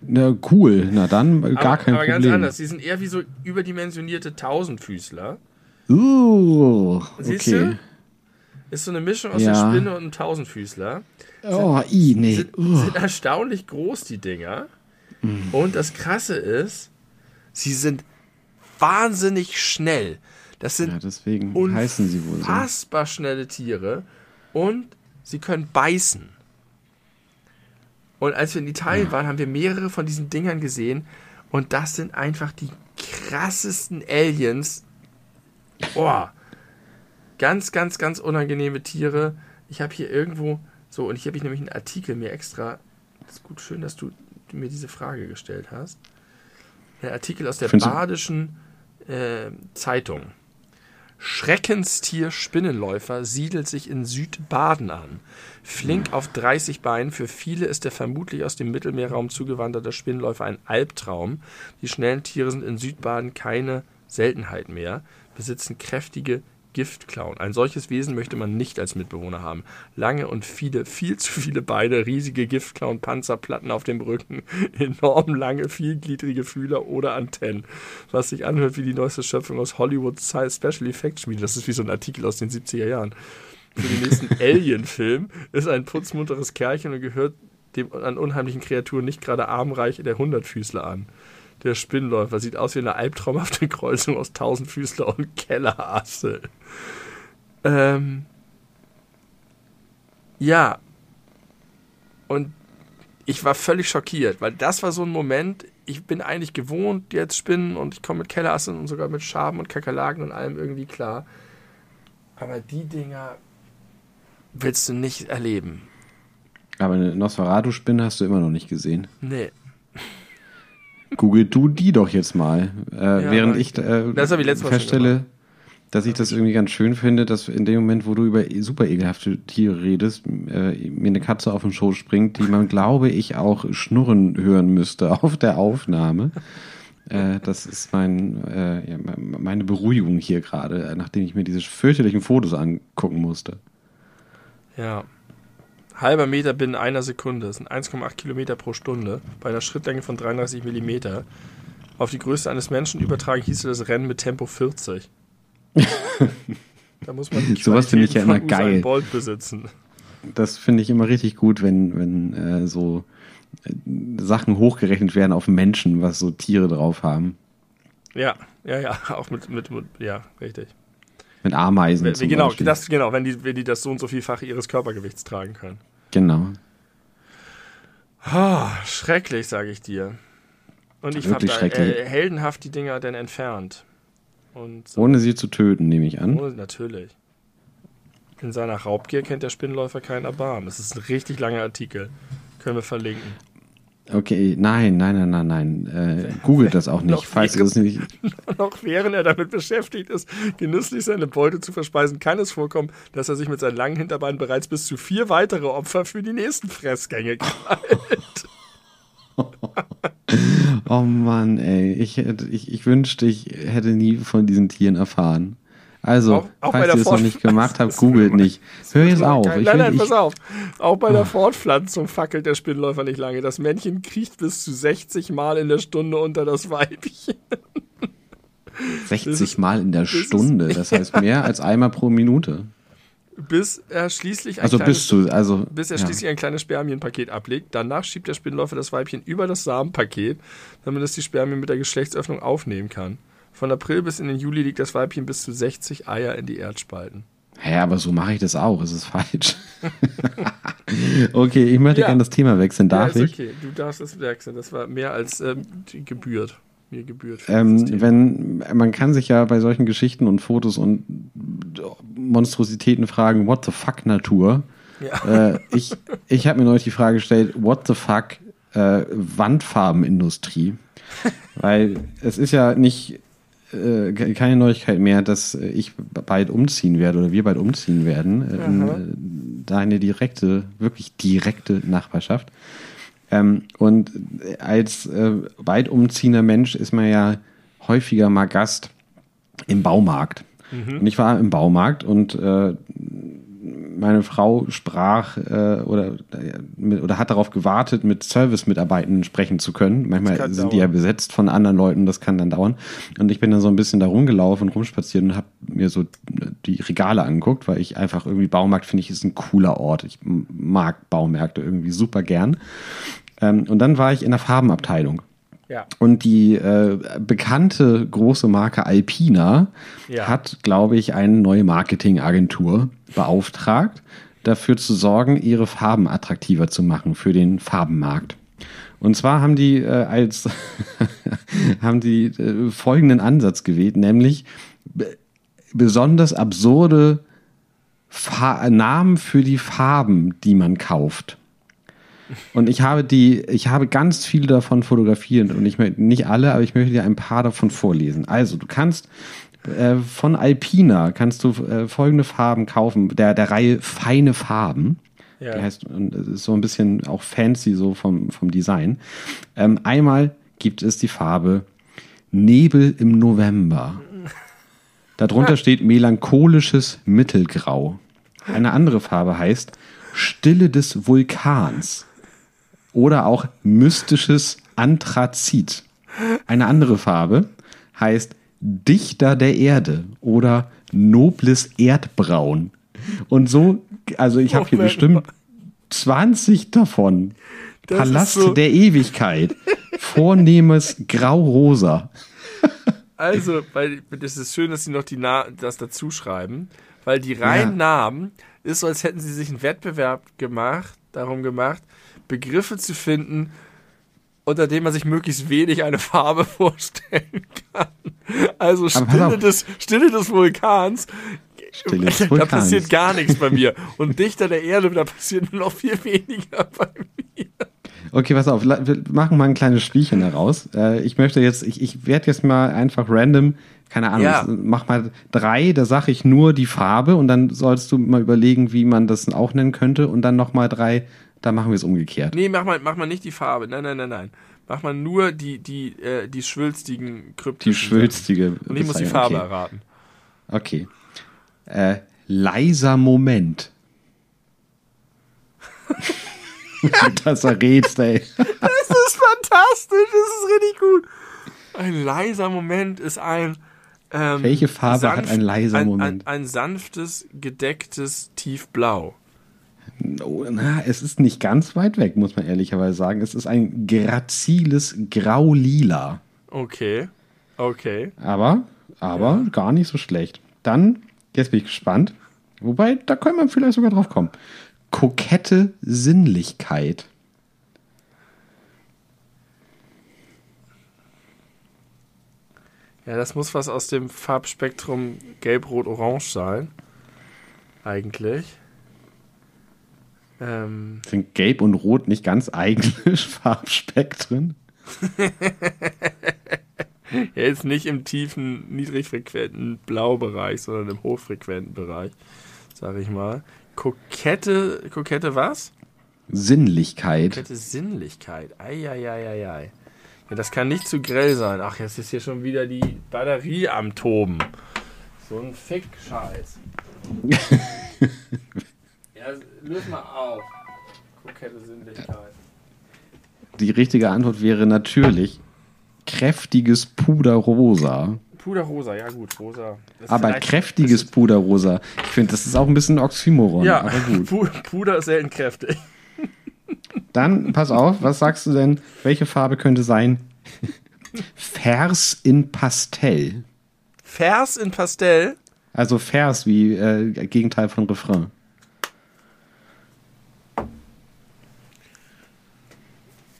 Na cool, na dann gar aber, kein aber Problem. Aber ganz anders, die sind eher wie so überdimensionierte Tausendfüßler. Uh, Siehst okay. du? Ist so eine Mischung aus ja. einer Spinne und einem Tausendfüßler. Oh, sind, i, nee. Sind, uh. sind erstaunlich groß, die Dinger. Mm. Und das Krasse ist, sie sind wahnsinnig schnell. Das sind ja, deswegen heißen sie wohl so. unfassbar schnelle Tiere und sie können beißen. Und als wir in Italien waren, haben wir mehrere von diesen Dingern gesehen und das sind einfach die krassesten Aliens. Boah. Ganz, ganz, ganz unangenehme Tiere. Ich habe hier irgendwo so, und ich habe nämlich einen Artikel mir extra. Das ist gut, schön, dass du mir diese Frage gestellt hast. Der Artikel aus der Badischen äh, Zeitung. Schreckenstier Spinnenläufer siedelt sich in Südbaden an. Flink auf 30 Beinen, für viele ist der vermutlich aus dem Mittelmeerraum zugewanderte Spinnenläufer ein Albtraum. Die schnellen Tiere sind in Südbaden keine Seltenheit mehr, besitzen kräftige Giftklauen. Ein solches Wesen möchte man nicht als Mitbewohner haben. Lange und viele, viel zu viele Beine, riesige Giftklauen, Panzerplatten auf dem Rücken, enorm lange, vielgliedrige Fühler oder Antennen. Was sich anhört wie die neueste Schöpfung aus Hollywood Special Effects Schmiede. Das ist wie so ein Artikel aus den 70er Jahren. Für den nächsten Alien-Film ist ein putzmunteres Kerlchen und gehört dem an unheimlichen Kreaturen nicht gerade armreich der Hundertfüßler an. Der Spinnläufer sieht aus wie eine albtraumhafte Kreuzung aus Tausendfüßler und Kellerasse. Ähm, ja. Und ich war völlig schockiert, weil das war so ein Moment, ich bin eigentlich gewohnt, jetzt Spinnen und ich komme mit Kellerassen und sogar mit Schaben und Kakerlaken und allem irgendwie klar. Aber die Dinger willst du nicht erleben. Aber eine Nosferatu-Spinne hast du immer noch nicht gesehen. Nee. Google du die doch jetzt mal. Äh, Ja, während ich äh, das ich feststelle, dass ich das irgendwie ganz schön finde, dass in dem Moment, wo du über super ekelhafte Tiere redest, äh, mir eine Katze auf den Schoß springt, die man, glaube ich, auch schnurren hören müsste auf der Aufnahme. Äh, das ist mein, äh, ja, meine Beruhigung hier gerade, äh, nachdem ich mir diese fürchterlichen Fotos angucken musste. Ja. Halber Meter binnen einer Sekunde. Das sind 1,8 Kilometer pro Stunde. Bei einer Schrittlänge von 33 Millimeter. Auf die Größe eines Menschen übertragen hieße das Rennen mit Tempo 40. da muss man die Sowas finde ich ja immer geil. Bolt besitzen. Das finde ich immer richtig gut, wenn, wenn äh, so äh, Sachen hochgerechnet werden auf Menschen, was so Tiere drauf haben. Ja, ja, ja. Auch mit, mit, mit ja, richtig. Mit Ameisen Wenn, genau, Beispiel. das, genau wenn, die, wenn die das so und so vielfach ihres Körpergewichts tragen können. genau. Ah, schrecklich, sage ich dir. Und ich habe da äh, heldenhaft die Dinger dann entfernt. Und so. Ohne sie zu töten, nehme ich an. Ohne, natürlich. In seiner Raubgier kennt der Spinnläufer keinen Erbarmen. Das ist ein richtig langer Artikel. Können wir verlinken. Okay, nein, nein, nein, nein, nein. Äh, googelt das auch nicht, falls es nicht. Noch während er damit beschäftigt ist, genüsslich seine Beute zu verspeisen, kann es vorkommen, dass er sich mit seinen langen Hinterbeinen bereits bis zu vier weitere Opfer für die nächsten Fressgänge krallt. Oh Mann, ey. Ich, hätte- ich, ich wünschte, ich hätte nie von diesen Tieren erfahren. Also, Auch- auch falls ihr es noch nicht gemacht habt, Das googelt nicht. Hör jetzt auf. Nein, Ich nein, will, nein, ich, pass auf. Auch bei der Fortpflanzung fackelt der Spinnläufer nicht lange. Das Männchen kriecht bis zu 60 Mal in der Stunde unter das Weibchen. 60 Mal in der ist- Stunde. Das heißt mehr als einmal pro Minute. Bis er schließlich ein Also kleines, du, also. bis er ja. schließlich ein kleines Spermienpaket ablegt. Danach schiebt der Spinnläufer das Weibchen über das Samenpaket, damit es die Spermien mit der Geschlechtsöffnung aufnehmen kann. Von April bis in den Juli liegt das Weibchen bis zu 60 Eier in die Erdspalten. Hä, aber so mache ich das auch. Es ist falsch. okay, ich möchte Ja. gerne das Thema wechseln. Darf ja, ist ich? okay. Du darfst es wechseln. Das war mehr als ähm, gebührt. Mir gebührt. Ähm, wenn man kann sich ja bei solchen Geschichten und Fotos und Monstrositäten fragen, what the fuck Natur? ja. Äh, ich ich habe mir neulich die Frage gestellt, what the fuck äh, Wandfarbenindustrie? Weil es ist ja nicht äh, ke- keine Neuigkeit mehr, dass äh, ich bald umziehen werde oder wir bald umziehen werden. äh, äh, deine direkte, wirklich direkte Nachbarschaft. Ähm, und als äh, bald umziehender Mensch ist man ja häufiger mal Gast im Baumarkt. Und ich war im Baumarkt und äh, meine Frau sprach äh, oder, äh, oder hat darauf gewartet, mit Service-Mitarbeitenden sprechen zu können. Manchmal sind die ja dauern. besetzt von anderen Leuten, das kann dann dauern. Und ich bin dann so ein bisschen da rumgelaufen, rumspaziert und habe mir so die Regale angeguckt, weil ich einfach irgendwie Baumarkt finde ich ist ein cooler Ort. Ich mag Baumärkte irgendwie super gern. Ähm, und dann war ich in der Farbenabteilung. Ja. Und die äh, bekannte große Marke Alpina Ja. hat, glaube ich, eine neue Marketingagentur beauftragt, dafür zu sorgen, ihre Farben attraktiver zu machen für den Farbenmarkt. Und zwar haben die äh, als haben die äh, folgenden Ansatz gewählt, nämlich be- besonders absurde Fa Namen für die Farben, die man kauft. Und ich habe die, ich habe ganz viele davon fotografiert und ich möchte nicht alle, aber ich möchte dir ein paar davon vorlesen. Also du kannst äh, von Alpina kannst du äh, folgende Farben kaufen, der der Reihe feine Farben. Ja. Die heißt und ist so ein bisschen auch fancy so vom vom Design. Ähm, einmal gibt es die Farbe Nebel im November. Darunter steht melancholisches Mittelgrau. Eine andere Farbe heißt Stille des Vulkans oder auch mystisches Anthrazit. Eine andere Farbe heißt Dichter der Erde oder nobles Erdbraun. Und so, also ich habe hier Moment bestimmt 20 davon. Das Palast so- der Ewigkeit. Vornehmes Grau-Rosa. Also, weil das ist schön, dass sie noch die Na das dazu schreiben, weil die reinen Ja. Namen ist so, als hätten sie sich einen Wettbewerb gemacht, darum gemacht, Begriffe zu finden, unter denen man sich möglichst wenig eine Farbe vorstellen kann. Also Stille des, Stille des Vulkans Da passiert gar nichts bei mir. Und dichter der Erde, da passiert noch viel weniger bei mir. Okay, pass auf, wir machen mal ein kleines Spielchen daraus. Äh, ich möchte jetzt, ich, ich werde jetzt mal einfach random, keine Ahnung, Ja. mach mal drei, da sage ich nur die Farbe und dann sollst du mal überlegen, wie man das auch nennen könnte und dann nochmal drei, da machen wir es umgekehrt. Nee, mach mal, mach mal nicht die Farbe. Nein, nein, nein, nein. Mach mal nur die, die, äh, die schwülstigen kryptischen. Die schwülstige. Sachen. Und ich muss die. Farbe Okay. erraten. okay. Äh, leiser Moment. das errätst, ey. Das ist fantastisch, das ist richtig gut. Ein leiser Moment ist ein. Ähm, Welche Farbe hat ein leiser ein, Moment? Ein, ein sanftes, gedecktes Tiefblau. Oh, na, es ist nicht ganz weit weg, muss man ehrlicherweise sagen. Es ist ein graziles Grau-Lila. Okay. Okay. Aber, aber gar nicht so schlecht. Dann, jetzt bin ich gespannt. Wobei, da können wir vielleicht sogar drauf kommen. Kokette Sinnlichkeit. Ja, das muss was aus dem Farbspektrum Gelb-Rot-Orange sein. Eigentlich. Ähm, Sind Gelb und Rot nicht ganz eigene Farbspektren? er ist nicht im tiefen, niedrigfrequenten Blaubereich, sondern im hochfrequenten Bereich, sag ich mal. Kokette, kokette was? Sinnlichkeit. Kokette Sinnlichkeit. Eieieiei. Ja, das kann nicht zu grell sein. Ach, jetzt ist hier schon wieder die Batterie am Toben. So ein Fick-Scheiß. löse mal auf. Kokette Sinnlichkeit. Die richtige Antwort wäre natürlich kräftiges Puderrosa. Puderrosa, ja gut, rosa. Das Aber kräftiges Puderrosa. Ich finde, das ist auch ein bisschen Oxymoron. Ja, Aber gut. Pu- Puder ist selten kräftig. Dann, pass auf, was sagst du denn? Welche Farbe könnte sein? Vers in Pastell. Vers in Pastell. Also Vers wie äh, Gegenteil von Refrain.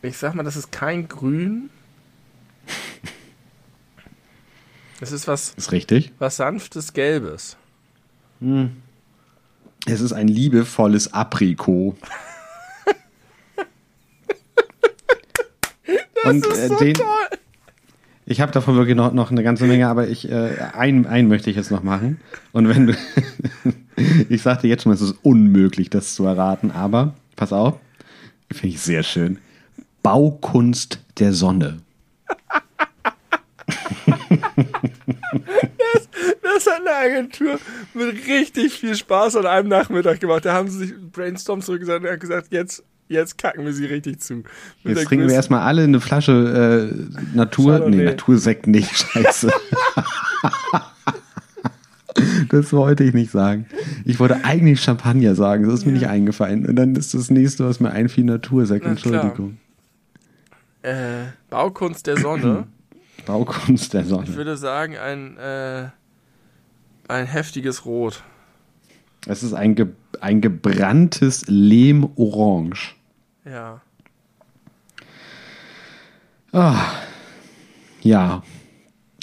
Ich sag mal, das ist kein Grün. Es ist was, Ist richtig. was sanftes Gelbes. Es ist ein liebevolles Aprikot. Und äh, den, ich habe davon wirklich noch, noch eine ganze Menge, aber ich äh, einen, einen möchte ich jetzt noch machen. Und wenn du, ich sagte jetzt schon, es ist unmöglich, das zu erraten, aber pass auf, finde ich sehr schön. Baukunst der Sonne. Das hat eine Agentur mit richtig viel Spaß an einem Nachmittag gemacht. Da haben sie sich Brainstorm zurückgesagt und gesagt, jetzt, jetzt kacken wir sie richtig zu. Mit Jetzt trinken wir erstmal alle eine Flasche äh, Natur. Chardonnay. Nee, Natursekt nicht, scheiße. das wollte ich nicht sagen. Ich wollte eigentlich Champagner sagen, das ist mir nicht eingefallen. Und dann ist das nächste, was mir einfiel, Natursekt. Entschuldigung. Äh, Baukunst der Sonne. Baukunst der Ich Sonne. würde sagen, ein, äh, ein heftiges Rot. Es ist ein, ge ein gebranntes Lehmorange. Ja. Ja.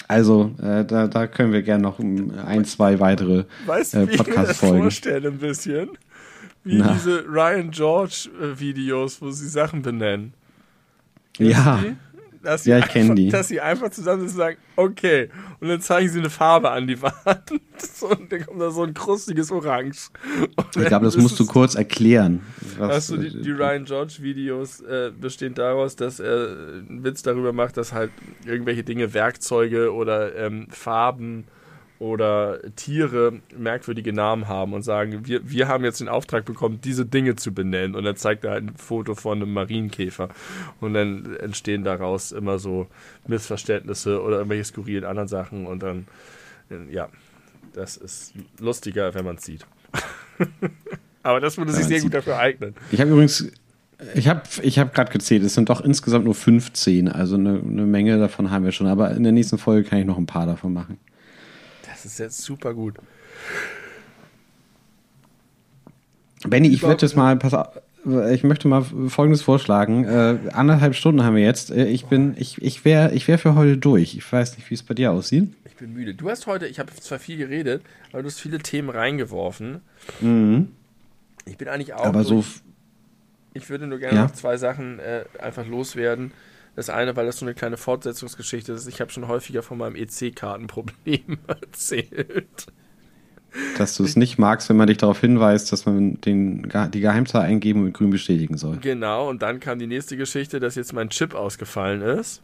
Also, äh, da, da können wir gerne noch ein, zwei weitere Weißt du, äh, wie ich mir das Podcast-Folgen. vorstelle ein bisschen? Wie Na. diese Ryan George-Videos, wo sie Sachen benennen. Ja. Die? Dass sie Ja, ich kenn einfach- die. Dass sie einfach zusammen sind und sagen, okay. Und dann zeigen sie eine Farbe an die Wand. So, und dann kommt da so ein krustiges Orange. Und Ich glaube, das musst du kurz erklären. Weißt du, die, die Ryan George-Videos äh, bestehen daraus, dass er einen Witz darüber macht, dass halt irgendwelche Dinge, Werkzeuge oder ähm, Farben oder Tiere merkwürdige Namen haben und sagen, wir, wir haben jetzt den Auftrag bekommen, diese Dinge zu benennen. Und dann zeigt er halt ein Foto von einem Marienkäfer. Und dann entstehen daraus immer so Missverständnisse oder irgendwelche skurrilen anderen Sachen. Und dann, ja, das ist lustiger, wenn man es sieht. Aber das würde sich sehr gut dafür eignen. Ich habe übrigens, ich habe ich hab gerade gezählt, es sind doch insgesamt nur 15, also eine, eine Menge davon haben wir schon, aber in der nächsten Folge kann ich noch ein paar davon machen. Das ist jetzt super gut. Benny, ich würde jetzt mal, pass auf, ich möchte mal Folgendes vorschlagen. Äh, anderthalb Stunden haben wir jetzt. Äh, Ich bin, ich, ich wäre ich wär für heute durch. Ich weiß nicht, wie es bei dir aussieht. Ich bin müde. Du hast heute, ich habe zwar viel geredet, aber du hast viele Themen reingeworfen. Mhm. Ich bin eigentlich auch. Aber so. durch- Ich würde nur gerne Ja. noch zwei Sachen äh, einfach loswerden. Das eine, weil das so eine kleine Fortsetzungsgeschichte ist. Ich habe schon häufiger von meinem EC-Kartenproblem erzählt. Dass du es nicht magst, wenn man dich darauf hinweist, dass man den, die Geheimzahl eingeben und grün bestätigen soll. Genau, und dann kam die nächste Geschichte, dass jetzt mein Chip ausgefallen ist.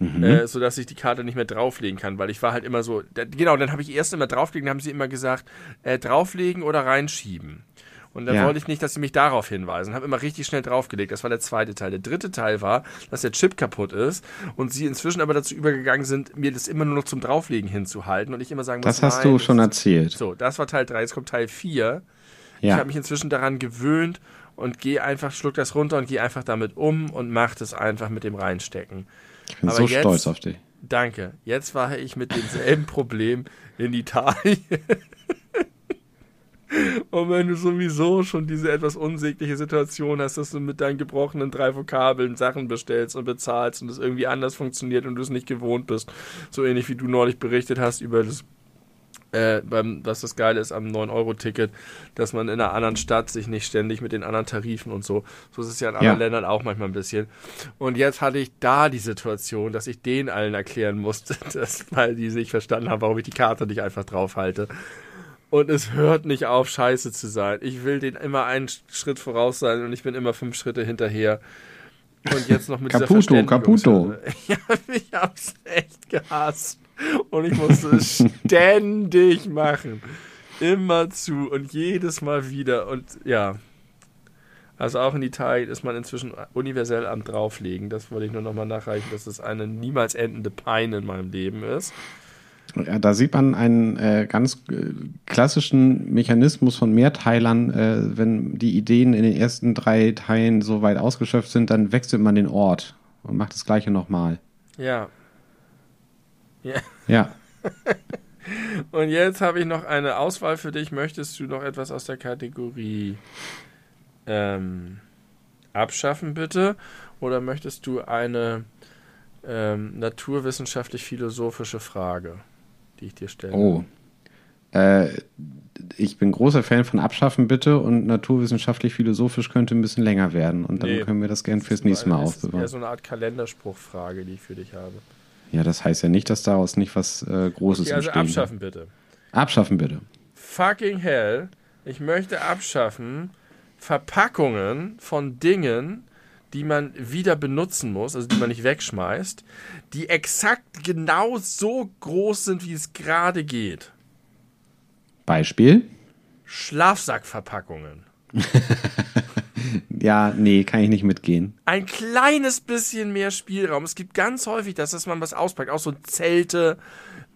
Mhm. Äh, sodass ich die Karte nicht mehr drauflegen kann, weil ich war halt immer so. Da, genau, dann habe ich erst immer drauflegen, dann haben sie immer gesagt, äh, drauflegen oder reinschieben. Und dann Ja. wollte ich nicht, dass sie mich darauf hinweisen. Habe immer richtig schnell draufgelegt. Das war der zweite Teil. Der dritte Teil war, dass der Chip kaputt ist und sie inzwischen aber dazu übergegangen sind, mir das immer nur noch zum Drauflegen hinzuhalten und ich immer sagen muss, Das hast nein, du schon erzählt. So, das war Teil 3. Jetzt kommt Teil 4. Ich Ja. habe mich inzwischen daran gewöhnt und gehe einfach, schluck das runter und gehe einfach damit um und mache das einfach mit dem Reinstecken. Ich bin aber so jetzt- stolz auf dich. Danke. Jetzt war ich mit demselben Problem in Italien. Und wenn du sowieso schon diese etwas unsägliche Situation hast, dass du mit deinen gebrochenen drei Vokabeln Sachen bestellst und bezahlst und es irgendwie anders funktioniert und du es nicht gewohnt bist, so ähnlich wie du neulich berichtet hast über das, äh, beim, was das Geile ist am 9-Euro-Ticket, dass man in einer anderen Stadt sich nicht ständig mit den anderen Tarifen und so, so ist es ja in anderen Ja. Ländern auch manchmal ein bisschen. Und jetzt hatte ich da die Situation, dass ich denen allen erklären musste, dass, weil die nicht verstanden haben, warum ich die Karte nicht einfach drauf halte. Und es hört nicht auf, scheiße zu sein. Ich will den immer einen Schritt voraus sein und ich bin immer fünf Schritte hinterher. Und jetzt noch mit Caputo, dieser Caputo. Ja, ich hab's echt gehasst. Und ich musste es ständig machen. Immer zu und jedes Mal wieder. Und ja. Also auch in Italien ist man inzwischen universell am Drauflegen. Das wollte ich nur nochmal nachreichen, dass es eine niemals endende Pein in meinem Leben ist. Ja, da sieht man einen äh, ganz äh, klassischen Mechanismus von Mehrteilern. Äh, wenn die Ideen in den ersten drei Teilen so weit ausgeschöpft sind, dann wechselt man den Ort und macht das gleiche nochmal. Ja. Ja. Ja. Und jetzt habe ich noch eine Auswahl für dich. Möchtest du noch etwas aus der Kategorie ähm, abschaffen, bitte? Oder möchtest du eine ähm, naturwissenschaftlich-philosophische Frage, die ich dir stelle? Oh. Äh, ich bin großer Fan von Abschaffen bitte und naturwissenschaftlich-philosophisch könnte ein bisschen länger werden und dann Nee. können wir das gern fürs nächste Mal Das ist eher aufbewahren. so eine Art Kalenderspruchfrage, die ich für dich habe. Ja, das heißt ja nicht, dass daraus nicht was äh, Großes Okay, also entstehen abschaffen bitte. Abschaffen bitte. Fucking hell. Ich möchte abschaffen Verpackungen von Dingen, die man wieder benutzen muss, also die man nicht wegschmeißt, die exakt genau so groß sind, wie es gerade geht. Beispiel? Schlafsackverpackungen. Ja, nee, kann ich nicht mitgehen. Ein kleines bisschen mehr Spielraum. Es gibt ganz häufig das, dass man was auspackt, auch so Zelte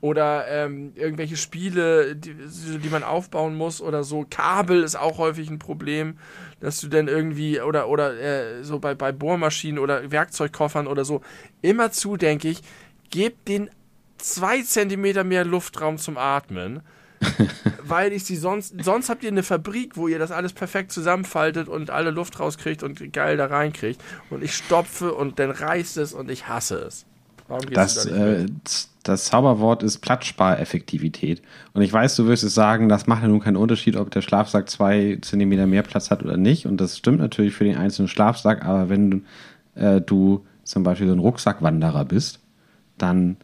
oder ähm, irgendwelche Spiele, die, die man aufbauen muss oder so. Kabel ist auch häufig ein Problem, dass du dann irgendwie oder oder äh, so bei, bei Bohrmaschinen oder Werkzeugkoffern oder so immer zu, denke ich, gebt den zwei Zentimeter mehr Luftraum zum Atmen. weil ich sie sonst, sonst habt ihr eine Fabrik, wo ihr das alles perfekt zusammenfaltet und alle Luft rauskriegt und geil da reinkriegt. Und ich stopfe und dann reißt es und ich hasse es. Das, äh, das Zauberwort ist Platzspareffektivität. Und ich weiß, du wirst es sagen, das macht ja nun keinen Unterschied, ob der Schlafsack zwei Zentimeter mehr Platz hat oder nicht. Und das stimmt natürlich für den einzelnen Schlafsack, aber wenn äh, du zum Beispiel so ein Rucksackwanderer bist, dann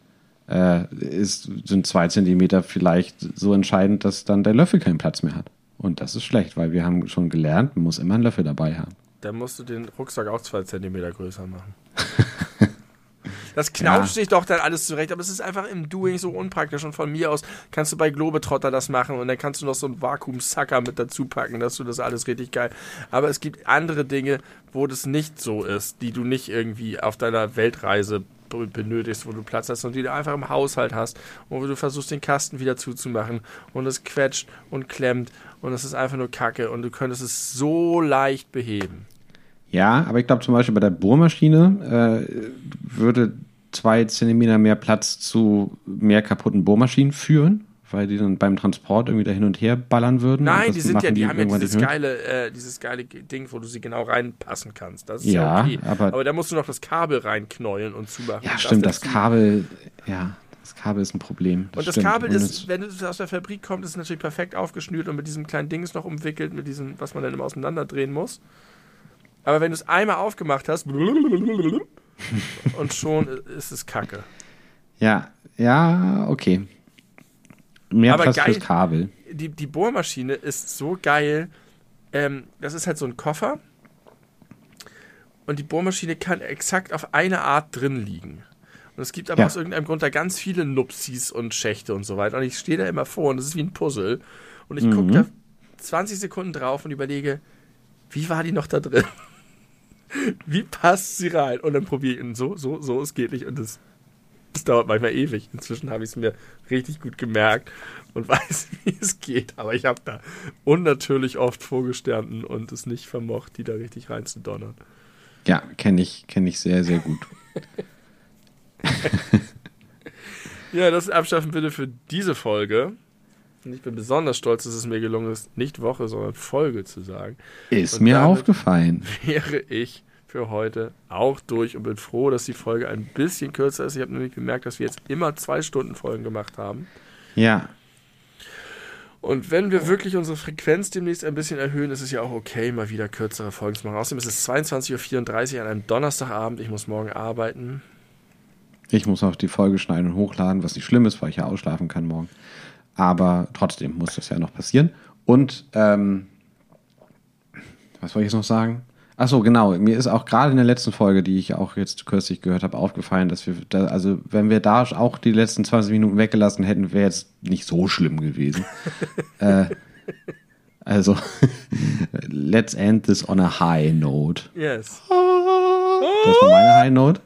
äh, ist, sind zwei Zentimeter vielleicht so entscheidend, dass dann der Löffel keinen Platz mehr hat. Und das ist schlecht, weil wir haben schon gelernt, man muss immer einen Löffel dabei haben. Dann musst du den Rucksack auch zwei Zentimeter größer machen. Das knauscht sich doch dann alles zurecht, aber es ist einfach im Doing so unpraktisch. Und von mir aus kannst du bei Globetrotter das machen und dann kannst du noch so einen Vakuumsacker mit dazu packen, dass du das alles richtig geil. Aber es gibt andere Dinge, wo das nicht so ist, die du nicht irgendwie auf deiner Weltreise benötigst, wo du Platz hast und die du einfach im Haushalt hast und wo du versuchst, den Kasten wieder zuzumachen und es quetscht und klemmt und es ist einfach nur Kacke und du könntest es so leicht beheben. Ja, aber ich glaube zum Beispiel bei der Bohrmaschine äh, würde zwei Zentimeter mehr Platz zu mehr kaputten Bohrmaschinen führen, weil die dann beim Transport irgendwie da hin und her ballern würden. Nein, die das sind ja, machen die haben ja dieses geile, äh, dieses geile Ding, wo du sie genau reinpassen kannst. Das ist ja, Ja, okay. aber- da musst du noch das Kabel reinknäulen und zumachen. Ja, stimmt, das dazu- Kabel, ja. Das Kabel ist ein Problem. Das und das stimmt. Kabel ist, wenn es aus der Fabrik kommt, ist es natürlich perfekt aufgeschnürt und mit diesem kleinen Ding noch umwickelt, mit diesem, was man dann immer auseinanderdrehen muss. Aber wenn du es einmal aufgemacht hast, und schon ist es Kacke. Ja, ja, okay. Mehr Aber Platz geil, fürs Kabel. Die, die Bohrmaschine ist so geil. Ähm, das ist halt so ein Koffer. Und die Bohrmaschine kann exakt auf eine Art drin liegen. Und es gibt aber ja. aus irgendeinem Grund da ganz viele Nupsis und Schächte und so weiter. Und ich stehe da immer vor und das ist wie ein Puzzle. Und ich mhm. gucke da 20 Sekunden drauf und überlege, wie war die noch da drin? Wie passt sie rein? Und dann probiere ich und so, so, so, es geht nicht. Und das, das dauert manchmal ewig. Inzwischen habe ich es mir richtig gut gemerkt und weiß, wie es geht. Aber ich habe da unnatürlich oft vorgestanden und es nicht vermocht, die da richtig reinzudonnern. Ja, kenne ich, kenne ich sehr, sehr gut. ja, das Abschaffen bitte für diese Folge. Und ich bin besonders stolz, dass es mir gelungen ist, nicht Woche, sondern Folge zu sagen. Ist und mir aufgefallen. Wäre ich für heute auch durch und bin froh, dass die Folge ein bisschen kürzer ist. Ich habe nämlich gemerkt, dass wir jetzt immer zwei Stunden Folgen gemacht haben. Ja. Und wenn wir wirklich unsere Frequenz demnächst ein bisschen erhöhen, ist es ja auch okay, mal wieder kürzere Folgen zu machen. Außerdem ist es 22.34 Uhr an einem Donnerstagabend. Ich muss morgen arbeiten. Ich muss auch die Folge schneiden und hochladen, was nicht schlimm ist, weil ich ja ausschlafen kann morgen. Aber trotzdem muss das ja noch passieren. Und ähm, was wollte ich jetzt noch sagen? Achso, genau. Mir ist auch gerade in der letzten Folge, die ich auch jetzt kürzlich gehört habe, aufgefallen, dass wir, da, also wenn wir da auch die letzten 20 Minuten weggelassen hätten, wäre jetzt nicht so schlimm gewesen. äh, also, let's end this on a high note. Yes. Das war meine High Note.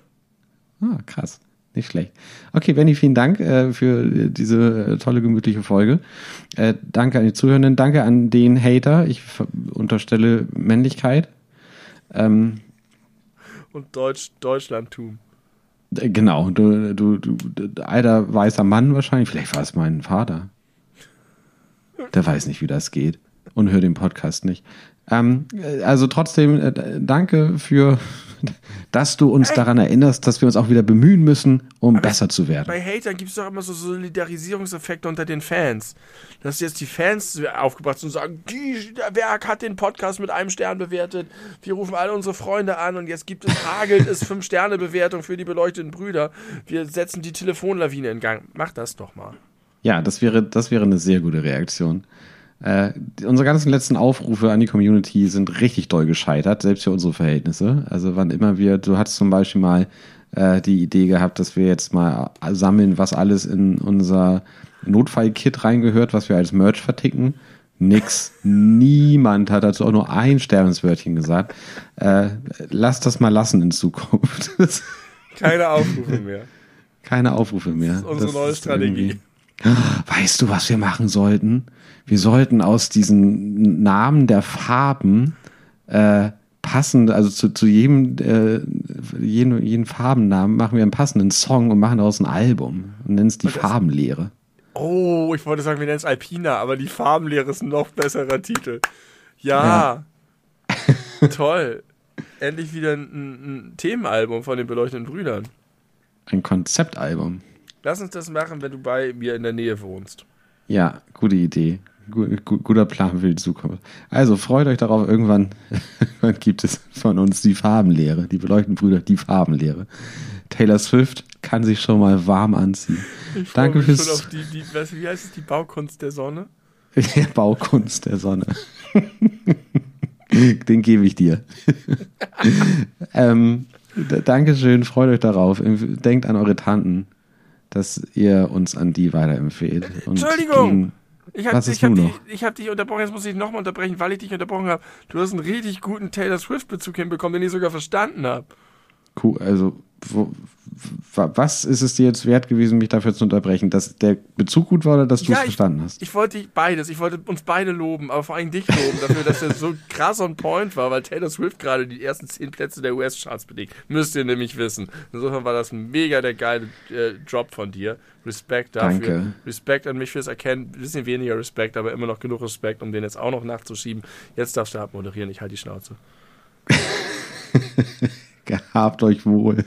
Ah, krass. Nicht schlecht. Okay, Benny, vielen Dank äh, für diese tolle, gemütliche Folge. Äh, danke an die Zuhörenden, danke an den Hater. Ich unterstelle Männlichkeit. Ähm, Und Deutsch, Deutschlandtum. Äh, genau, du, du, du, alter weißer Mann wahrscheinlich. Vielleicht war es mein Vater. Der weiß nicht, wie das geht. Und hört den Podcast nicht. Ähm, also trotzdem, äh, danke für, dass du uns daran erinnerst, dass wir uns auch wieder bemühen müssen, um Aber besser zu werden. Bei Hatern gibt es doch immer so Solidarisierungseffekte unter den Fans. Dass jetzt die Fans aufgebracht sind und sagen, die, der Werk hat den Podcast mit einem Stern bewertet. Wir rufen alle unsere Freunde an und jetzt gibt es, hagelt es fünf Sterne Bewertung für die beleuchteten Brüder. Wir setzen die Telefonlawine in Gang. Mach das doch mal. Ja, das wäre, das wäre eine sehr gute Reaktion. Äh, unsere ganzen letzten Aufrufe an die Community sind richtig doll gescheitert, selbst für unsere Verhältnisse. Also wann immer wir, du hattest zum Beispiel mal äh, die Idee gehabt, dass wir jetzt mal sammeln, was alles in unser Notfallkit reingehört, was wir als Merch verticken. Nix. Niemand hat dazu auch nur ein Sterbenswörtchen gesagt. Äh, lass das mal lassen in Zukunft. Keine Aufrufe mehr. Keine Aufrufe mehr. Das ist unsere das neue Strategie. Weißt du, was wir machen sollten? Wir sollten aus diesen Namen der Farben äh, passend, also zu, zu jedem, äh, jeden, jeden Farbennamen machen wir einen passenden Song und machen daraus ein Album und nennen es die Farbenlehre. Oh, ich wollte sagen, wir nennen es Alpina, aber die Farbenlehre ist ein noch besserer Titel. Ja. ja. Toll. Endlich wieder ein, ein, Themenalbum von den beleuchteten Brüdern. Ein Konzeptalbum. Lass uns das machen, wenn du bei mir in der Nähe wohnst. Ja, gute Idee guter Plan für die Zukunft. Also freut euch darauf, irgendwann, irgendwann gibt es von uns die Farbenlehre, die beleuchteten Brüder, die Farbenlehre. Taylor Swift kann sich schon mal warm anziehen. Ich Danke fürs. Schon auf die, die, wie heißt es, die Baukunst der Sonne? Die Baukunst der Sonne. Den gebe ich dir. ähm, Dankeschön, freut euch darauf. Denkt an eure Tanten, dass ihr uns an die weiterempfehlt. Entschuldigung! Ich habe hab hab dich unterbrochen, jetzt muss ich nochmal unterbrechen, weil ich dich unterbrochen habe. Du hast einen richtig guten Taylor Swift-Bezug hinbekommen, den ich sogar verstanden habe. Cool, also wo, was ist es dir jetzt wert gewesen, mich dafür zu unterbrechen? Dass der Bezug gut war oder dass du ja, es verstanden hast? Ich wollte beides. Ich wollte uns beide loben, aber vor allem dich loben dafür, dass er so krass on point war, weil Taylor Swift gerade die ersten zehn Plätze der US-Charts belegt. Müsst ihr nämlich wissen. Insofern war das mega der geile äh, Drop von dir. Respekt dafür. Danke. Respekt an mich fürs Erkennen. Ein bisschen weniger Respekt, aber immer noch genug Respekt, um den jetzt auch noch nachzuschieben. Jetzt darfst du abmoderieren. Ich halte die Schnauze. Gehabt euch wohl.